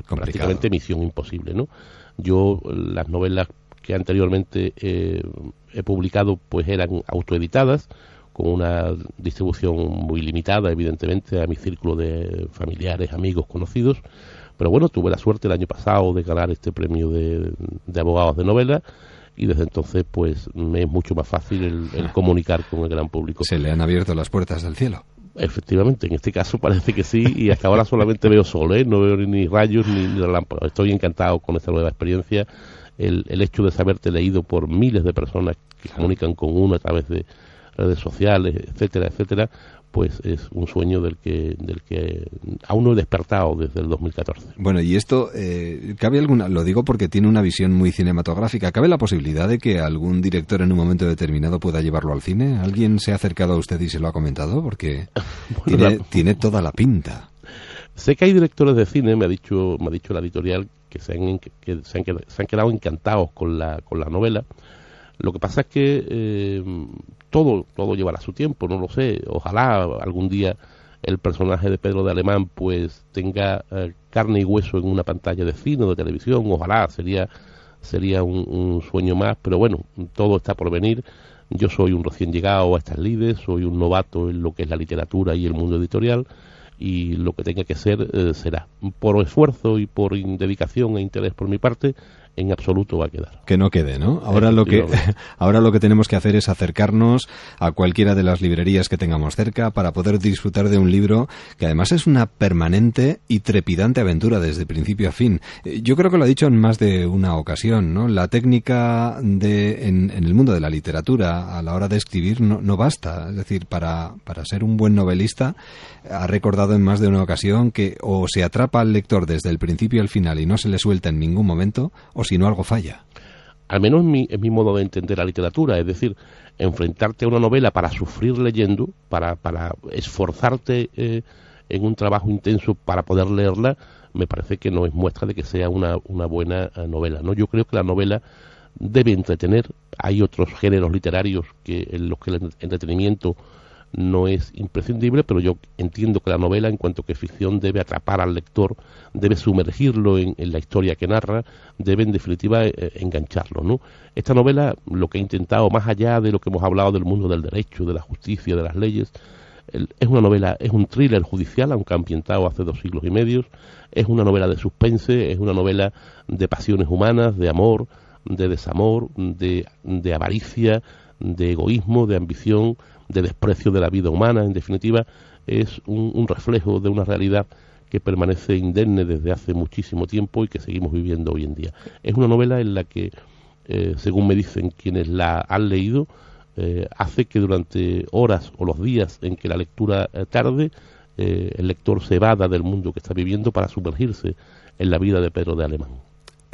Speaker 28: prácticamente misión imposible, ¿no? Yo, las novelas que anteriormente eh, he publicado, pues eran autoeditadas, con una distribución muy limitada, evidentemente, a mi círculo de familiares, amigos, conocidos. Pero bueno, tuve la suerte el año pasado de ganar este premio de, de abogados de novela y desde entonces pues me es mucho más fácil el, <laughs> comunicar con el gran público.
Speaker 2: Se le han abierto las puertas del cielo.
Speaker 28: Efectivamente, en este caso parece que sí y hasta ahora solamente veo sol, ¿eh? no veo ni rayos ni, relámpagos. Estoy encantado con esta nueva experiencia el, el hecho de saberte leído por miles de personas que comunican con uno a través de redes sociales, etcétera, etcétera, pues es un sueño del que, del que aún no he despertado desde el 2014.
Speaker 2: Bueno, y esto, eh, ¿cabe alguna, lo digo porque tiene una visión muy cinematográfica, ¿cabe la posibilidad de que algún director en un momento determinado pueda llevarlo al cine? ¿Alguien se ha acercado a usted y se lo ha comentado? Porque <laughs> tiene,
Speaker 28: la-
Speaker 2: tiene toda la pinta.
Speaker 28: Sé que hay directores de cine, me ha dicho, me ha dicho la editorial, que se han, que se han, se han quedado encantados con la, con la novela. Lo que pasa es que eh, todo, todo llevará su tiempo, no lo sé. Ojalá algún día el personaje de Pedro de Alemán pues tenga eh, carne y hueso en una pantalla de cine o de televisión. Ojalá sería sería un, un sueño más, pero bueno, todo está por venir. Yo soy un recién llegado a estas lides, soy un novato en lo que es la literatura y el mundo editorial y lo que tenga que ser eh, será. Por esfuerzo y por dedicación e interés por mi parte, en absoluto va a quedar.
Speaker 2: Que no quede, ¿no? Ahora lo que <laughs> ahora lo que tenemos que hacer es acercarnos a cualquiera de las librerías que tengamos cerca para poder disfrutar de un libro que además es una permanente y trepidante aventura desde principio a fin. Eh, Yo creo que lo ha dicho en más de una ocasión, ¿no? La técnica de en, en el mundo de la literatura a la hora de escribir no, no basta, es decir, para para ser un buen novelista ha recordado en más de una ocasión que o se atrapa al lector desde el principio al final y no se le suelta en ningún momento o si no algo falla.
Speaker 28: al menos en mi, mi modo de entender la literatura, es decir, enfrentarte a una novela para sufrir leyendo, para, para esforzarte eh, en un trabajo intenso para poder leerla, me parece que no es muestra de que sea una, una buena eh, novela. ¿no? Yo creo que la novela debe entretener, hay otros géneros literarios que en los que el entretenimiento no es imprescindible, pero yo entiendo que la novela, en cuanto que ficción, debe atrapar al lector, debe sumergirlo en, la historia que narra, debe en definitiva eh, engancharlo. ¿no? Esta novela lo que ha intentado, más allá de lo que hemos hablado del mundo del derecho, de la justicia, de las leyes, es una novela, es un thriller judicial, aunque ambientado hace dos siglos y medio, es una novela de suspense, es una novela de pasiones humanas, de amor, de desamor, de, de avaricia, de egoísmo, de ambición, de desprecio de la vida humana, en definitiva, es un, un reflejo de una realidad que permanece indemne desde hace muchísimo tiempo y que seguimos viviendo hoy en día. Es una novela en la que, eh, según me dicen quienes la han leído, eh, hace que durante horas o los días en que la lectura eh, tarde, el lector se evada del mundo que está viviendo para sumergirse en la vida de Pedro de Alemán.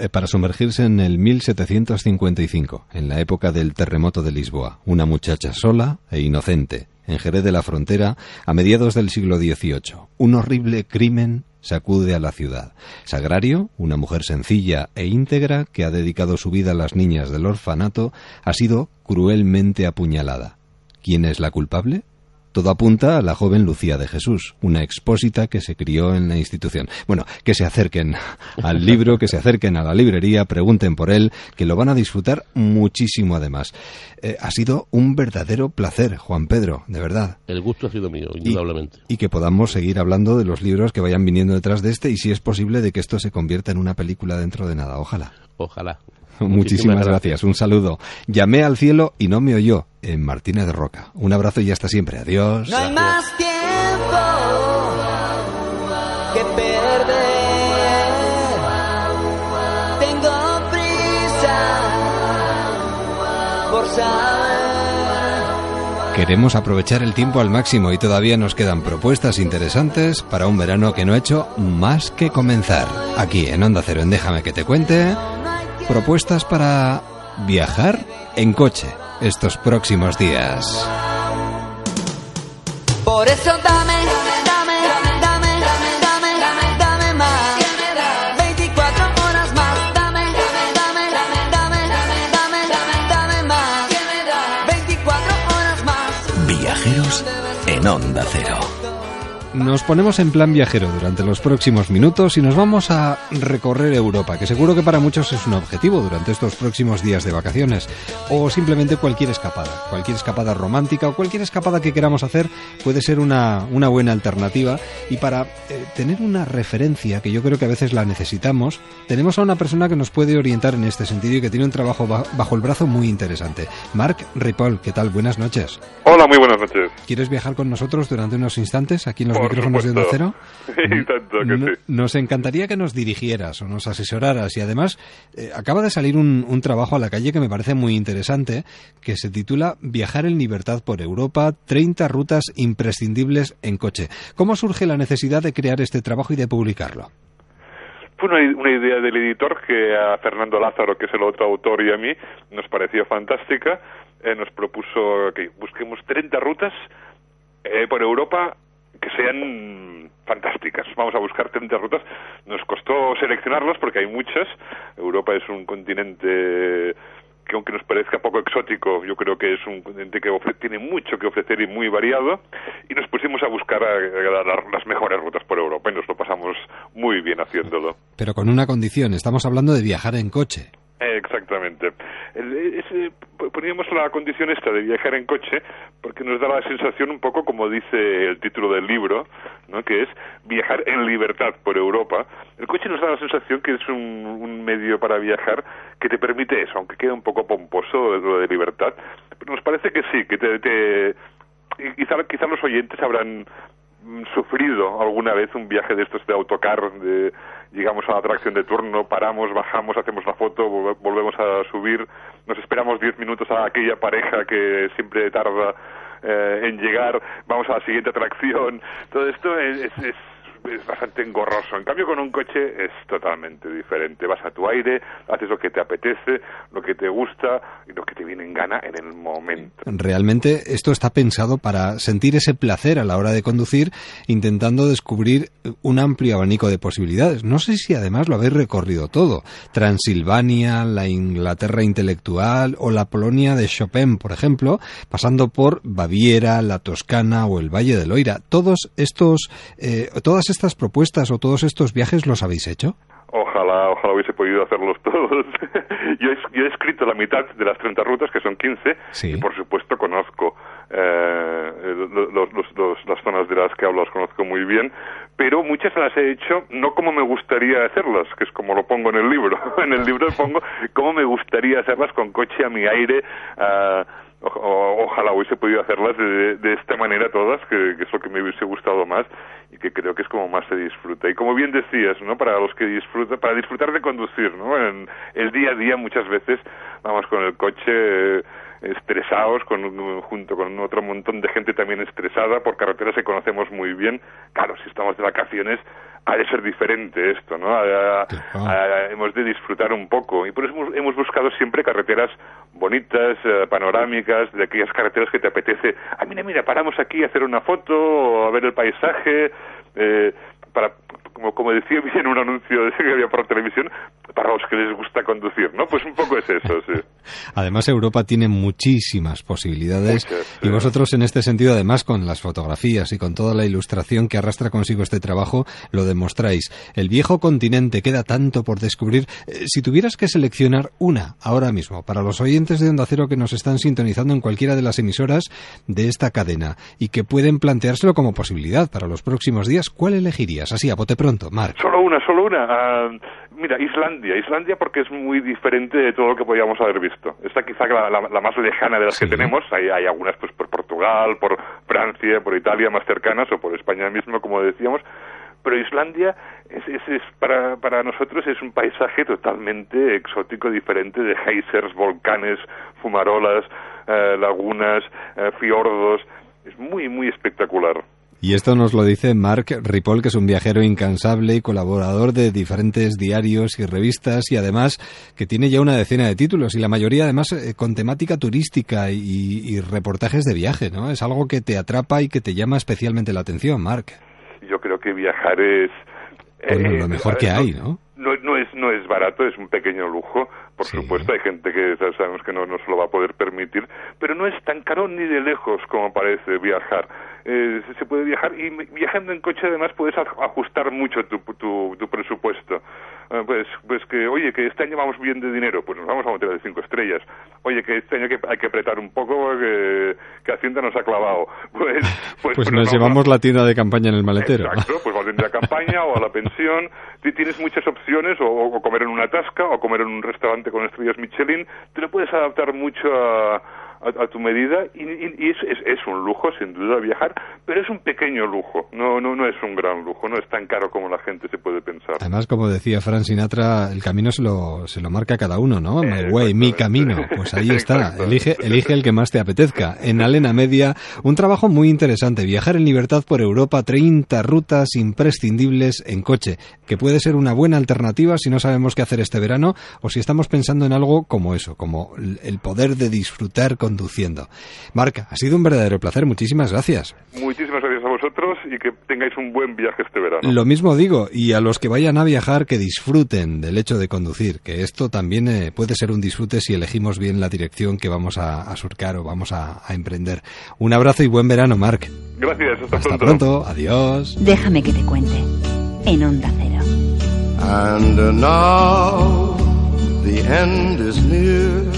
Speaker 2: Eh, para sumergirse en el 1755, en la época del terremoto de Lisboa. Una muchacha sola e inocente, en Jerez de la Frontera, a mediados del siglo XVIII. Un horrible crimen sacude a la ciudad. Sagrario, una mujer sencilla e íntegra que ha dedicado su vida a las niñas del orfanato, ha sido cruelmente apuñalada. ¿Quién es la culpable? Todo apunta a la joven Lucía de Jesús, una expósita que se crió en la institución. Bueno, que se acerquen <laughs> al libro, que se acerquen a la librería, pregunten por él, que lo van a disfrutar muchísimo además. Eh, ha sido un verdadero placer, Juan Pedro, de verdad.
Speaker 28: El gusto ha sido mío, indudablemente.
Speaker 2: Y que podamos seguir hablando de los libros que vayan viniendo detrás de este y si es posible de que esto se convierta en una película dentro de nada. Ojalá.
Speaker 28: Ojalá.
Speaker 2: Muchísimas gracias. Un saludo. Llamé al cielo y no me oyó en Martínez de Roca. Un abrazo y hasta siempre. Adiós.
Speaker 13: No hay más tiempo que perder. Tengo prisa por saber.
Speaker 2: Queremos aprovechar el tiempo al máximo y todavía nos quedan propuestas interesantes para un verano que no ha hecho más que comenzar. Aquí en Onda Cero, en Déjame que te cuente, propuestas para viajar en coche estos próximos días.
Speaker 13: Por eso dame, dame, dame, dame, dame, dame más. 24 horas más. Dame, dame, dame, dame, dame, dame más. 24 horas más.
Speaker 5: Viajeros en Onda Cero.
Speaker 2: Nos ponemos en plan viajero durante los próximos minutos y nos vamos a recorrer Europa, que seguro que para muchos es un objetivo durante estos próximos días de vacaciones, o simplemente cualquier escapada, cualquier escapada romántica o cualquier escapada que queramos hacer puede ser una, una buena alternativa y para eh, tener una referencia, que yo creo que a veces la necesitamos, tenemos a una persona que nos puede orientar en este sentido y que tiene un trabajo ba- bajo el brazo muy interesante. Marc Ripoll, ¿qué tal? Buenas noches.
Speaker 29: Hola, muy buenas noches.
Speaker 2: ¿Quieres viajar con nosotros durante unos instantes aquí en los los micrófonos de Onda Cero. <laughs>
Speaker 29: Y tanto que
Speaker 2: No-
Speaker 29: sí.
Speaker 2: Nos encantaría que nos dirigieras o nos asesoraras y además eh, acaba de salir un, un trabajo a la calle que me parece muy interesante que se titula Viajar en libertad por Europa, 30 rutas imprescindibles en coche. ¿Cómo surge la necesidad de crear este trabajo y de publicarlo?
Speaker 29: Fue una, una idea del editor que a Fernando Lázaro, que es el otro autor, y a mí nos pareció fantástica. Eh, nos propuso que busquemos 30 rutas eh, por Europa que sean fantásticas. Vamos a buscar 30 rutas. Nos costó seleccionarlas porque hay muchas. Europa es un continente que aunque nos parezca poco exótico, yo creo que es un continente que ofre- tiene mucho que ofrecer y muy variado, y nos pusimos a buscar a- las mejores rutas por Europa y nos lo pasamos muy bien haciéndolo.
Speaker 2: Pero con una condición, estamos hablando de viajar en coche.
Speaker 29: Eh, Exactamente. P- poníamos la condición esta de viajar en coche porque nos da la sensación un poco como dice el título del libro, ¿no? que es viajar en libertad por Europa. El coche nos da la sensación que es un, un medio para viajar que te permite eso, aunque quede un poco pomposo lo de libertad. Pero nos parece que sí, que te... te quizá, quizá los oyentes habrán mm, sufrido alguna vez un viaje de estos de autocar, de llegamos a la atracción de turno, paramos, bajamos, hacemos la foto, volve- volvemos a subir, nos esperamos 10 minutos a aquella pareja que siempre tarda eh, en llegar, vamos a la siguiente atracción, todo esto es, es, es- es bastante engorroso. En cambio, con un coche es totalmente diferente. Vas a tu aire, haces lo que te apetece, lo que te gusta y lo que te viene en gana en el momento.
Speaker 2: Realmente esto está pensado para sentir ese placer a la hora de conducir, intentando descubrir un amplio abanico de posibilidades. No sé si además lo habéis recorrido todo. Transilvania, la Inglaterra intelectual o la Polonia de Chopin, por ejemplo, pasando por Baviera, la Toscana o el Valle del Loira. Todos estos, eh, todas estas propuestas o todos estos viajes los habéis hecho.
Speaker 29: Ojalá, ojalá hubiese podido hacerlos todos. <laughs> yo, he, yo he escrito la mitad de las 30 rutas, que son 15, y por supuesto conozco eh, los- los- los- las zonas de las que hablo, las conozco muy bien, pero muchas las he hecho no como me gustaría hacerlas, que es como lo pongo en el libro. <laughs> en el libro pongo cómo me gustaría hacerlas con coche a mi aire. O- ojalá hubiese podido hacerlas de, de esta manera todas, que, es lo que me hubiese gustado más y que creo que es como más se disfruta. Y como bien decías, ¿no? Para los que disfrutan, para disfrutar de conducir, ¿no? En el día a día muchas veces vamos con el coche eh, estresados, con, un- junto con otro montón de gente también estresada por carreteras que conocemos muy bien. Claro, si estamos de vacaciones ha de ser diferente esto, ¿no? Ha- ha- hemos de disfrutar un poco y por eso hemos, hemos buscado siempre carreteras bonitas, eh, panorámicas, de aquellas carreteras que te apetece. Ah, mira, mira, paramos aquí a hacer una foto o a ver el paisaje, eh, para como, como decía bien un anuncio que había por televisión, para los que les gusta conducir, ¿no? Pues un poco es eso, sí. <laughs>
Speaker 2: Además, Europa tiene muchísimas posibilidades
Speaker 29: Muchas,
Speaker 2: y vosotros en este sentido, además con las fotografías y con toda la ilustración que arrastra consigo este trabajo, lo demostráis. El viejo continente queda tanto por descubrir. Eh, si tuvieras que seleccionar una ahora mismo para los oyentes de Onda Cero que nos están sintonizando en cualquiera de las emisoras de esta cadena y que pueden planteárselo como posibilidad para los próximos días, ¿cuál elegirías? Así, a bote pronto, Marc.
Speaker 29: Solo una, solo una. Ah, mira, Islandia. Islandia porque es muy diferente de todo lo que podíamos haber visto. Esta quizá la, la- la más lejana de las que tenemos. Hay, hay algunas pues por Portugal, por Francia, por Italia más cercanas o por España mismo, como decíamos. Pero Islandia es, es, es para, para nosotros es un paisaje totalmente exótico, diferente de geysers, volcanes, fumarolas, eh, lagunas, eh, fiordos. Es muy, muy espectacular.
Speaker 2: Y esto nos lo dice Marc Ripoll, que es un viajero incansable y colaborador de diferentes diarios y revistas y además que tiene ya una decena de títulos y la mayoría además eh, con temática turística y, reportajes de viaje, ¿no? Es algo que te atrapa y que te llama especialmente la atención, Marc.
Speaker 29: Yo creo que viajar es...
Speaker 2: Bueno,
Speaker 29: eh,
Speaker 2: lo mejor que hay, ¿no?
Speaker 29: no, no es no es barato, es un pequeño lujo. Por supuesto, hay gente que sabemos que no, no se lo va a poder permitir, pero no es tan caro ni de lejos como parece viajar. Eh, se- puede viajar y viajando en coche además puedes aj- ajustar mucho tu, tu, tu presupuesto. Eh, pues, pues que, oye, que este año vamos bien de dinero, pues nos vamos a un hotel de cinco estrellas. Oye, que este año hay que, hay que apretar un poco, que, que Hacienda nos ha clavado. <laughs> Pues, pues,
Speaker 2: Pues nos
Speaker 29: a-
Speaker 2: llevamos la tienda de campaña en el maletero.
Speaker 29: Exacto, pues a ir a campaña o a la pensión. Ti- Tienes muchas opciones, o, o comer en una tasca, o comer en un restaurante con estrellas Michelin. Te lo puedes adaptar mucho a, a, tu medida y, y, es, es, un lujo sin duda viajar, pero es un pequeño lujo, no, no, no es un gran lujo, no es tan caro como la gente se puede pensar.
Speaker 2: Además, como decía Frank Sinatra, el camino se lo, se lo marca cada uno, ¿no? My way, mi camino, pues ahí está, <laughs> elige, elige el que más te apetezca. En Alena Media, un trabajo muy interesante, viajar en libertad por Europa, 30 rutas imprescindibles en coche, que puede ser una buena alternativa si no sabemos qué hacer este verano o si estamos pensando en algo como eso, como el poder de disfrutar conduciendo. Marca, ha sido un verdadero placer. Muchísimas gracias.
Speaker 29: Muchísimas gracias a vosotros y que tengáis un buen viaje este verano.
Speaker 2: Lo mismo digo, y a los que vayan a viajar, que disfruten del hecho de conducir, que esto también eh, puede ser un disfrute si elegimos bien la dirección que vamos a, surcar o vamos a, emprender. Un abrazo y buen verano, Marc.
Speaker 29: Gracias, hasta,
Speaker 2: hasta pronto. Adiós.
Speaker 30: Déjame que te cuente. En Onda Cero.
Speaker 31: And now the end is near.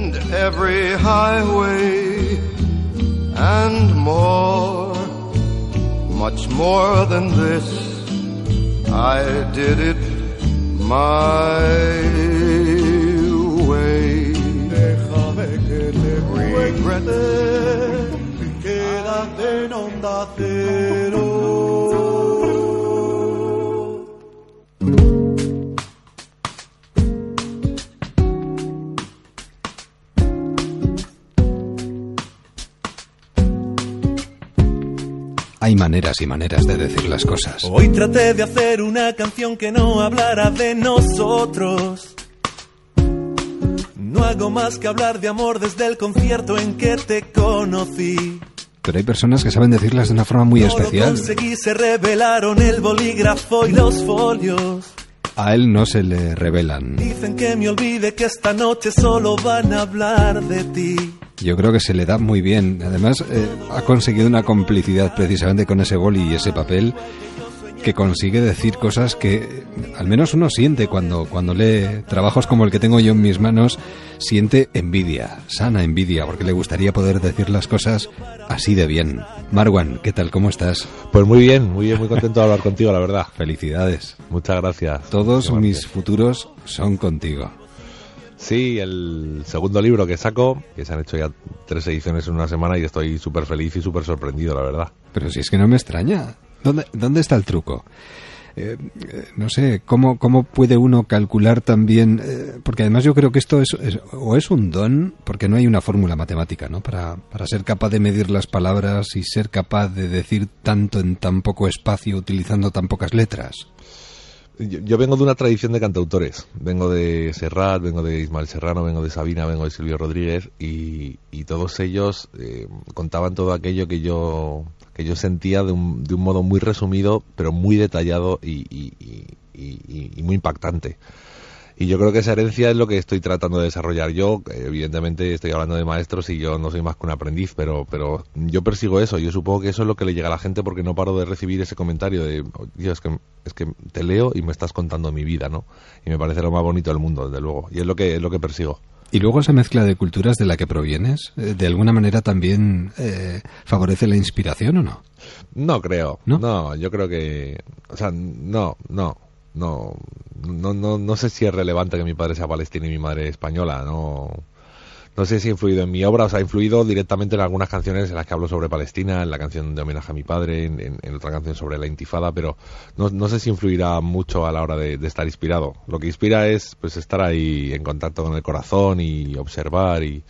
Speaker 31: every highway and more, much more than this. I did it my way. Quédate en onda cero.
Speaker 2: Hay maneras y maneras de decir las cosas.
Speaker 32: Hoy traté de hacer una canción que no hablara de nosotros. No hago más que hablar de amor desde el concierto en que te conocí.
Speaker 2: Pero hay personas que saben decirlas de una forma muy especial.
Speaker 32: conseguí, se revelaron el bolígrafo y los folios.
Speaker 2: A él no se le revelan.
Speaker 32: Dicen que me olvide que esta noche solo van a hablar de ti.
Speaker 2: Yo creo que se le da muy bien. Además, eh, ha conseguido una complicidad precisamente con ese boli y ese papel que consigue decir cosas que al menos uno siente cuando, cuando lee trabajos como el que tengo yo en mis manos, siente envidia, sana envidia, porque le gustaría poder decir las cosas así de bien. Marwan, ¿qué tal? ¿Cómo estás?
Speaker 33: Pues muy bien, muy bien, muy contento de hablar contigo, la verdad.
Speaker 2: Felicidades.
Speaker 33: Muchas gracias.
Speaker 2: Todos mis futuros son contigo.
Speaker 33: Sí, el segundo libro que saco, que se han hecho ya tres ediciones en una semana y estoy súper feliz y súper sorprendido, la verdad.
Speaker 2: Pero si es que no me extraña. ¿Dónde, dónde está el truco? Eh, eh, no sé, ¿cómo, ¿cómo puede uno calcular también? Eh, porque además yo creo que esto es, o es un don, porque no hay una fórmula matemática, ¿no? Para, para ser capaz de medir las palabras y ser capaz de decir tanto en tan poco espacio utilizando tan pocas letras
Speaker 33: yo, vengo de una tradición de cantautores. Vengo de Serrat, vengo de Ismael Serrano, vengo de Sabina, vengo de Silvio Rodríguez y, todos ellos contaban todo aquello que yo que yo sentía de un, de un modo muy resumido, pero muy detallado y, y muy impactante. Y yo creo que esa herencia es lo que estoy tratando de desarrollar yo. Evidentemente estoy hablando de maestros y yo no soy más que un aprendiz, pero, pero yo persigo eso. Yo supongo que eso es lo que le llega a la gente porque no paro de recibir ese comentario de, Dios, es que, es que te leo y me estás contando mi vida, ¿no? Y me parece lo más bonito del mundo, desde luego. Y es lo que, es lo que persigo.
Speaker 2: ¿Y luego esa mezcla de culturas de la que provienes, eh, de alguna manera también eh, favorece la inspiración o no?
Speaker 33: No creo. ¿No? no, yo creo que... O sea, no, no no, no, no, no sé si es relevante que mi padre sea palestino y mi madre española, no, no sé si ha influido en mi obra, o sea, ha influido directamente en algunas canciones en las que hablo sobre Palestina, en la canción de homenaje a mi padre, en, otra canción sobre la intifada, pero no, no, sé si influirá mucho a la hora de, estar inspirado. Lo que inspira es pues estar ahí en contacto con el corazón y observar y,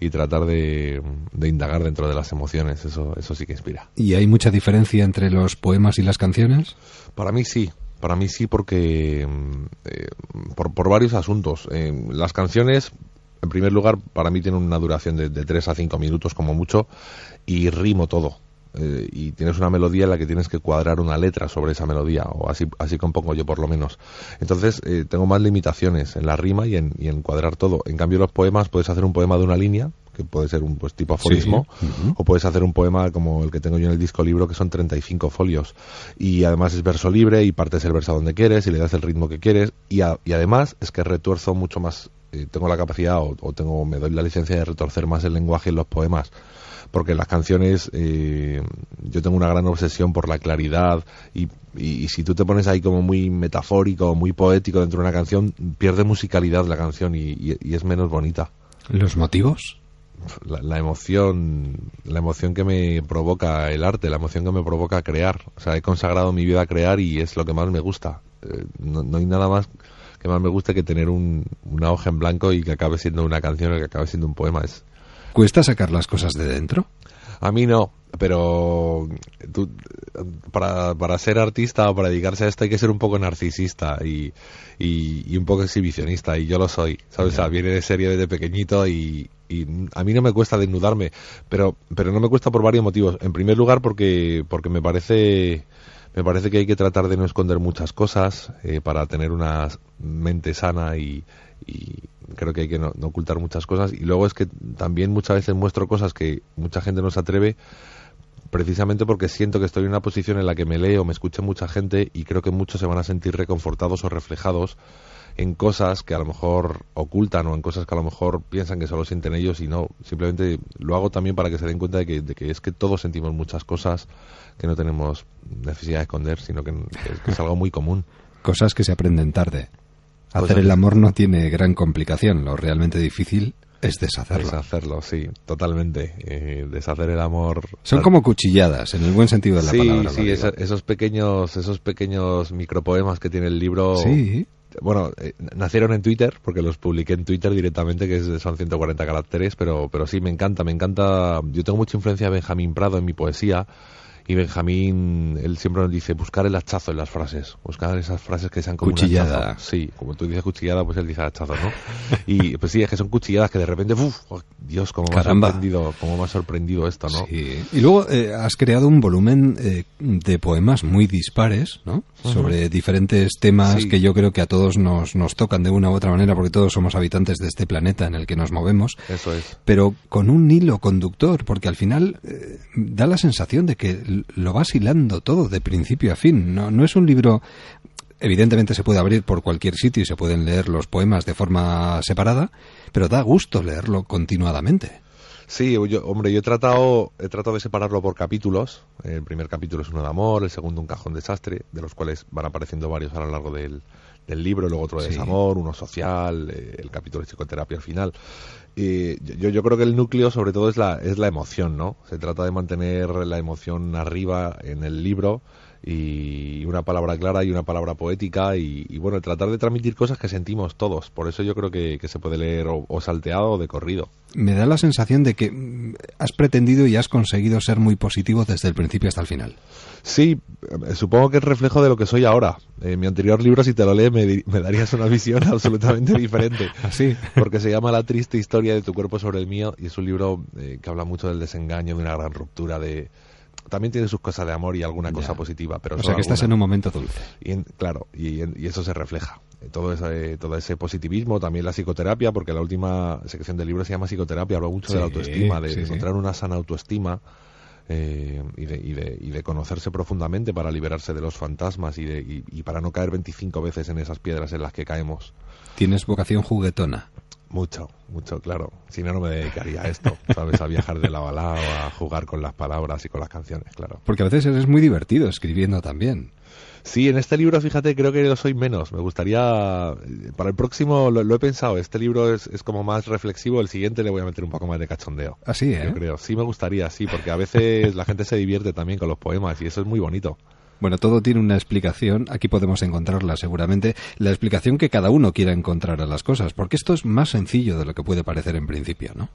Speaker 33: y tratar de, de, indagar dentro de las emociones, eso, eso sí que inspira.
Speaker 2: ¿Y hay mucha diferencia entre los poemas y las canciones?
Speaker 33: Para mí sí, para mí sí, porque eh, por, por, varios asuntos. Eh, las canciones, en primer lugar, para mí tienen una duración de, de 3 a 5 minutos como mucho y rimo todo. Eh, y tienes una melodía en la que tienes que cuadrar una letra sobre esa melodía, o así, así compongo yo por lo menos. Entonces tengo más limitaciones en la rima y en, y en cuadrar todo. En cambio los poemas puedes hacer un poema de una línea, que puede ser un pues tipo aforismo, o puedes hacer un poema como el que tengo yo en el disco libro, que son 35 folios. Y además es verso libre y partes el verso donde quieres y le das el ritmo que quieres. Y, y además es que retuerzo mucho más, eh, tengo la capacidad o, o, tengo me doy la licencia de retorcer más el lenguaje en los poemas porque las canciones eh, yo tengo una gran obsesión por la claridad y, y, si tú te pones ahí como muy metafórico, muy poético dentro de una canción, pierde musicalidad la canción y, y es menos bonita.
Speaker 2: ¿Los motivos?
Speaker 33: La, la, emoción la emoción que me provoca el arte la emoción que me provoca crear o sea he consagrado mi vida a crear y es lo que más me gusta eh, no, no, hay nada más que más me guste que tener un, una hoja en blanco y que acabe siendo una canción o que acabe siendo un poema es
Speaker 2: ¿Cuesta sacar las cosas de dentro?
Speaker 33: A mí no, pero tú, para, para ser artista o para dedicarse a esto hay que ser un poco narcisista y, y, y un poco exhibicionista, y yo lo soy, ¿sabes? O sea, viene de serie desde pequeñito y, y, a mí no me cuesta desnudarme, pero, pero no me cuesta por varios motivos. En primer lugar, porque, porque me parece me parece que hay que tratar de no esconder muchas cosas eh, para tener una mente sana y, y creo que hay que no, no, ocultar muchas cosas. Y luego es que también muchas veces muestro cosas que mucha gente no se atreve precisamente porque siento que estoy en una posición en la que me leo, me escucha mucha gente y creo que muchos se van a sentir reconfortados o reflejados en cosas que a lo mejor ocultan o en cosas que a lo mejor piensan que solo sienten ellos y no, simplemente lo hago también para que se den cuenta de que, de que es que todos sentimos muchas cosas que no tenemos necesidad de esconder, sino que, que, es, que es algo muy común. <laughs>
Speaker 2: Cosas que se aprenden tarde. Hacer el amor no tiene gran complicación, lo realmente difícil es deshacerlo.
Speaker 33: Deshacerlo, sí, totalmente. Eh, deshacer el amor.
Speaker 2: Son como cuchilladas, en el buen sentido de la
Speaker 33: sí,
Speaker 2: palabra.
Speaker 33: Sí, esos, esos pequeños, esos pequeños micropoemas que tiene el libro.
Speaker 2: Sí.
Speaker 33: Bueno, eh, nacieron en Twitter, porque los publiqué en Twitter directamente, que es, son 140 caracteres, pero, pero sí, me encanta, me encanta. Yo tengo mucha influencia de Benjamín Prado en mi poesía. Y Benjamín, él siempre nos dice buscar el hachazo en las frases, buscar esas frases que sean como
Speaker 2: cuchillada.
Speaker 33: Un hachazo. Sí, como tú dices cuchillada, pues él dice hachazo, ¿no? y pues sí, es que son cuchilladas que de repente, uf, oh, Dios, cómo me ha sorprendido, cómo me ha sorprendido esto, ¿no?
Speaker 2: Sí. Y luego eh, has creado un volumen eh, de poemas muy dispares, ¿no? Uh -huh. Sobre diferentes temas
Speaker 33: Sí.
Speaker 2: que yo creo que a todos nos, nos tocan de una u otra manera, porque todos somos habitantes de este planeta en el que nos movemos.
Speaker 33: Eso es.
Speaker 2: Pero con un hilo conductor, porque al final eh, da la sensación de que lo vas hilando todo de principio a fin. No, no es un libro evidentemente se puede abrir por cualquier sitio y se pueden leer los poemas de forma separada, pero da gusto leerlo continuadamente.
Speaker 33: Sí, yo, hombre, yo he tratado, he tratado de separarlo por capítulos. El primer capítulo es uno de amor, el segundo un cajón desastre, de los cuales van apareciendo varios a lo largo del, del libro, luego otro de
Speaker 2: Sí.
Speaker 33: desamor, uno social, eh, el capítulo de psicoterapia al final. Y yo, yo creo que el núcleo sobre todo es la, es la emoción, ¿no? Se trata de mantener la emoción arriba en el libro y una palabra clara y una palabra poética y, y bueno, tratar de transmitir cosas que sentimos todos. Por eso yo creo que, que se puede leer o, o salteado o de corrido.
Speaker 2: Me da la sensación de que mm, has pretendido y has conseguido ser muy positivo desde el principio hasta el final.
Speaker 33: Sí, eh, supongo que es reflejo de lo que soy ahora. En mi anterior libro, si te lo lees, me, darías una visión <laughs> absolutamente diferente.
Speaker 2: Así.
Speaker 33: Porque se llama La triste historia de tu cuerpo sobre el mío y es un libro eh, que habla mucho del desengaño, de una gran ruptura, de... También tiene sus cosas de amor y alguna cosa positiva, pero
Speaker 2: o sea que estás en un momento dulce.
Speaker 33: Y en- claro, y, en- y eso se refleja. Eh, Todo ese, todo ese positivismo, también la psicoterapia, porque la última sección del libro se llama psicoterapia, habla mucho de la autoestima, de,
Speaker 2: sí,
Speaker 33: de
Speaker 2: sí.
Speaker 33: encontrar una sana autoestima eh, y, de, y, de, y de conocerse profundamente para liberarse de los fantasmas y, de, y, y para no caer 25 veces en esas piedras en las que caemos.
Speaker 2: Tienes vocación juguetona.
Speaker 33: Mucho, mucho, claro. Si no, no me dedicaría a esto, <laughs> ¿sabes? A viajar de lado a lado, a jugar con las palabras y con las canciones, claro.
Speaker 2: Porque a veces eres muy divertido escribiendo también.
Speaker 33: Sí, en este libro, fíjate, creo que lo soy menos. Me gustaría. Para el próximo lo, lo he pensado. Este libro es, es como más reflexivo. El siguiente le voy a meter un poco más de cachondeo.
Speaker 2: Así, ¿eh?
Speaker 33: Yo creo. Sí, me gustaría, sí, porque a veces la gente se divierte también con los poemas y eso es muy bonito.
Speaker 2: Bueno, todo tiene una explicación, aquí podemos encontrarla seguramente, la explicación que cada uno quiera encontrar a las cosas, porque esto es más sencillo de lo que puede parecer en principio, ¿no?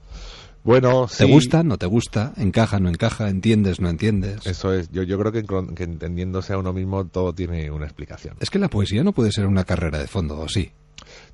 Speaker 33: Bueno,
Speaker 2: ¿Te
Speaker 33: sí.
Speaker 2: gusta? ¿No te gusta? ¿Encaja? ¿No encaja? ¿Entiendes? ¿No entiendes?
Speaker 33: Eso es. Yo, yo creo que, que entendiéndose a uno mismo todo tiene una explicación.
Speaker 2: Es que la poesía no puede ser una carrera de fondo, ¿o sí?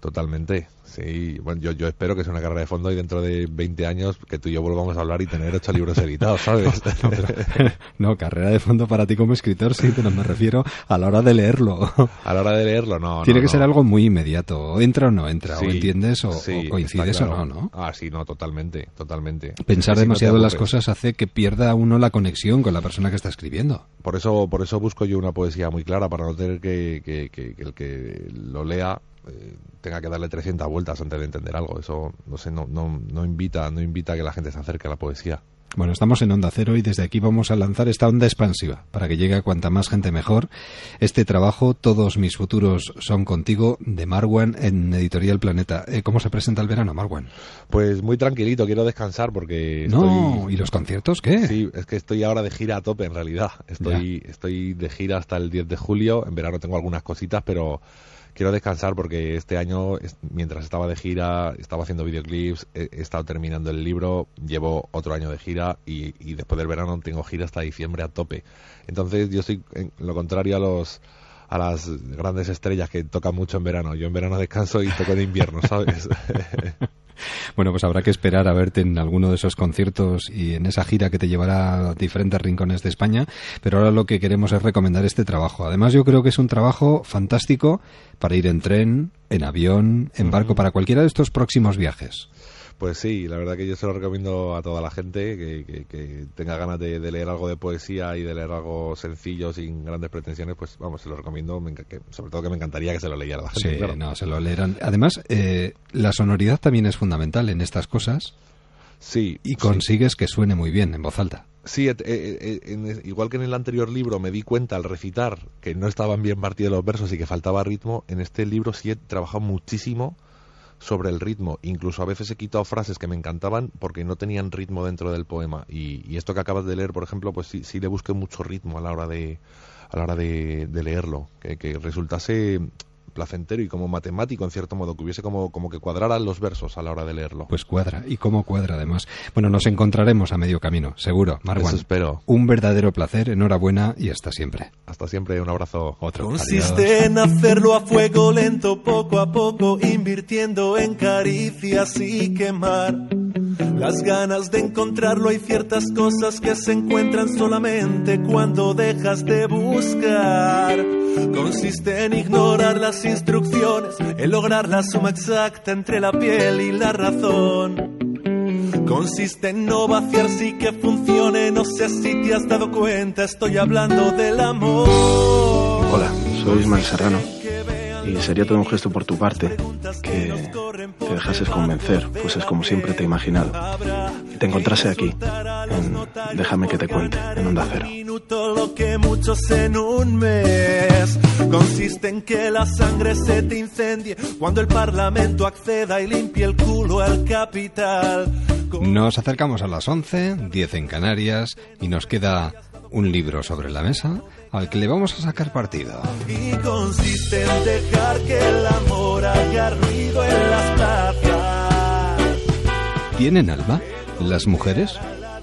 Speaker 33: Totalmente. Sí, bueno, yo, yo espero que sea una carrera de fondo y dentro de 20 años que tú y yo volvamos a hablar y tener ocho libros editados, ¿sabes? <laughs> <laughs>
Speaker 2: no, carrera de fondo para ti como escritor sí, pero me refiero a la hora de leerlo.
Speaker 33: A la hora de leerlo, no.
Speaker 2: Tiene
Speaker 33: que
Speaker 2: ser algo muy inmediato, o entra o no entra, o entiendes o, coincides o no, ¿no?
Speaker 33: Ah, sí, no, totalmente, totalmente.
Speaker 2: Pensar demasiado en las cosas hace que pierda uno la conexión con la persona que está escribiendo.
Speaker 33: Por eso, por eso busco yo una poesía muy clara, para no tener que, que, que el que lo lea eh, tenga que darle 300 vueltas antes de entender algo. Eso, no sé, no, no, no, invita, no invita a que la gente se acerque a la poesía.
Speaker 2: Bueno, estamos en Onda Cero y desde aquí vamos a lanzar esta onda expansiva para que llegue a cuanta más gente mejor. Este trabajo, Todos mis futuros son contigo, de Marwan en Editorial Planeta. Eh, ¿Cómo se presenta el verano, Marwan?
Speaker 33: Pues muy tranquilito, quiero descansar porque...
Speaker 2: No, ¿y los conciertos qué?
Speaker 33: Sí, es que estoy ahora de gira a tope en realidad. Estoy, estoy de gira hasta el 10 de julio. En verano tengo algunas cositas, pero quiero descansar porque este año, mientras estaba de gira, estaba haciendo videoclips, he, estado terminando el libro, llevo otro año de gira y, después del verano tengo gira hasta diciembre a tope. Entonces yo soy en lo contrario a los a las grandes estrellas que tocan mucho en verano. Yo en verano descanso y toco en invierno, ¿sabes? <laughs>
Speaker 2: Bueno, pues habrá que esperar a verte en alguno de esos conciertos y en esa gira que te llevará a diferentes rincones de España. Pero ahora lo que queremos es recomendar este trabajo. Además, yo creo que es un trabajo fantástico para ir en tren, en avión, en barco, para cualquiera de estos próximos viajes.
Speaker 33: Pues sí, la verdad que yo se lo recomiendo a toda la gente que, tenga ganas de, leer algo de poesía y de leer algo sencillo, sin grandes pretensiones, pues vamos, se lo recomiendo, sobre todo que me encantaría que se lo leyera la gente.
Speaker 2: Sí, no, se lo leerán. Además, eh, la sonoridad también es fundamental en estas cosas.
Speaker 33: Sí.
Speaker 2: Y consigues que suene muy bien en voz alta.
Speaker 33: Sí, eh, eh, igual que en el anterior libro me di cuenta al recitar que no estaban bien partidos los versos y que faltaba ritmo, en este libro sí he trabajado muchísimo sobre el ritmo. Incluso a veces he quitado frases que me encantaban porque no tenían ritmo dentro del poema. Y, esto que acabas de leer, por ejemplo, pues sí, sí le busqué mucho ritmo a la hora de, a la hora de, leerlo. Que, que resultase placentero y como matemático en cierto modo, que hubiese como, como que cuadraran los versos a la hora de leerlo.
Speaker 2: Pues cuadra, y cómo cuadra además. Bueno, nos encontraremos a medio camino, seguro, Marwan.
Speaker 33: espero.
Speaker 2: Un verdadero placer, enhorabuena y hasta siempre.
Speaker 33: Hasta siempre, un abrazo.
Speaker 2: Otro.
Speaker 32: Consiste en hacerlo a fuego lento, poco a poco, invirtiendo en caricias y quemar. Las ganas de encontrarlo hay ciertas cosas que se encuentran solamente cuando dejas de buscar. Consiste en ignorar las instrucciones, en lograr la suma exacta entre la piel y la razón. Consiste en no vaciar sí que funcione, no sé si te has dado cuenta, estoy hablando del amor.
Speaker 34: Hola, soy Ismael Serrano y sería todo un gesto por tu parte que te dejases convencer, pues es como siempre te he imaginado, y te encontrase aquí, en Déjame que te cuente, en Onda Cero.
Speaker 32: Lo que muchos en un mes consiste en que la sangre se te incendie cuando el Parlamento acceda y limpie el culo al capital.
Speaker 2: Nos acercamos a las 11, 10 en Canarias, y nos queda un libro sobre la mesa al que le vamos a sacar partido.
Speaker 32: Y consiste en dejar que el amor haga ruido en las plazas.
Speaker 2: ¿Tienen alma las mujeres?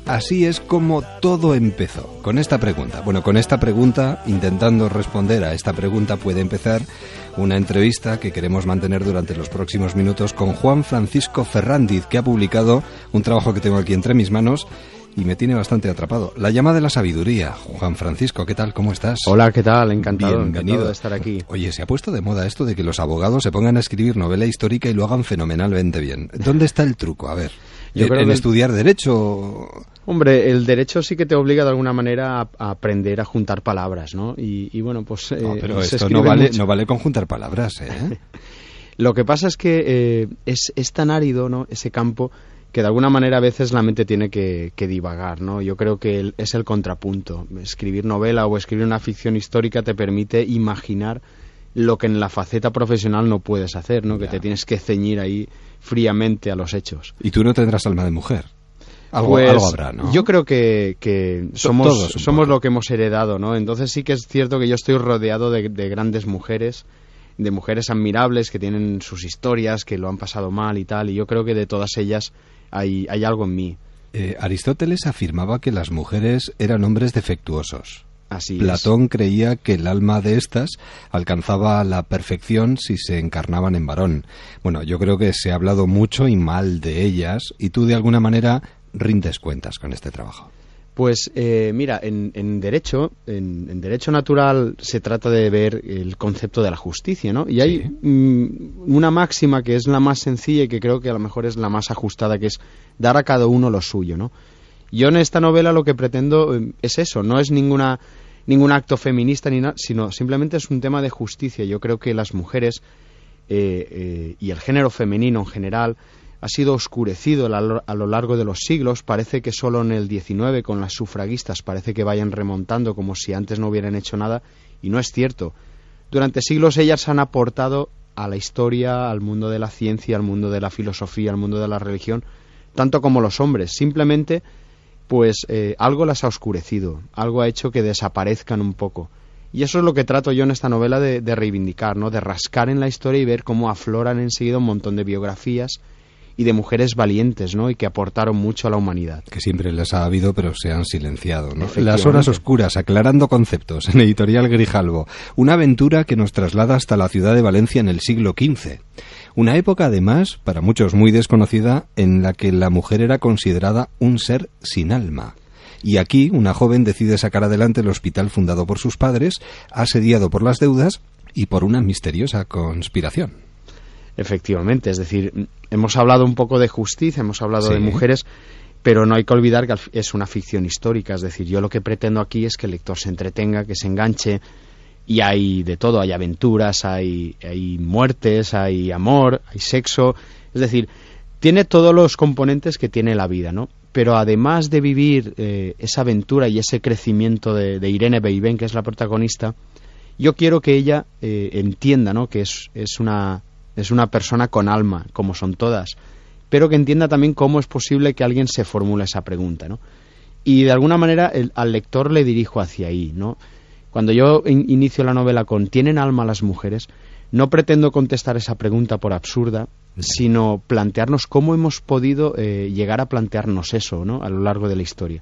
Speaker 2: Así es como todo empezó, con esta pregunta. Bueno, con esta pregunta, intentando responder a esta pregunta, puede empezar una entrevista que queremos mantener durante los próximos minutos con Juan Francisco Ferrandiz, que ha publicado un trabajo que tengo aquí entre mis manos y me tiene bastante atrapado. La llama de la sabiduría. Juan Francisco, ¿qué tal? ¿Cómo estás?
Speaker 35: Hola, ¿qué tal? Encantado, Bienvenido. de estar aquí.
Speaker 2: Oye, se ha puesto de moda esto de que los abogados se pongan a escribir novela histórica y lo hagan fenomenalmente bien. ¿Dónde está el truco? A ver, Yo ¿en, en estudiar derecho?
Speaker 35: Hombre, el derecho sí que te obliga de alguna manera a, aprender a juntar palabras, ¿no? Y, bueno, pues...
Speaker 2: no, eh, pero esto no vale, no vale con juntar palabras, ¿eh? <laughs>
Speaker 35: Lo que pasa es que eh, es, es tan árido, ¿no? Ese campo que de alguna manera a veces la mente tiene que, divagar, ¿no? Yo creo que es el contrapunto. Escribir novela o escribir una ficción histórica te permite imaginar lo que en la faceta profesional no puedes hacer, ¿no? Que te tienes que ceñir ahí fríamente a los hechos.
Speaker 2: Y tú no tendrás alma de mujer. Algo,
Speaker 35: pues,
Speaker 2: habrá, ¿no?
Speaker 35: Yo creo que, somos, somos lo que hemos heredado, ¿no? Entonces sí que es cierto que yo estoy rodeado de, de grandes mujeres de mujeres admirables que tienen sus historias, que lo han pasado mal y tal, y yo creo que de todas ellas hay, hay algo en mí.
Speaker 2: Eh, Aristóteles afirmaba que las mujeres eran hombres defectuosos.
Speaker 35: Así
Speaker 2: Platón creía que el alma de estas alcanzaba la perfección si se encarnaban en varón. Bueno, yo creo que se ha hablado mucho y mal de ellas y tú de alguna manera rindes cuentas con este trabajo.
Speaker 35: Pues eh, mira, en, en derecho, en, en derecho natural se trata de ver el concepto de la justicia, ¿no? Y hay mm, una máxima que es la más sencilla y que creo que a lo mejor es la más ajustada, que es dar a cada uno lo suyo, ¿no? Yo en esta novela lo que pretendo eh, es eso, no es ninguna ningún acto feminista ni nada, sino simplemente es un tema de justicia. Yo creo que las mujeres eh, eh, y el género femenino en general ha sido oscurecido a lo, largo de los siglos. Parece que solo en el XIX, con las sufragistas, parece que vayan remontando como si antes no hubieran hecho nada, y no es cierto. Durante siglos ellas han aportado a la historia, al mundo de la ciencia, al mundo de la filosofía, al mundo de la religión, tanto como los hombres. Simplemente, pues eh, algo las ha oscurecido, algo ha hecho que desaparezcan un poco. Y eso es lo que trato yo en esta novela de, de reivindicar, ¿no? De rascar en la historia y ver cómo afloran enseguida un montón de biografías y de mujeres valientes, ¿no? Y que aportaron mucho a la humanidad.
Speaker 2: Que siempre las ha habido, pero se han silenciado, ¿no? Las horas oscuras, aclarando conceptos, en Editorial Grijalvo. Una aventura que nos traslada hasta la ciudad de Valencia en el siglo XV. Una época, además, para muchos muy desconocida, en la que la mujer era considerada un ser sin alma. Y aquí una joven decide sacar adelante el hospital fundado por sus padres, asediado por las deudas y por una misteriosa conspiración.
Speaker 35: Efectivamente, es decir, hemos hablado un poco de justicia, hemos hablado
Speaker 2: Sí.
Speaker 35: de mujeres, pero no hay que olvidar que es una ficción histórica, es decir, yo lo que pretendo aquí es que el lector se entretenga, que se enganche, y hay de todo, hay aventuras, hay, hay muertes, hay amor, hay sexo, es decir, tiene todos los componentes que tiene la vida, ¿no? Pero además de vivir eh, esa aventura y ese crecimiento de, de Irene Beiben, que es la protagonista, yo quiero que ella eh, entienda, ¿no? Que es, es una es una persona con alma, como son todas, pero que entienda también cómo es posible que alguien se formule esa pregunta, ¿no? Y de alguna manera el- al lector le dirijo hacia ahí, ¿no? Cuando yo in- inicio la novela con ¿tienen alma las mujeres? No pretendo contestar esa pregunta por absurda, sino plantearnos cómo hemos podido eh, llegar a plantearnos eso, ¿no? A lo largo de la historia.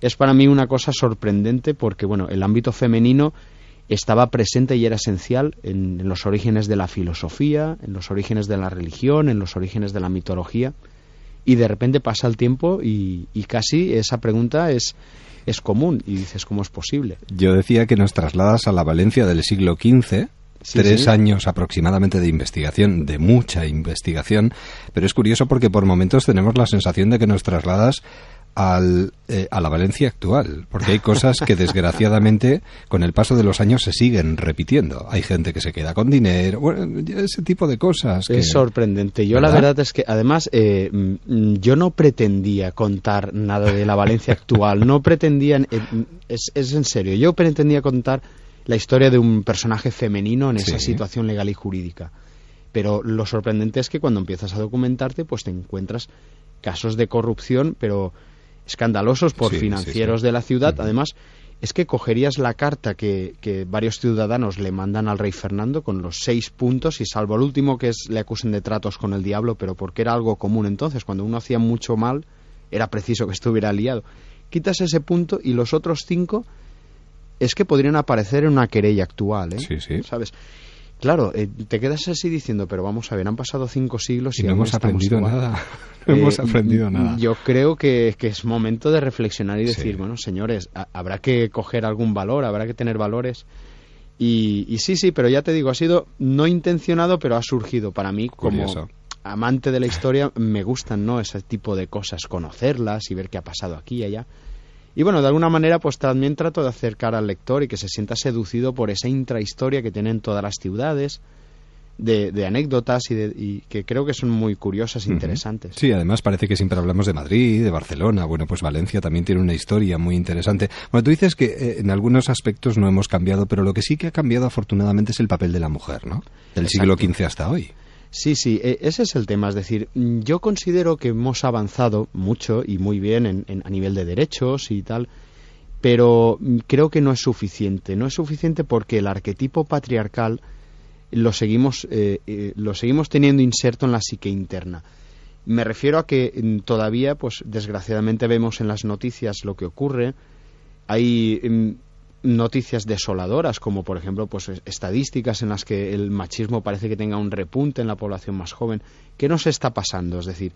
Speaker 35: Es para mí una cosa sorprendente porque, bueno, el ámbito femenino estaba presente y era esencial en, en los orígenes de la filosofía, en los orígenes de la religión, en los orígenes de la mitología, y de repente pasa el tiempo y, y casi esa pregunta es, es común y dices, ¿cómo es posible?
Speaker 2: Yo decía que nos trasladas a la Valencia del siglo XV,
Speaker 35: Sí,
Speaker 2: tres
Speaker 35: sí.
Speaker 2: años aproximadamente de investigación, de mucha investigación, pero es curioso porque por momentos tenemos la sensación de que nos trasladas al, eh, a la Valencia actual, porque hay cosas que <laughs> desgraciadamente con el paso de los años se siguen repitiendo. Hay gente que se queda con dinero, bueno, ese tipo de cosas. que-
Speaker 35: Es sorprendente. Yo la
Speaker 2: ¿Verdad?
Speaker 35: es que además eh, mm, yo no pretendía contar nada de la Valencia <laughs> actual. No pretendía, eh, es, es en serio, yo pretendía contar la historia de un personaje femenino en esa
Speaker 2: Sí.
Speaker 35: situación legal y jurídica. Pero lo sorprendente es que cuando empiezas a documentarte, pues te encuentras casos de corrupción, pero escandalosos por
Speaker 2: Sí, sí,
Speaker 35: financieros
Speaker 2: sí.
Speaker 35: de la ciudad. Además, es que cogerías la carta que, que varios ciudadanos le mandan al rey Fernando con los seis puntos y salvo el último que es le acusen de tratos con el diablo, pero porque era algo común entonces, cuando uno hacía mucho mal, era preciso que estuviera liado. Quitas ese punto y los otros cinco es que podrían aparecer en una querella actual, ¿eh?
Speaker 2: Sí, sí.
Speaker 35: ¿Sabes? Claro, eh, te quedas así diciendo, pero vamos a ver, han pasado cinco siglos y,
Speaker 2: Y no hemos aprendido
Speaker 35: igual.
Speaker 2: nada. <laughs> No hemos aprendido nada.
Speaker 35: Yo creo que, que es momento de reflexionar y
Speaker 2: Sí.
Speaker 35: decir, bueno, señores, ha- habrá que coger algún valor, habrá que tener valores. Y, y sí, sí, pero ya te digo, ha sido no intencionado, pero ha surgido para mí como
Speaker 2: Curioso.
Speaker 35: amante de la historia. Me gustan, ¿no? Ese tipo de cosas, conocerlas y ver qué ha pasado aquí y allá. Y bueno, de alguna manera, pues también trato de acercar al lector y que se sienta seducido por esa intrahistoria que tienen todas las ciudades, de, de anécdotas y, de- y que creo que son muy curiosas e interesantes.
Speaker 2: Sí, además parece que siempre hablamos de Madrid, de Barcelona. Bueno, pues Valencia también tiene una historia muy interesante. Bueno, tú dices que eh, en algunos aspectos no hemos cambiado, pero lo que sí que ha cambiado afortunadamente es el papel de la mujer, ¿no? Del siglo. XV hasta hoy.
Speaker 35: Sí, sí, e- ese es el tema. Es decir, yo considero que hemos avanzado mucho y muy bien en- en- a nivel de derechos y tal, pero creo que no es suficiente. No es suficiente porque el arquetipo patriarcal lo seguimos, eh, eh, lo seguimos teniendo inserto en la psique interna. Me refiero a que mm, todavía, pues desgraciadamente vemos en las noticias lo que ocurre. Hay mm, noticias desoladoras, como por ejemplo pues estadísticas en las que el machismo parece que tenga un repunte en la población más joven. ¿Qué nos está pasando? Es decir,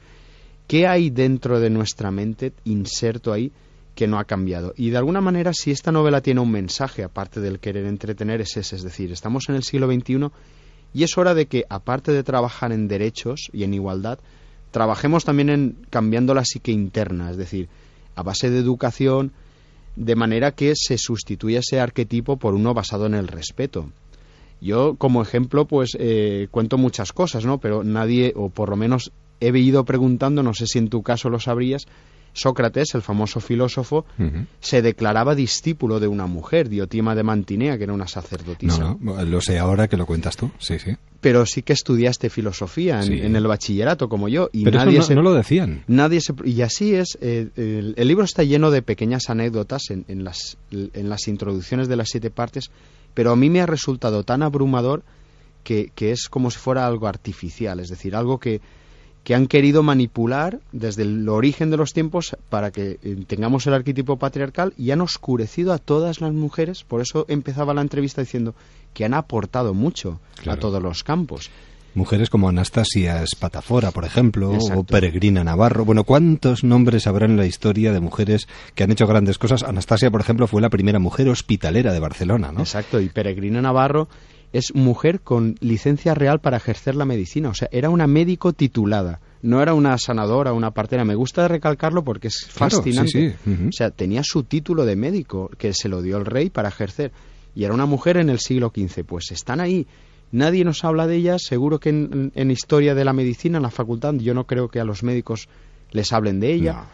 Speaker 35: ¿qué hay dentro de nuestra mente inserto ahí que no ha cambiado? Y de alguna manera, si esta novela tiene un mensaje, aparte del querer entretener, es ese. Es decir, estamos en el siglo XXI y es hora de que, aparte de trabajar en derechos y en igualdad, trabajemos también en cambiando la psique interna, es decir, a base de educación, de manera que se sustituya ese arquetipo por uno basado en el respeto. Yo, como ejemplo, pues eh, cuento muchas cosas, ¿no? Pero nadie, o por lo menos he ido preguntando, no sé si en tu caso lo sabrías, Sócrates, el famoso filósofo, se declaraba discípulo de una mujer, Diotima de Mantinea, que era una sacerdotisa.
Speaker 2: No, no, lo sé ahora que lo cuentas tú, sí, sí.
Speaker 35: Pero sí que estudiaste filosofía en, el bachillerato, como yo. Y
Speaker 2: Pero
Speaker 35: nadie
Speaker 2: eso no, lo decían.
Speaker 35: Nadie se, y así es, eh, el, el, libro está lleno de pequeñas anécdotas en, en, las, en las introducciones de las siete partes, pero a mí me ha resultado tan abrumador que, que es como si fuera algo artificial, es decir, algo que que han querido manipular desde el origen de los tiempos para que eh, tengamos el arquetipo patriarcal y han oscurecido a todas las mujeres. Por eso empezaba la entrevista diciendo que han aportado mucho a todos los campos.
Speaker 2: Mujeres como Anastasia Espatafora, por ejemplo, o Peregrina Navarro. Bueno, ¿cuántos nombres habrá en la historia de mujeres que han hecho grandes cosas? Anastasia, por ejemplo, fue la primera mujer hospitalera de Barcelona, ¿no?
Speaker 35: Exacto, y Peregrina Navarro es mujer con licencia real para ejercer la medicina. O sea, era una médico titulada. No era una sanadora, una partera. Me gusta recalcarlo porque es fascinante. O sea, tenía su título de médico que se lo dio el rey para ejercer. Y era una mujer en el siglo XV. Pues están ahí. Nadie nos habla de ellas. Seguro que en, historia de la medicina, en la facultad, yo no creo que a los médicos les hablen de ella.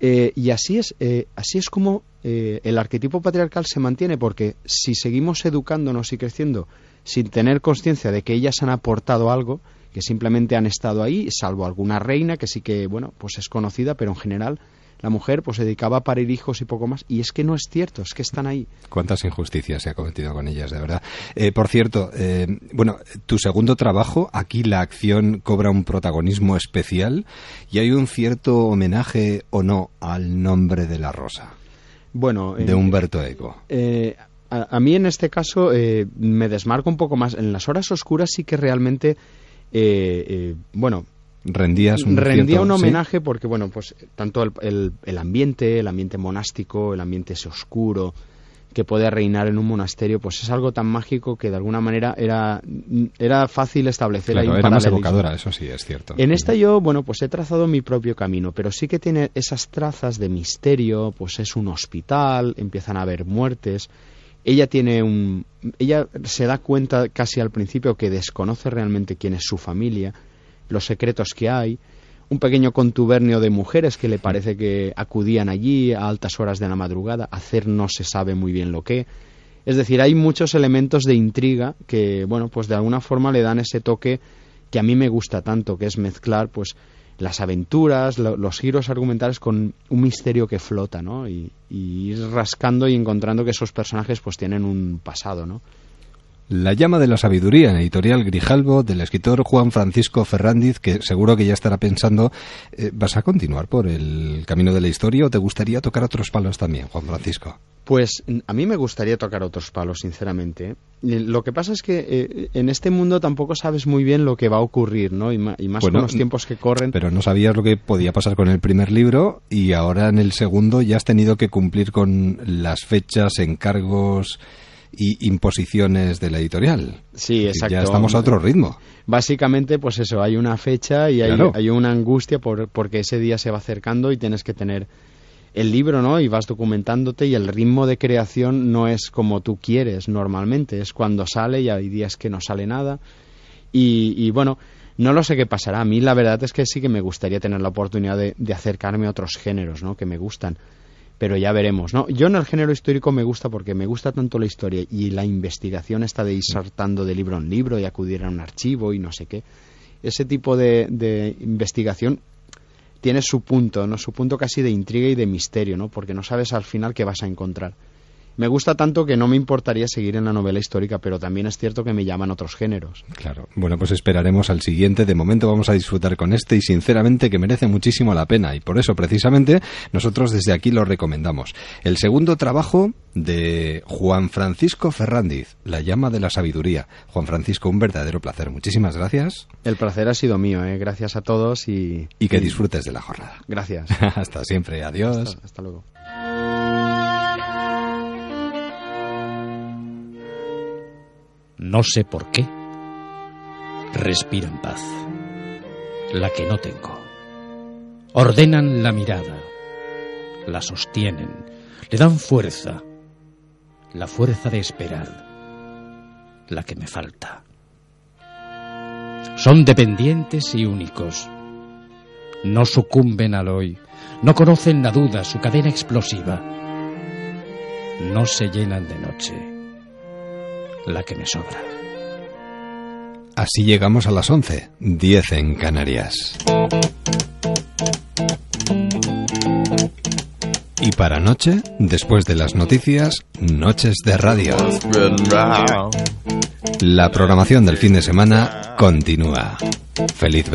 Speaker 35: Eh, y así es, eh, así es como eh, el arquetipo patriarcal se mantiene, porque si seguimos educándonos y creciendo sin tener conciencia de que ellas han aportado algo, que simplemente han estado ahí, salvo alguna reina que sí que, bueno, pues es conocida, pero en general la mujer pues se dedicaba a parir hijos y poco más. Y es que no es cierto es que están ahí.
Speaker 2: Cuántas injusticias se ha cometido con ellas de verdad. Eh, por cierto eh, bueno tu segundo trabajo aquí la acción cobra un protagonismo especial y hay un cierto homenaje o no al nombre de la rosa
Speaker 35: bueno
Speaker 2: de Humberto Eco.
Speaker 35: Eh, a, mí en este caso me desmarco un poco más. En las horas oscuras sí que realmente, bueno,
Speaker 2: rendías un
Speaker 35: rendía un homenaje porque bueno pues tanto el, el, ambiente el ambiente monástico el ambiente ese oscuro que puede reinar en un monasterio pues es algo tan mágico que de alguna manera era era fácil establecer
Speaker 2: claro,
Speaker 35: ahí un
Speaker 2: era más evocadora eso sí es cierto.
Speaker 35: En esta yo bueno pues he trazado mi propio camino pero sí que tiene esas trazas de misterio pues es un hospital empiezan a haber muertes. Ella tiene un ella se da cuenta casi al principio que desconoce realmente quién es su familia, los secretos que hay, un pequeño contubernio de mujeres que le parece que acudían allí a altas horas de la madrugada, hacer no se sabe muy bien lo que. Es decir, hay muchos elementos de intriga que, bueno, pues de alguna forma le dan ese toque que a mí me gusta tanto, que es mezclar, pues, las aventuras, los giros argumentales con un misterio que flota, ¿no? Y, y, ir rascando y encontrando que esos personajes pues tienen un pasado, ¿no?
Speaker 2: La llama de la sabiduría en editorial Grijalbo del escritor Juan Francisco Ferrandiz, que seguro que ya estará pensando, eh, ¿vas a continuar por el camino de la historia o te gustaría tocar otros palos también, Juan Francisco?
Speaker 35: Pues a mí me gustaría tocar otros palos, sinceramente. Lo que pasa es que eh, en este mundo tampoco sabes muy bien lo que va a ocurrir, ¿no? Y, más con los tiempos que corren.
Speaker 2: Pero no sabías lo que podía pasar con el primer libro y ahora en el segundo ya has tenido que cumplir con las fechas, encargos y imposiciones de la editorial.
Speaker 35: Sí, exacto.
Speaker 2: Ya estamos a otro ritmo.
Speaker 35: Básicamente, pues eso, hay una fecha y hay, hay una angustia por, porque ese día se va acercando y tienes que tener el libro, ¿no? Y vas documentándote y el ritmo de creación no es como tú quieres normalmente, es cuando sale y hay días que no sale nada. Y, y bueno, no lo sé qué pasará. A mí la verdad es que sí que me gustaría tener la oportunidad de, de acercarme a otros géneros, ¿no? Que me gustan pero ya veremos, ¿no? Yo en el género histórico me gusta porque me gusta tanto la historia y la investigación está de ir saltando de libro en libro y acudir a un archivo y no sé qué. Ese tipo de, de investigación tiene su punto, ¿no? Su punto casi de intriga y de misterio, ¿no? Porque no sabes al final qué vas a encontrar. Me gusta tanto que no me importaría seguir en la novela histórica, pero también es cierto que me llaman otros géneros.
Speaker 2: Claro. Bueno, pues esperaremos al siguiente. De momento vamos a disfrutar con este y sinceramente que merece muchísimo la pena y por eso precisamente nosotros desde aquí lo recomendamos. El segundo trabajo de Juan Francisco Ferrandiz, La llama de la sabiduría. Juan Francisco, un verdadero placer. Muchísimas gracias.
Speaker 35: El placer ha sido mío, ¿eh? gracias a todos y...
Speaker 2: Y que disfrutes de la jornada.
Speaker 35: Gracias. <laughs>
Speaker 2: hasta siempre. Adiós.
Speaker 35: hasta luego.
Speaker 15: No sé por qué. Respiro en paz. La que no tengo. Ordenan la mirada. La sostienen. Le dan fuerza. La fuerza de esperar. La que me falta. Son dependientes y únicos. No sucumben al hoy. No conocen la duda, su cadena explosiva. No se llenan de noche la que me sobra.
Speaker 2: Así llegamos a las 11, 10 en Canarias. Y para noche, después de las noticias, Noches de Radio. La programación del fin de semana continúa. Feliz